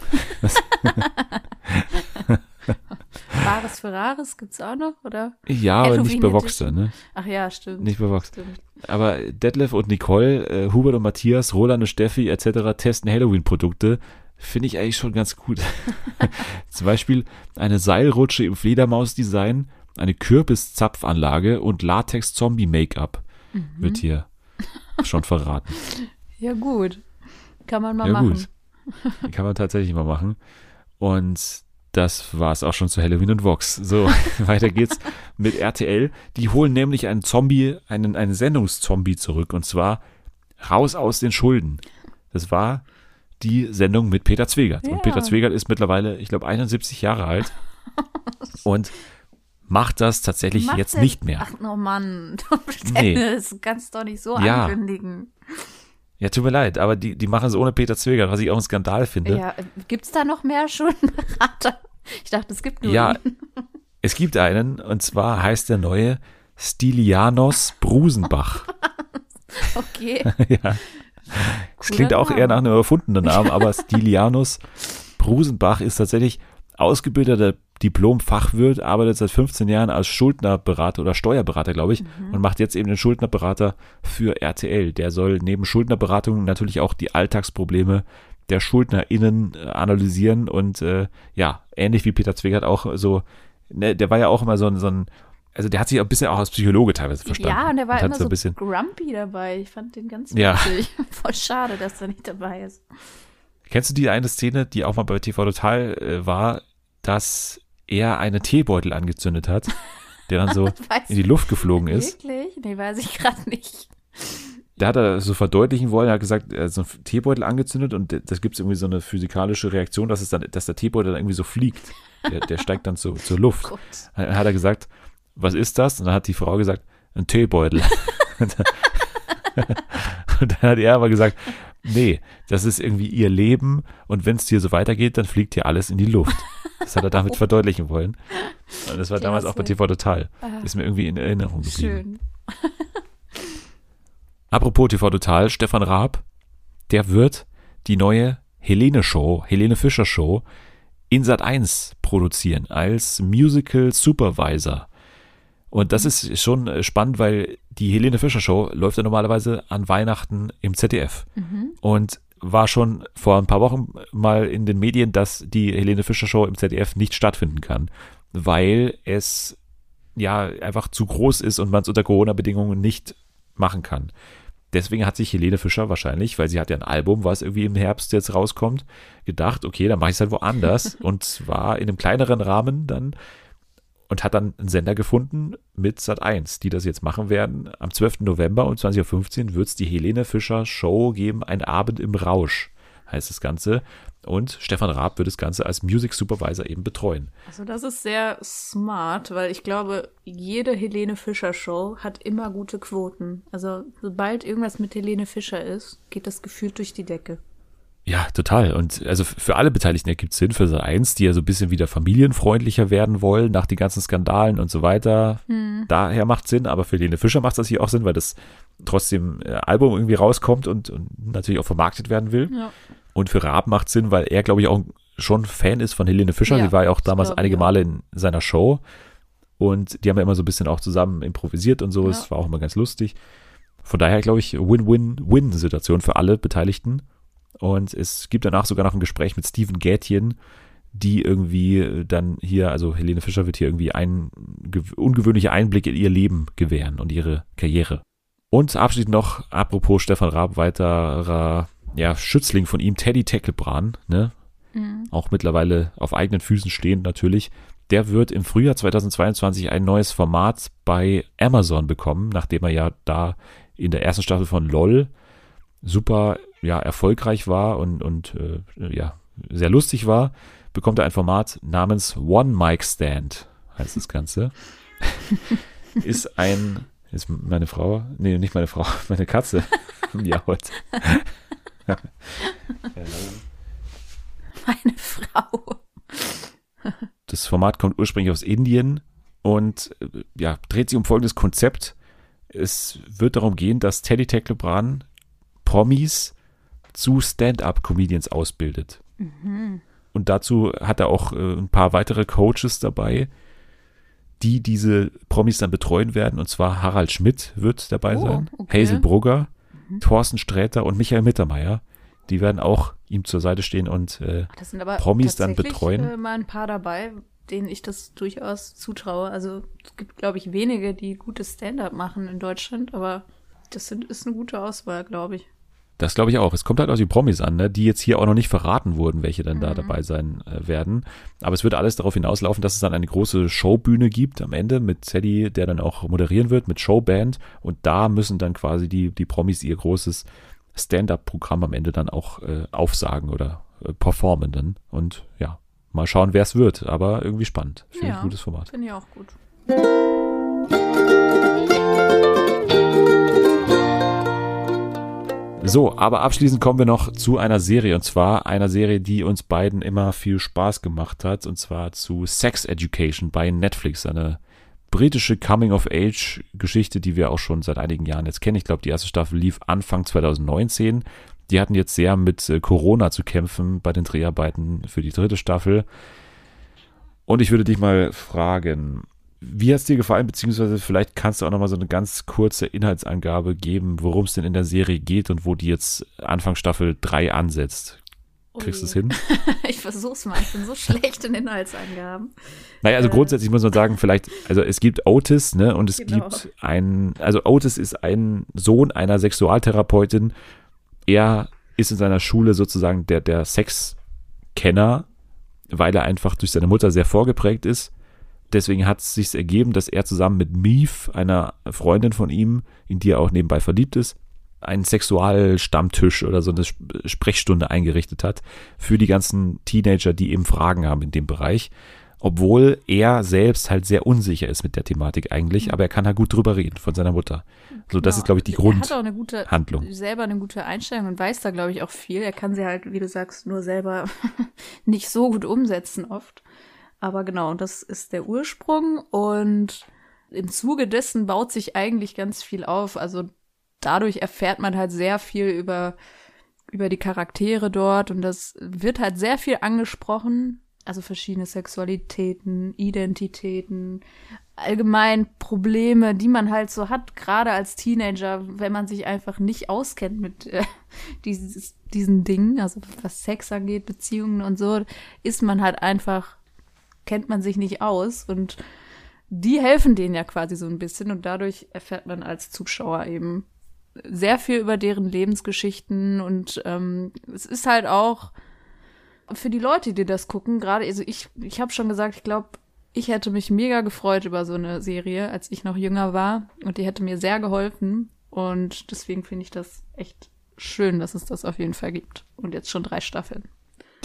Bares [LAUGHS] Ferraris gibt's auch noch, oder? Ja, aber nicht bei Voxter, ne? Ach ja, stimmt. Nicht bei Voxter. Aber Detlef und Nicole, äh, Hubert und Matthias, Roland und Steffi etc. testen Halloween-Produkte. Finde ich eigentlich schon ganz gut. [LAUGHS] Zum Beispiel eine Seilrutsche im Fledermaus-Design, eine Kürbiszapfanlage und Latex-Zombie-Make-up mhm. wird hier schon verraten. Ja, gut. Kann man mal ja, machen. Gut. Kann man tatsächlich mal machen. Und das war es auch schon zu Halloween und Vox. So, [LAUGHS] weiter geht's mit RTL. Die holen nämlich einen Zombie, einen, einen Sendungszombie zurück und zwar raus aus den Schulden. Das war die Sendung mit Peter Zwegert. Ja. Und Peter Zwegert ist mittlerweile, ich glaube, 71 Jahre alt und macht das tatsächlich macht jetzt nicht mehr. Ach, oh Mann, [LAUGHS] nee. das kannst du doch nicht so ja. ankündigen. Ja, tut mir leid, aber die, die machen es ohne Peter Zwegert, was ich auch ein Skandal finde. Ja, gibt's da noch mehr Schuldenberater? [LAUGHS] Ich dachte, es gibt nur Ja, ihn. es gibt einen, und zwar heißt der neue Stilianos Brusenbach. [LAUGHS] Okay. [LAUGHS] ja. Es klingt auch Name. eher nach einem erfundenen Namen, aber Stilianos Brusenbach ist tatsächlich ausgebildeter Diplom-Fachwirt, arbeitet seit 15 Jahren als Schuldnerberater oder Steuerberater, glaube ich, und macht jetzt eben den Schuldnerberater für RTL. Der soll neben Schuldnerberatung natürlich auch die Alltagsprobleme der SchuldnerInnen äh, analysieren und äh, ja, ähnlich wie Peter Zwegert auch so, ne, der war ja auch immer so ein, so ein also der hat sich auch ein bisschen auch als Psychologe teilweise verstanden. Ja, und der war hat immer so so ein bisschen grumpy dabei. Ich fand den ganz Ja. witzig. [LAUGHS] Voll schade, dass er nicht dabei ist. Kennst du die eine Szene, die auch mal bei TV Total äh, war, dass er einen Teebeutel angezündet hat, der dann so [LAUGHS] in die Luft geflogen ist? Wirklich? Nee, weiß ich gerade nicht. Da hat er so verdeutlichen wollen, er hat gesagt, er hat so einen Teebeutel angezündet und das gibt es irgendwie so eine physikalische Reaktion, dass es dann, dass der Teebeutel dann irgendwie so fliegt. Der, der steigt dann so, zur Luft. [LAUGHS] Gott. Dann hat er gesagt, was ist das? Und dann hat die Frau gesagt, ein Teebeutel. [LAUGHS] und dann hat er aber gesagt, nee, das ist irgendwie ihr Leben und wenn es hier so weitergeht, dann fliegt hier alles in die Luft. Das hat er damit [LAUGHS] verdeutlichen wollen. Und das war damals auch bei Klasse. TV Total. Ah, Ist mir irgendwie in Erinnerung geblieben. schön. [LAUGHS] Apropos TV Total, Stefan Raab, der wird die neue Helene Show, Helene Fischer Show in Sat 1 produzieren als Musical Supervisor. Und das ist schon spannend, weil die Helene Fischer Show läuft ja normalerweise an Weihnachten im ZDF. Und war schon vor ein paar Wochen mal in den Medien, dass die Helene Fischer Show im ZDF nicht stattfinden kann, weil es ja einfach zu groß ist und man es unter Corona-Bedingungen nicht machen kann. Deswegen hat sich Helene Fischer wahrscheinlich, weil sie hat ja ein Album, was irgendwie im Herbst jetzt rauskommt, gedacht, okay, dann mache ich es halt woanders [LAUGHS] und zwar in einem kleineren Rahmen dann und hat dann einen Sender gefunden mit Sat1, die das jetzt machen werden. Am 12. November um 20.15 Uhr wird es die Helene Fischer Show geben, ein Abend im Rausch heißt das Ganze. Und Stefan Raab wird das Ganze als Music Supervisor eben betreuen. Also das ist sehr smart, weil ich glaube, jede Helene Fischer Show hat immer gute Quoten. Also sobald irgendwas mit Helene Fischer ist, geht das gefühlt durch die Decke. Ja, total. Und also für alle Beteiligten ergibt es Sinn. Für Sat 1, die ja so ein bisschen wieder familienfreundlicher werden wollen, nach den ganzen Skandalen und so weiter. Daher macht Sinn. Aber für Helene Fischer macht das hier auch Sinn, weil das trotzdem äh, Album irgendwie rauskommt und, und natürlich auch vermarktet werden will. Ja. Und für Raab macht Sinn, weil er, glaube ich, auch schon Fan ist von Helene Fischer. Ja, Sie war ja auch damals glaube ich einige auch. Male in seiner Show. Und die haben ja immer so ein bisschen auch zusammen improvisiert und so. Ja. Es war auch immer ganz lustig. Von daher, glaube ich, Win-Win-Win-Situation für alle Beteiligten. Und es gibt danach sogar noch ein Gespräch mit Steven Gätjen, die irgendwie dann hier, also Helene Fischer wird hier irgendwie einen gew- ungewöhnliche Einblick in ihr Leben gewähren und ihre Karriere. Und abschließend noch, apropos Stefan Raab, weiterer ja, Schützling von ihm, Teddy Teckelbran, ne? auch mittlerweile auf eigenen Füßen stehend natürlich. Der wird im Frühjahr 2022 ein neues Format bei Amazon bekommen, nachdem er ja da in der ersten Staffel von LOL super ja, erfolgreich war und, und äh, ja, sehr lustig war, bekommt er ein Format namens One Mic Stand, heißt das Ganze. [LAUGHS] Ist ein, ist meine Frau, nee, nicht meine Frau, [LAUGHS] meine Katze, ja, heute. Meine Frau. Das Format kommt ursprünglich aus Indien und äh, ja, dreht sich um folgendes Konzept. Es wird darum gehen, dass Teddy Tecklebrand Promis zu Stand-up-Comedians ausbildet. Und dazu hat er auch äh, ein paar weitere Coaches dabei, die diese Promis dann betreuen werden. Und zwar Harald Schmidt wird dabei Oh, sein, okay. Hazel Brugger, Thorsten Sträter und Michael Mittermeier. Die werden auch ihm zur Seite stehen und äh, Das sind aber Promis dann betreuen. Äh, mal ein paar dabei, denen ich das durchaus zutraue. Also es gibt, glaube ich, wenige, die gutes Stand-up machen in Deutschland, aber das sind, ist eine gute Auswahl, glaube ich. Das glaube ich auch. Es kommt halt auf die Promis an, ne? die jetzt hier auch noch nicht verraten wurden, welche dann Mhm. da dabei sein äh, werden. Aber es wird alles darauf hinauslaufen, dass es dann eine große Showbühne gibt am Ende mit Teddy, der dann auch moderieren wird, mit Showband. Und da müssen dann quasi die, die Promis ihr großes Stand-up-Programm am Ende dann auch äh, aufsagen oder äh, performen dann. Und ja, mal schauen, wer es wird. Aber irgendwie spannend. Finde ich Ja. ein gutes Format. Finde ich auch gut. So, aber abschließend kommen wir noch zu einer Serie und zwar einer Serie, die uns beiden immer viel Spaß gemacht hat und zwar zu Sex Education bei Netflix, eine britische Coming-of-Age-Geschichte, die wir auch schon seit einigen Jahren jetzt kennen. Ich glaube, die erste Staffel lief Anfang 2019. Die hatten jetzt sehr mit äh, Corona zu kämpfen bei den Dreharbeiten für die dritte Staffel. Und ich würde dich mal fragen, wie hat es dir gefallen, beziehungsweise vielleicht kannst du auch nochmal so eine ganz kurze Inhaltsangabe geben, worum es denn in der Serie geht und wo die jetzt Anfang Staffel 3 ansetzt. Kriegst du es hin? [LAUGHS] ich versuch's mal, ich bin so schlecht in Inhaltsangaben. Naja, also äh. grundsätzlich muss man sagen, vielleicht, also es gibt Otis, ne, und es genau. gibt ein, also Otis ist ein Sohn einer Sexualtherapeutin. Er ist in seiner Schule sozusagen der, der Sexkenner, weil er einfach durch seine Mutter sehr vorgeprägt ist. Deswegen hat es sich ergeben, dass er zusammen mit Mief, einer Freundin von ihm, in die er auch nebenbei verliebt ist, einen Sexualstammtisch oder so eine Sprechstunde eingerichtet hat für die ganzen Teenager, die eben Fragen haben in dem Bereich. Obwohl er selbst halt sehr unsicher ist mit der Thematik eigentlich, mhm. aber er kann halt gut drüber reden von seiner Mutter. So, das genau. ist, glaube ich, die Grundhandlung. Er hat auch eine gute, Handlung. selber eine gute Einstellung und weiß da, glaube ich, auch viel. Er kann sie halt, wie du sagst, nur selber [LAUGHS] nicht so gut umsetzen oft. Aber genau, das ist der Ursprung und im Zuge dessen baut sich eigentlich ganz viel auf. Also dadurch erfährt man halt sehr viel über, über die Charaktere dort und das wird halt sehr viel angesprochen. Also verschiedene Sexualitäten, Identitäten, allgemein Probleme, die man halt so hat, gerade als Teenager, wenn man sich einfach nicht auskennt mit äh, [LAUGHS] dieses, diesen Dingen, also was Sex angeht, Beziehungen und so, ist man halt einfach, kennt man sich nicht aus und die helfen denen ja quasi so ein bisschen und dadurch erfährt man als Zuschauer eben sehr viel über deren Lebensgeschichten und ähm, es ist halt auch für die Leute, die das gucken, gerade, also ich, ich habe schon gesagt, ich glaube, ich hätte mich mega gefreut über so eine Serie, als ich noch jünger war und die hätte mir sehr geholfen und deswegen finde ich das echt schön, dass es das auf jeden Fall gibt und jetzt schon drei Staffeln.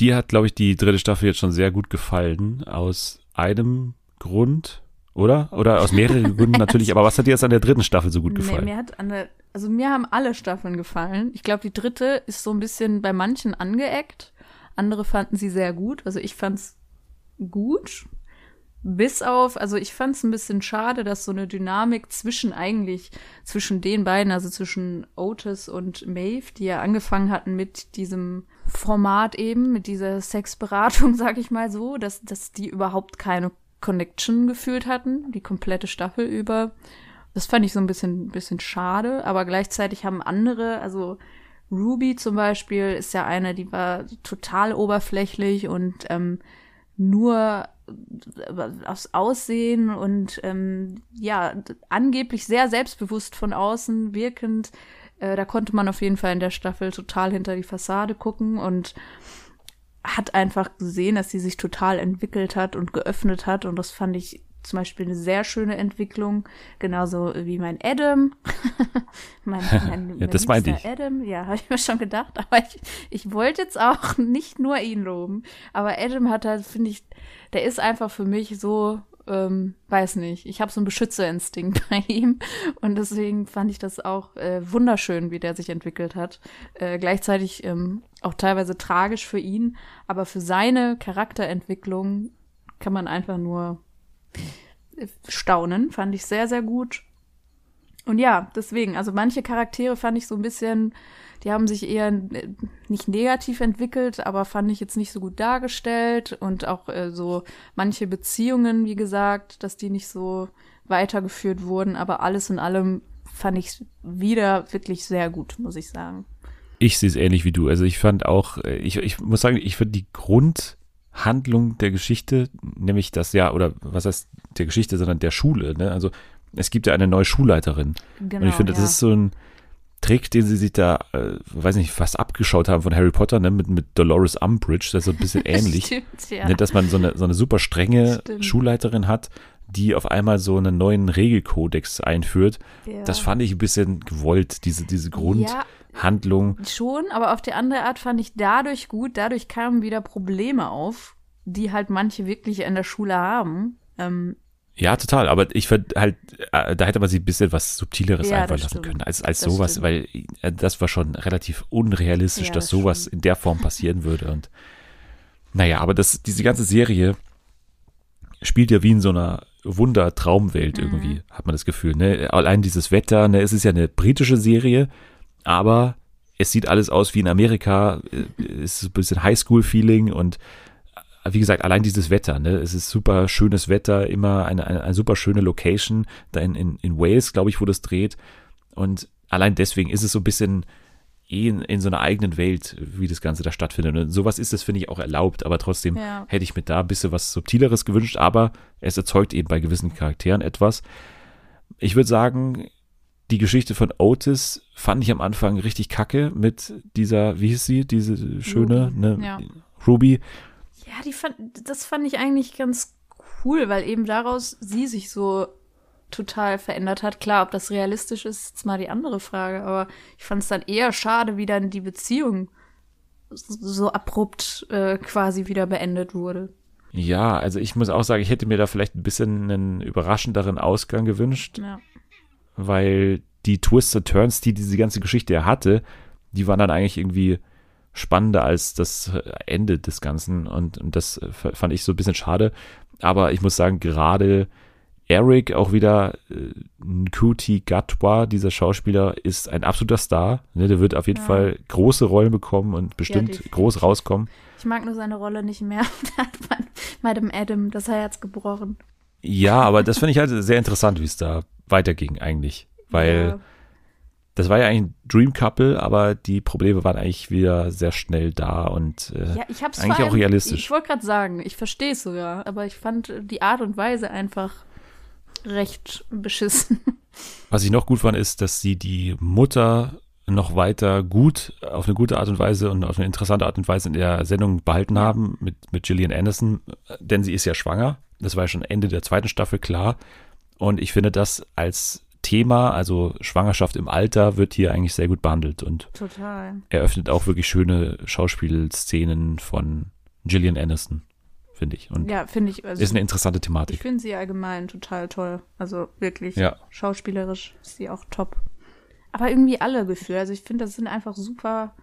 Dir hat, glaube ich, die dritte Staffel jetzt schon sehr gut gefallen aus einem Grund, oder? Oder aus mehreren [LAUGHS] Gründen natürlich. Aber was hat dir jetzt an der dritten Staffel so gut gefallen? Nee, mir hat an der, also mir haben alle Staffeln gefallen. Ich glaube, die dritte ist so ein bisschen bei manchen angeeckt. Andere fanden sie sehr gut. Also ich fand's gut. Bis auf, also ich fand's ein bisschen schade, dass so eine Dynamik zwischen eigentlich, zwischen den beiden, also zwischen Otis und Maeve, die ja angefangen hatten mit diesem Format eben, mit dieser Sexberatung, [LAUGHS] sag ich mal so, dass, dass die überhaupt keine Connection gefühlt hatten, die komplette Staffel über. Das fand ich so ein bisschen, bisschen schade, aber gleichzeitig haben andere, also Ruby zum Beispiel ist ja eine, die war total oberflächlich und ähm, nur aufs Aussehen und ähm, ja, angeblich sehr selbstbewusst von außen wirkend. Äh, da konnte man auf jeden Fall in der Staffel total hinter die Fassade gucken und hat einfach gesehen, dass sie sich total entwickelt hat und geöffnet hat. Und das fand ich zum Beispiel eine sehr schöne Entwicklung, genauso wie mein Adam. [LAUGHS] mein, [LAUGHS] mein, ja, das meinte ich. Adam, ja, [LAUGHS] habe ich mir schon gedacht, aber ich, ich wollte jetzt auch nicht nur ihn loben. Aber Adam hat halt, finde ich, der ist einfach für mich so ähm, weiß nicht. Ich habe so einen Beschützerinstinkt bei ihm und deswegen fand ich das auch äh, wunderschön, wie der sich entwickelt hat. Äh, gleichzeitig ähm, auch teilweise tragisch für ihn, aber für seine Charakterentwicklung kann man einfach nur staunen. Fand ich sehr, sehr gut. Und ja, deswegen, also manche Charaktere fand ich so ein bisschen die haben sich eher äh, nicht negativ entwickelt, aber fand ich jetzt nicht so gut dargestellt und auch äh, so manche Beziehungen, wie gesagt, dass die nicht so weitergeführt wurden, aber alles in allem fand ich wieder wirklich sehr gut, muss ich sagen. Ich sehe es ähnlich wie du. Also ich fand auch, äh, ich, ich muss sagen, ich finde die Grundhandlung der Geschichte, nämlich das ja, oder was heißt der Geschichte, sondern der Schule, ne? Also es gibt ja eine neue Schulleiterin. Genau, und ich finde, ja. das ist so ein, Trick, den sie sich da, äh, weiß nicht, fast abgeschaut haben von Harry Potter, ne, mit, mit Dolores Umbridge, das ist so ein bisschen [LAUGHS] ähnlich. Stimmt, ja. ne, dass man so eine, so eine super strenge Stimmt. Schulleiterin hat, die auf einmal so einen neuen Regelkodex einführt. Ja. Das fand ich ein bisschen gewollt, diese, diese Grundhandlung. Ja, schon, aber auf die andere Art fand ich dadurch gut, dadurch kamen wieder Probleme auf, die halt manche wirklich in der Schule haben. Ähm, Ja, total. Aber ich finde halt, äh, da hätte man sich ein bisschen was Subtileres Ja, einfallen lassen können als, als Das sowas, stimmt. weil äh, das war schon relativ unrealistisch, Ja, dass das sowas stimmt. in der Form passieren würde. Und naja, aber das, diese ganze Serie spielt ja wie in so einer Wunder-Traumwelt Mhm. irgendwie, hat man das Gefühl. Ne? Allein dieses Wetter, ne? es ist ja eine britische Serie, aber es sieht alles aus wie in Amerika, äh, es ist ein bisschen Highschool-Feeling und äh, wie gesagt, allein dieses Wetter, ne? Es ist super schönes Wetter, immer eine, eine, eine super schöne Location, da in, in, in Wales, glaube ich, wo das dreht. Und allein deswegen ist es so ein bisschen eh in, in so einer eigenen Welt, wie das Ganze da stattfindet. Und sowas ist es, finde ich, auch erlaubt, aber trotzdem Ja. hätte ich mir da ein bisschen was Subtileres gewünscht, aber es erzeugt eben bei gewissen Charakteren etwas. Ich würde sagen, die Geschichte von Otis fand ich am Anfang richtig kacke mit dieser, wie hieß sie, diese schöne, Ruby, ne, ja. Ruby. Ja, die fand, das fand ich eigentlich ganz cool, weil eben daraus sie sich so total verändert hat. Klar, ob das realistisch ist, ist mal die andere Frage, aber ich fand es dann eher schade, wie dann die Beziehung so abrupt äh, quasi wieder beendet wurde. Ja, also ich muss auch sagen, ich hätte mir da vielleicht ein bisschen einen überraschenderen Ausgang gewünscht, Ja. Weil die Twists Turns, die diese ganze Geschichte ja hatte, die waren dann eigentlich irgendwie spannender als das Ende des Ganzen und, und das fand ich so ein bisschen schade. Aber ich muss sagen, gerade Eric, auch wieder äh, Nkuti Gatwa, dieser Schauspieler, ist ein absoluter Star. Ne, der wird auf jeden Ja. Fall große Rollen bekommen und bestimmt definitiv. groß rauskommen. Ich mag nur seine Rolle nicht mehr. [LAUGHS] Da hat man Madame Adam das Herz gebrochen. Ja, aber das finde ich halt sehr interessant, wie es da weiterging eigentlich. Weil das war ja eigentlich ein Dream Couple, aber die Probleme waren eigentlich wieder sehr schnell da und äh, Ja, ja ich hab's eigentlich vor auch allem- realistisch. Ich wollte gerade sagen, ich verstehe es sogar, aber ich fand die Art und Weise einfach recht beschissen. [LAUGHS] was ich noch gut fand, ist, dass sie die Mutter noch weiter gut, auf eine gute Art und Weise und auf eine interessante Art und Weise in der Sendung behalten haben mit, mit Gillian Anderson, denn sie ist ja schwanger. Das war ja schon Ende der zweiten Staffel klar. Und ich finde das als Thema, also Schwangerschaft im Alter, wird hier eigentlich sehr gut behandelt und Total. eröffnet auch wirklich schöne Schauspielszenen von Gillian Anderson, finde ich. Und Ja, finde ich. Also ist eine interessante ich Thematik. finde sie allgemein total toll. Also wirklich Ja. schauspielerisch ist sie auch top. Aber irgendwie alle Gefühle. Also ich finde, das sind einfach super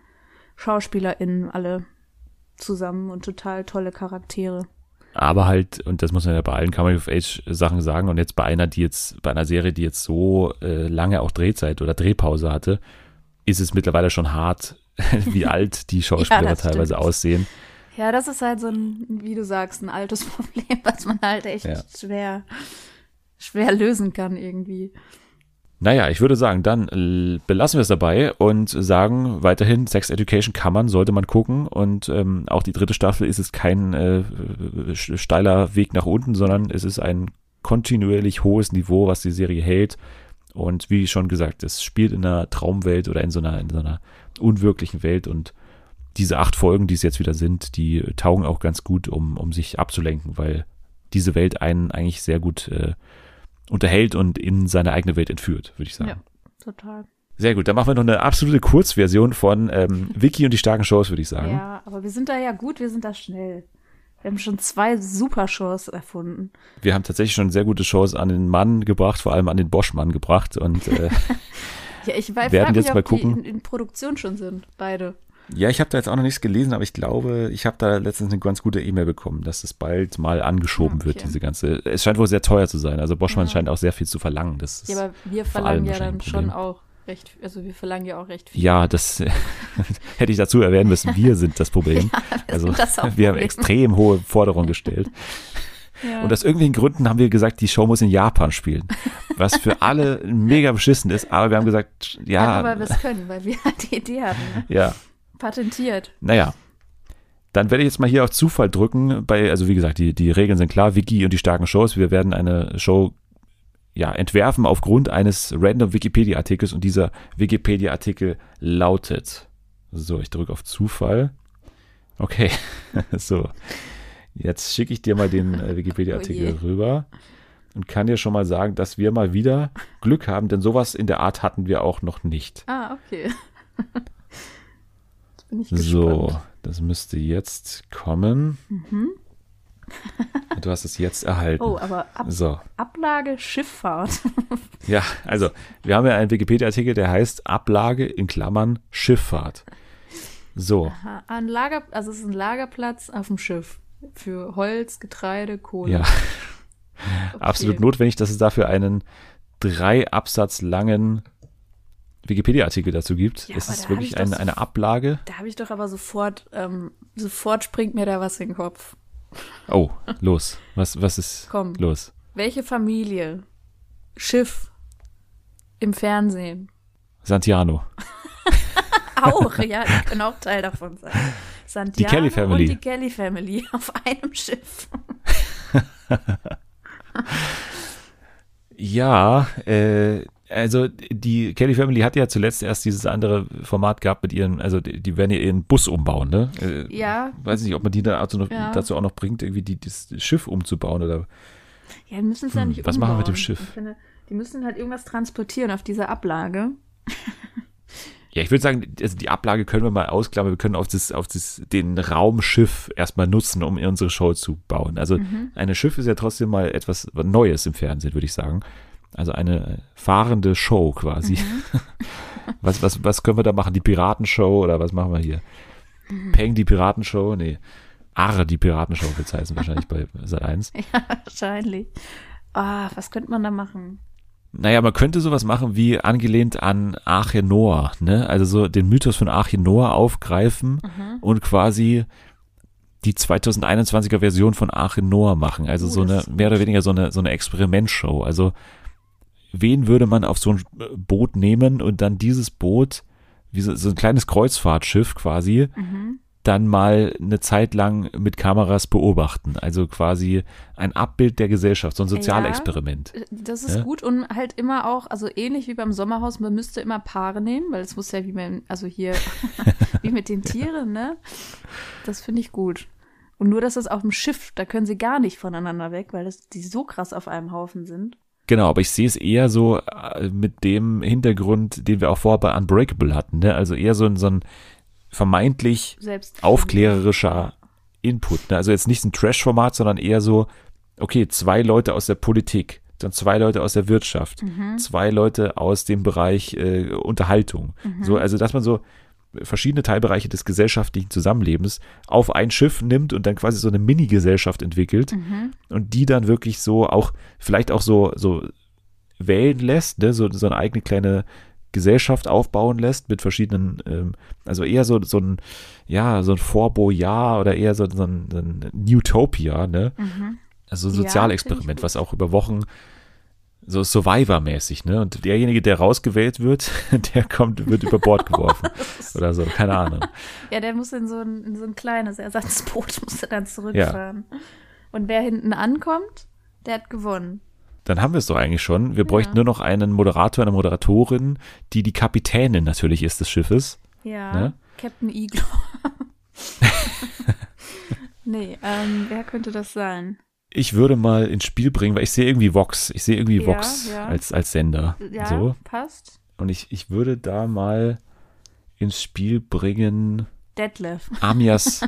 SchauspielerInnen alle zusammen und total tolle Charaktere. Aber halt, und das muss man ja bei allen Coming of Age Sachen sagen, und jetzt bei einer, die jetzt, bei einer Serie, die jetzt so äh, lange auch Drehzeit oder Drehpause hatte, ist es mittlerweile schon hart, [LAUGHS] wie alt die [LAUGHS] Schauspieler das teilweise stimmt. aussehen. Ja, das ist halt so ein, wie du sagst, ein altes [LAUGHS] Problem, was man halt echt Ja. schwer, schwer lösen kann irgendwie. Naja, ich würde sagen, dann äh, belassen wir es dabei und sagen weiterhin, Sex Education kann man, sollte man gucken. Und ähm, auch die dritte Staffel ist es kein äh, sch- steiler Weg nach unten, sondern es ist ein kontinuierlich hohes Niveau, was die Serie hält. Und wie schon gesagt, es spielt in einer Traumwelt oder in so einer, in so einer unwirklichen Welt. Und diese acht Folgen, die es jetzt wieder sind, die taugen auch ganz gut, um, um sich abzulenken, weil diese Welt einen eigentlich sehr gut äh, unterhält und in seine eigene Welt entführt, würde ich sagen. Ja, total. Sehr gut, dann machen wir noch eine absolute Kurzversion von ähm, Vicky und die starken Shows, würde ich sagen. Ja, aber wir sind da ja gut, wir sind da schnell. Wir haben schon zwei super Shows erfunden. Wir haben tatsächlich schon sehr gute Shows an den Mann gebracht, vor allem an den Bosch-Mann gebracht. Und äh, [LAUGHS] Ja, ich weiß Werden frag mich, jetzt mal ob die gucken. in, in Produktion schon sind, beide. Ja, ich habe da jetzt auch noch nichts gelesen, aber ich glaube, ich habe da letztens eine ganz gute E-Mail bekommen, dass es bald mal angeschoben Ah, wird, okay. diese ganze. Es scheint wohl sehr teuer zu sein. Also Boschmann Ja. scheint auch sehr viel zu verlangen. Das Ja, aber wir verlangen ja dann schon Problem. auch recht, also wir verlangen ja auch recht viel. Ja, das [LAUGHS] hätte ich dazu erwähnen müssen. [LAUGHS] Wir sind das Problem. wir also sind das [LAUGHS] wir haben Hauptproblem. extrem hohe Forderungen gestellt. Ja. Und aus irgendwelchen Gründen haben wir gesagt, die Show muss in Japan spielen. Was für alle mega beschissen ist, aber wir haben gesagt, ja, ja, aber wir es können, weil wir halt die Idee hatten. ne? ja, Patentiert. naja. Dann werde ich jetzt mal hier auf Zufall drücken. Bei, also wie gesagt, die, die Regeln sind klar, Wiki und die starken Shows. Wir werden eine Show ja, entwerfen aufgrund eines random Wikipedia-Artikels und dieser Wikipedia-Artikel lautet. So, ich drücke auf Zufall. Okay, [LAUGHS] so. Jetzt schicke ich dir mal den äh, Wikipedia-Artikel Oh rüber und kann dir schon mal sagen, dass wir mal wieder Glück haben, denn sowas in der Art hatten wir auch noch nicht. Ah, okay. [LAUGHS] Bin ich So, gespannt. das müsste jetzt kommen. [LAUGHS] Du hast es jetzt erhalten. Oh, aber Ab So. Ablage Schifffahrt. [LAUGHS] Ja, also wir haben ja einen Wikipedia-Artikel, der heißt Ablage in Klammern Schifffahrt. So, Aha, Ein Lager, also es ist ein Lagerplatz auf dem Schiff für Holz, Getreide, Kohle. ja, [LAUGHS] Okay. absolut notwendig, dass es dafür einen drei Absatz langen Wikipedia-Artikel dazu gibt. Ja, es ist wirklich ich eine, so- eine Ablage. Da habe ich doch aber sofort, ähm, sofort springt mir da was in den Kopf. Oh, los. Was, was ist Komm. los? Welche Familie, Schiff im Fernsehen, Santiano. [LAUGHS] auch, ja, die können auch Teil davon sein. Santiago Kelly Family. und die Kelly Family [LAUGHS] auf einem Schiff. [LAUGHS] Ja, äh, also die Kelly Family hat ja zuletzt erst dieses andere Format gehabt mit ihren, also die, die werden ja ihren Bus umbauen, ne? Äh, Ja, Weiß nicht, ob man die da also noch, Ja. dazu auch noch bringt, irgendwie die, das Schiff umzubauen oder. ja, die müssen es ja Hm, nicht was machen wir mit dem. Schiff? Finde, die müssen halt irgendwas transportieren auf dieser Ablage. [LAUGHS] Ja, ich würde sagen, also die Ablage können wir mal ausklammern. Wir können auf das, auf das, den Raumschiff erstmal nutzen, um unsere Show zu bauen. Also Mhm. ein Schiff ist ja trotzdem mal etwas Neues im Fernsehen, würde ich sagen. Also eine fahrende Show quasi. Mhm. [LAUGHS] Was, was, was können wir da machen? Die Piratenshow oder was machen wir hier? Mhm. Peng, die Piratenshow? Nee. Arre, die Piratenshow wird es heißen, wahrscheinlich bei [LAUGHS] Sat 1. Ja, wahrscheinlich. Ah, was könnte man da machen? Naja, man könnte sowas machen wie angelehnt an Arche Noah, ne? Also so den Mythos von Arche Noah aufgreifen und quasi die 2021er Version von Arche Noah machen. Also Oh, so eine, mehr oder weniger so eine, so eine Experimentshow. Also wen würde man auf so ein Boot nehmen und dann dieses Boot, wie so, so ein kleines Kreuzfahrtschiff quasi, dann mal eine Zeit lang mit Kameras beobachten. Also quasi ein Abbild der Gesellschaft, so ein Sozialexperiment. Äh, Das ist Ja. gut und halt immer auch, also ähnlich wie beim Sommerhaus, man müsste immer Paare nehmen, weil es muss ja wie beim, also hier, [LAUGHS] [LAUGHS] wie mit den Tieren, ne? Das finde ich gut. Und nur, dass das auf dem Schiff, da können sie gar nicht voneinander weg, weil das, die so krass auf einem Haufen sind. Genau, aber ich sehe es eher so äh, mit dem Hintergrund, den wir auch vorher bei Unbreakable hatten. Ne? Also eher so ein, so ein vermeintlich aufklärerischer Input. Ne? Also jetzt nicht ein Trash-Format, sondern eher so, okay, zwei Leute aus der Politik, dann zwei Leute aus der Wirtschaft, zwei Leute aus dem Bereich äh, Unterhaltung. So, also dass man so verschiedene Teilbereiche des gesellschaftlichen Zusammenlebens auf ein Schiff nimmt und dann quasi so eine Mini-Gesellschaft entwickelt und die dann wirklich so auch, vielleicht auch so, so wählen lässt, ne? so, so eine eigene kleine Gesellschaft aufbauen lässt mit verschiedenen, ähm, also eher so, so ein, ja, so ein Vorbo-Jahr oder eher so, so ein, so ein Newtopia, ne? Also ein Ja, Sozialexperiment, gut. was auch über Wochen so Survivor-mäßig, ne? Und derjenige, der rausgewählt wird, [LAUGHS] der kommt, wird über Bord geworfen. [LAUGHS] oder so, keine Ahnung. Ja, der muss in so ein, in so ein kleines Ersatzboot, [LAUGHS] muss er dann zurückfahren. Und wer hinten ankommt, der hat gewonnen. Dann haben wir es doch eigentlich schon. Wir bräuchten nur noch einen Moderator, eine Moderatorin, die die Kapitänin natürlich ist des Schiffes. Ja, Ne? Captain Iglo. nee, ähm, wer könnte das sein? Ich würde mal ins Spiel bringen, weil ich sehe irgendwie Vox. Ich sehe irgendwie Ja, Vox ja. als, als Sender. Ja, So. passt. Und ich, ich würde da mal ins Spiel bringen Detlef. [LAUGHS] Amias.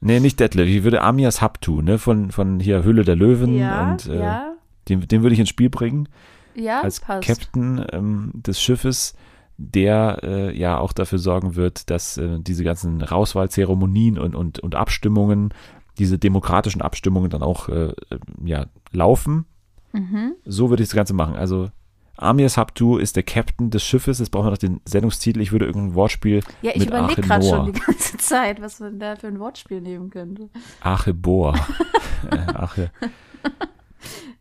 nee, nicht Detlef. Ich würde Amias Haptu, ne, von, von hier Hülle der Löwen. Ja, und äh, ja, den, den würde ich ins Spiel bringen. ja, als passt. Captain ähm, des Schiffes, der äh, ja auch dafür sorgen wird, dass äh, diese ganzen Rauswahlzeremonien und, und, und Abstimmungen, diese demokratischen Abstimmungen dann auch äh, ja, laufen. Mhm. So würde ich das Ganze machen. Also Amias Haptu ist der Captain des Schiffes. Jetzt brauchen wir noch den Sendungstitel. Ich würde irgendein Wortspiel Ja, ich überlege gerade schon die ganze Zeit, was man da für ein Wortspiel nehmen könnte. Ache Bohr. [LAUGHS] äh, Ache.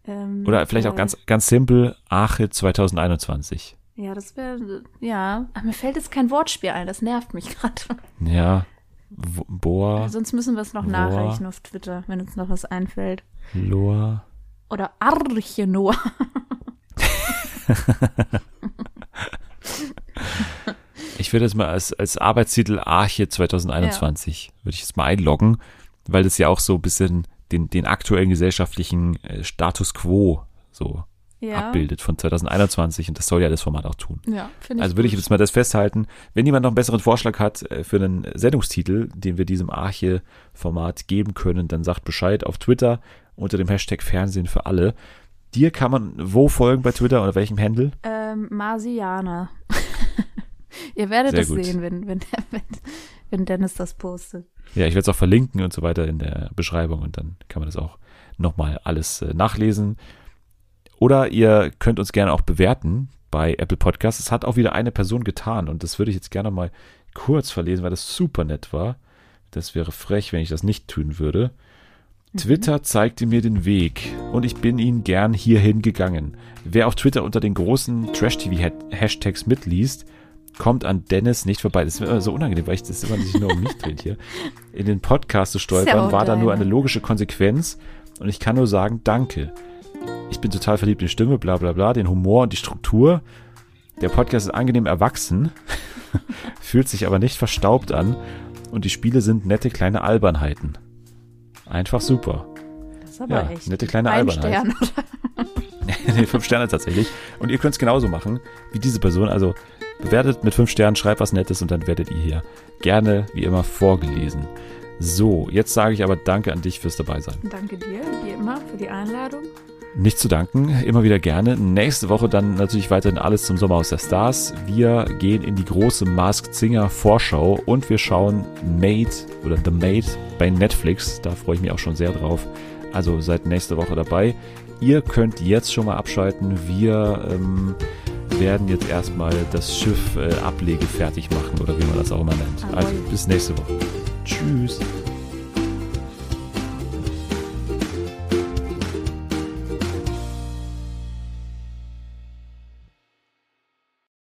Ähm, Oder vielleicht auch äh, ganz, ganz simpel Ache 2021. Ja, das wäre, ja. Aber mir fällt jetzt kein Wortspiel ein, das nervt mich [LAUGHS] gerade. Ja. W- Bohr, Sonst müssen wir es noch Boah. nachreichen auf Twitter, wenn uns noch was einfällt. Lohr. Oder Arche Noah. [LAUGHS] Ich würde jetzt mal als, als Arbeitstitel Arche 2021, würde ich jetzt mal einloggen, weil das ja auch so ein bisschen den, den aktuellen gesellschaftlichen äh, Status quo so Ja. abbildet von 2021 und das soll ja das Format auch tun. Ja, finde ich. Also würde ich jetzt mal das festhalten. Wenn jemand noch einen besseren Vorschlag hat äh, für einen Sendungstitel, den wir diesem Arche-Format geben können, dann sagt Bescheid auf Twitter unter dem Hashtag Fernsehen für alle. Dir kann man wo folgen bei Twitter oder welchem Handle? Ähm, Marsianer. [LAUGHS] Ihr werdet Sehr es gut. sehen, wenn, wenn, wenn, wenn Dennis das postet. Ja, ich werde es auch verlinken und so weiter in der Beschreibung und dann kann man das auch nochmal alles äh, nachlesen. Oder ihr könnt uns gerne auch bewerten bei Apple Podcasts. Es hat auch wieder eine Person getan und das würde ich jetzt gerne mal kurz verlesen, weil das super nett war. Das wäre frech, wenn ich das nicht tun würde. Twitter zeigte mir den Weg und ich bin ihn gern hierhin gegangen. Wer auf Twitter unter den großen Trash-TV-Hashtags mitliest, kommt an Dennis nicht vorbei. Das ist mir immer so unangenehm, weil ich das immer sich nur um mich dreht hier. In den Podcast zu [LAUGHS] stolpern, war da nur eine logische Konsequenz und ich kann nur sagen, danke. Ich bin total verliebt in die Stimme, bla bla bla, den Humor und die Struktur. Der Podcast ist angenehm erwachsen, [LAUGHS] fühlt sich aber nicht verstaubt an und die Spiele sind nette kleine Albernheiten. Einfach super. Das ist aber Ja, echt. nette kleine Ein Albernheit. Stern, oder? [LAUGHS] nee, fünf Sterne tatsächlich. Und ihr könnt es genauso machen wie diese Person. Also bewertet mit fünf Sternen, schreibt was Nettes und dann werdet ihr hier gerne, wie immer, vorgelesen. So, jetzt sage ich aber Danke an dich fürs Dabeisein. Danke dir, wie immer, für die Einladung. Nicht zu danken, immer wieder gerne. Nächste Woche dann natürlich weiterhin alles zum Sommerhaus der Stars. Wir gehen in die große Masked Singer Vorschau und wir schauen Made oder The Made bei Netflix. Da freue ich mich auch schon sehr drauf. Also seid nächste Woche dabei. Ihr könnt jetzt schon mal abschalten. Wir ähm, werden jetzt erstmal das Schiff äh, Ablege fertig machen oder wie man das auch immer nennt. Also bis nächste Woche. Tschüss.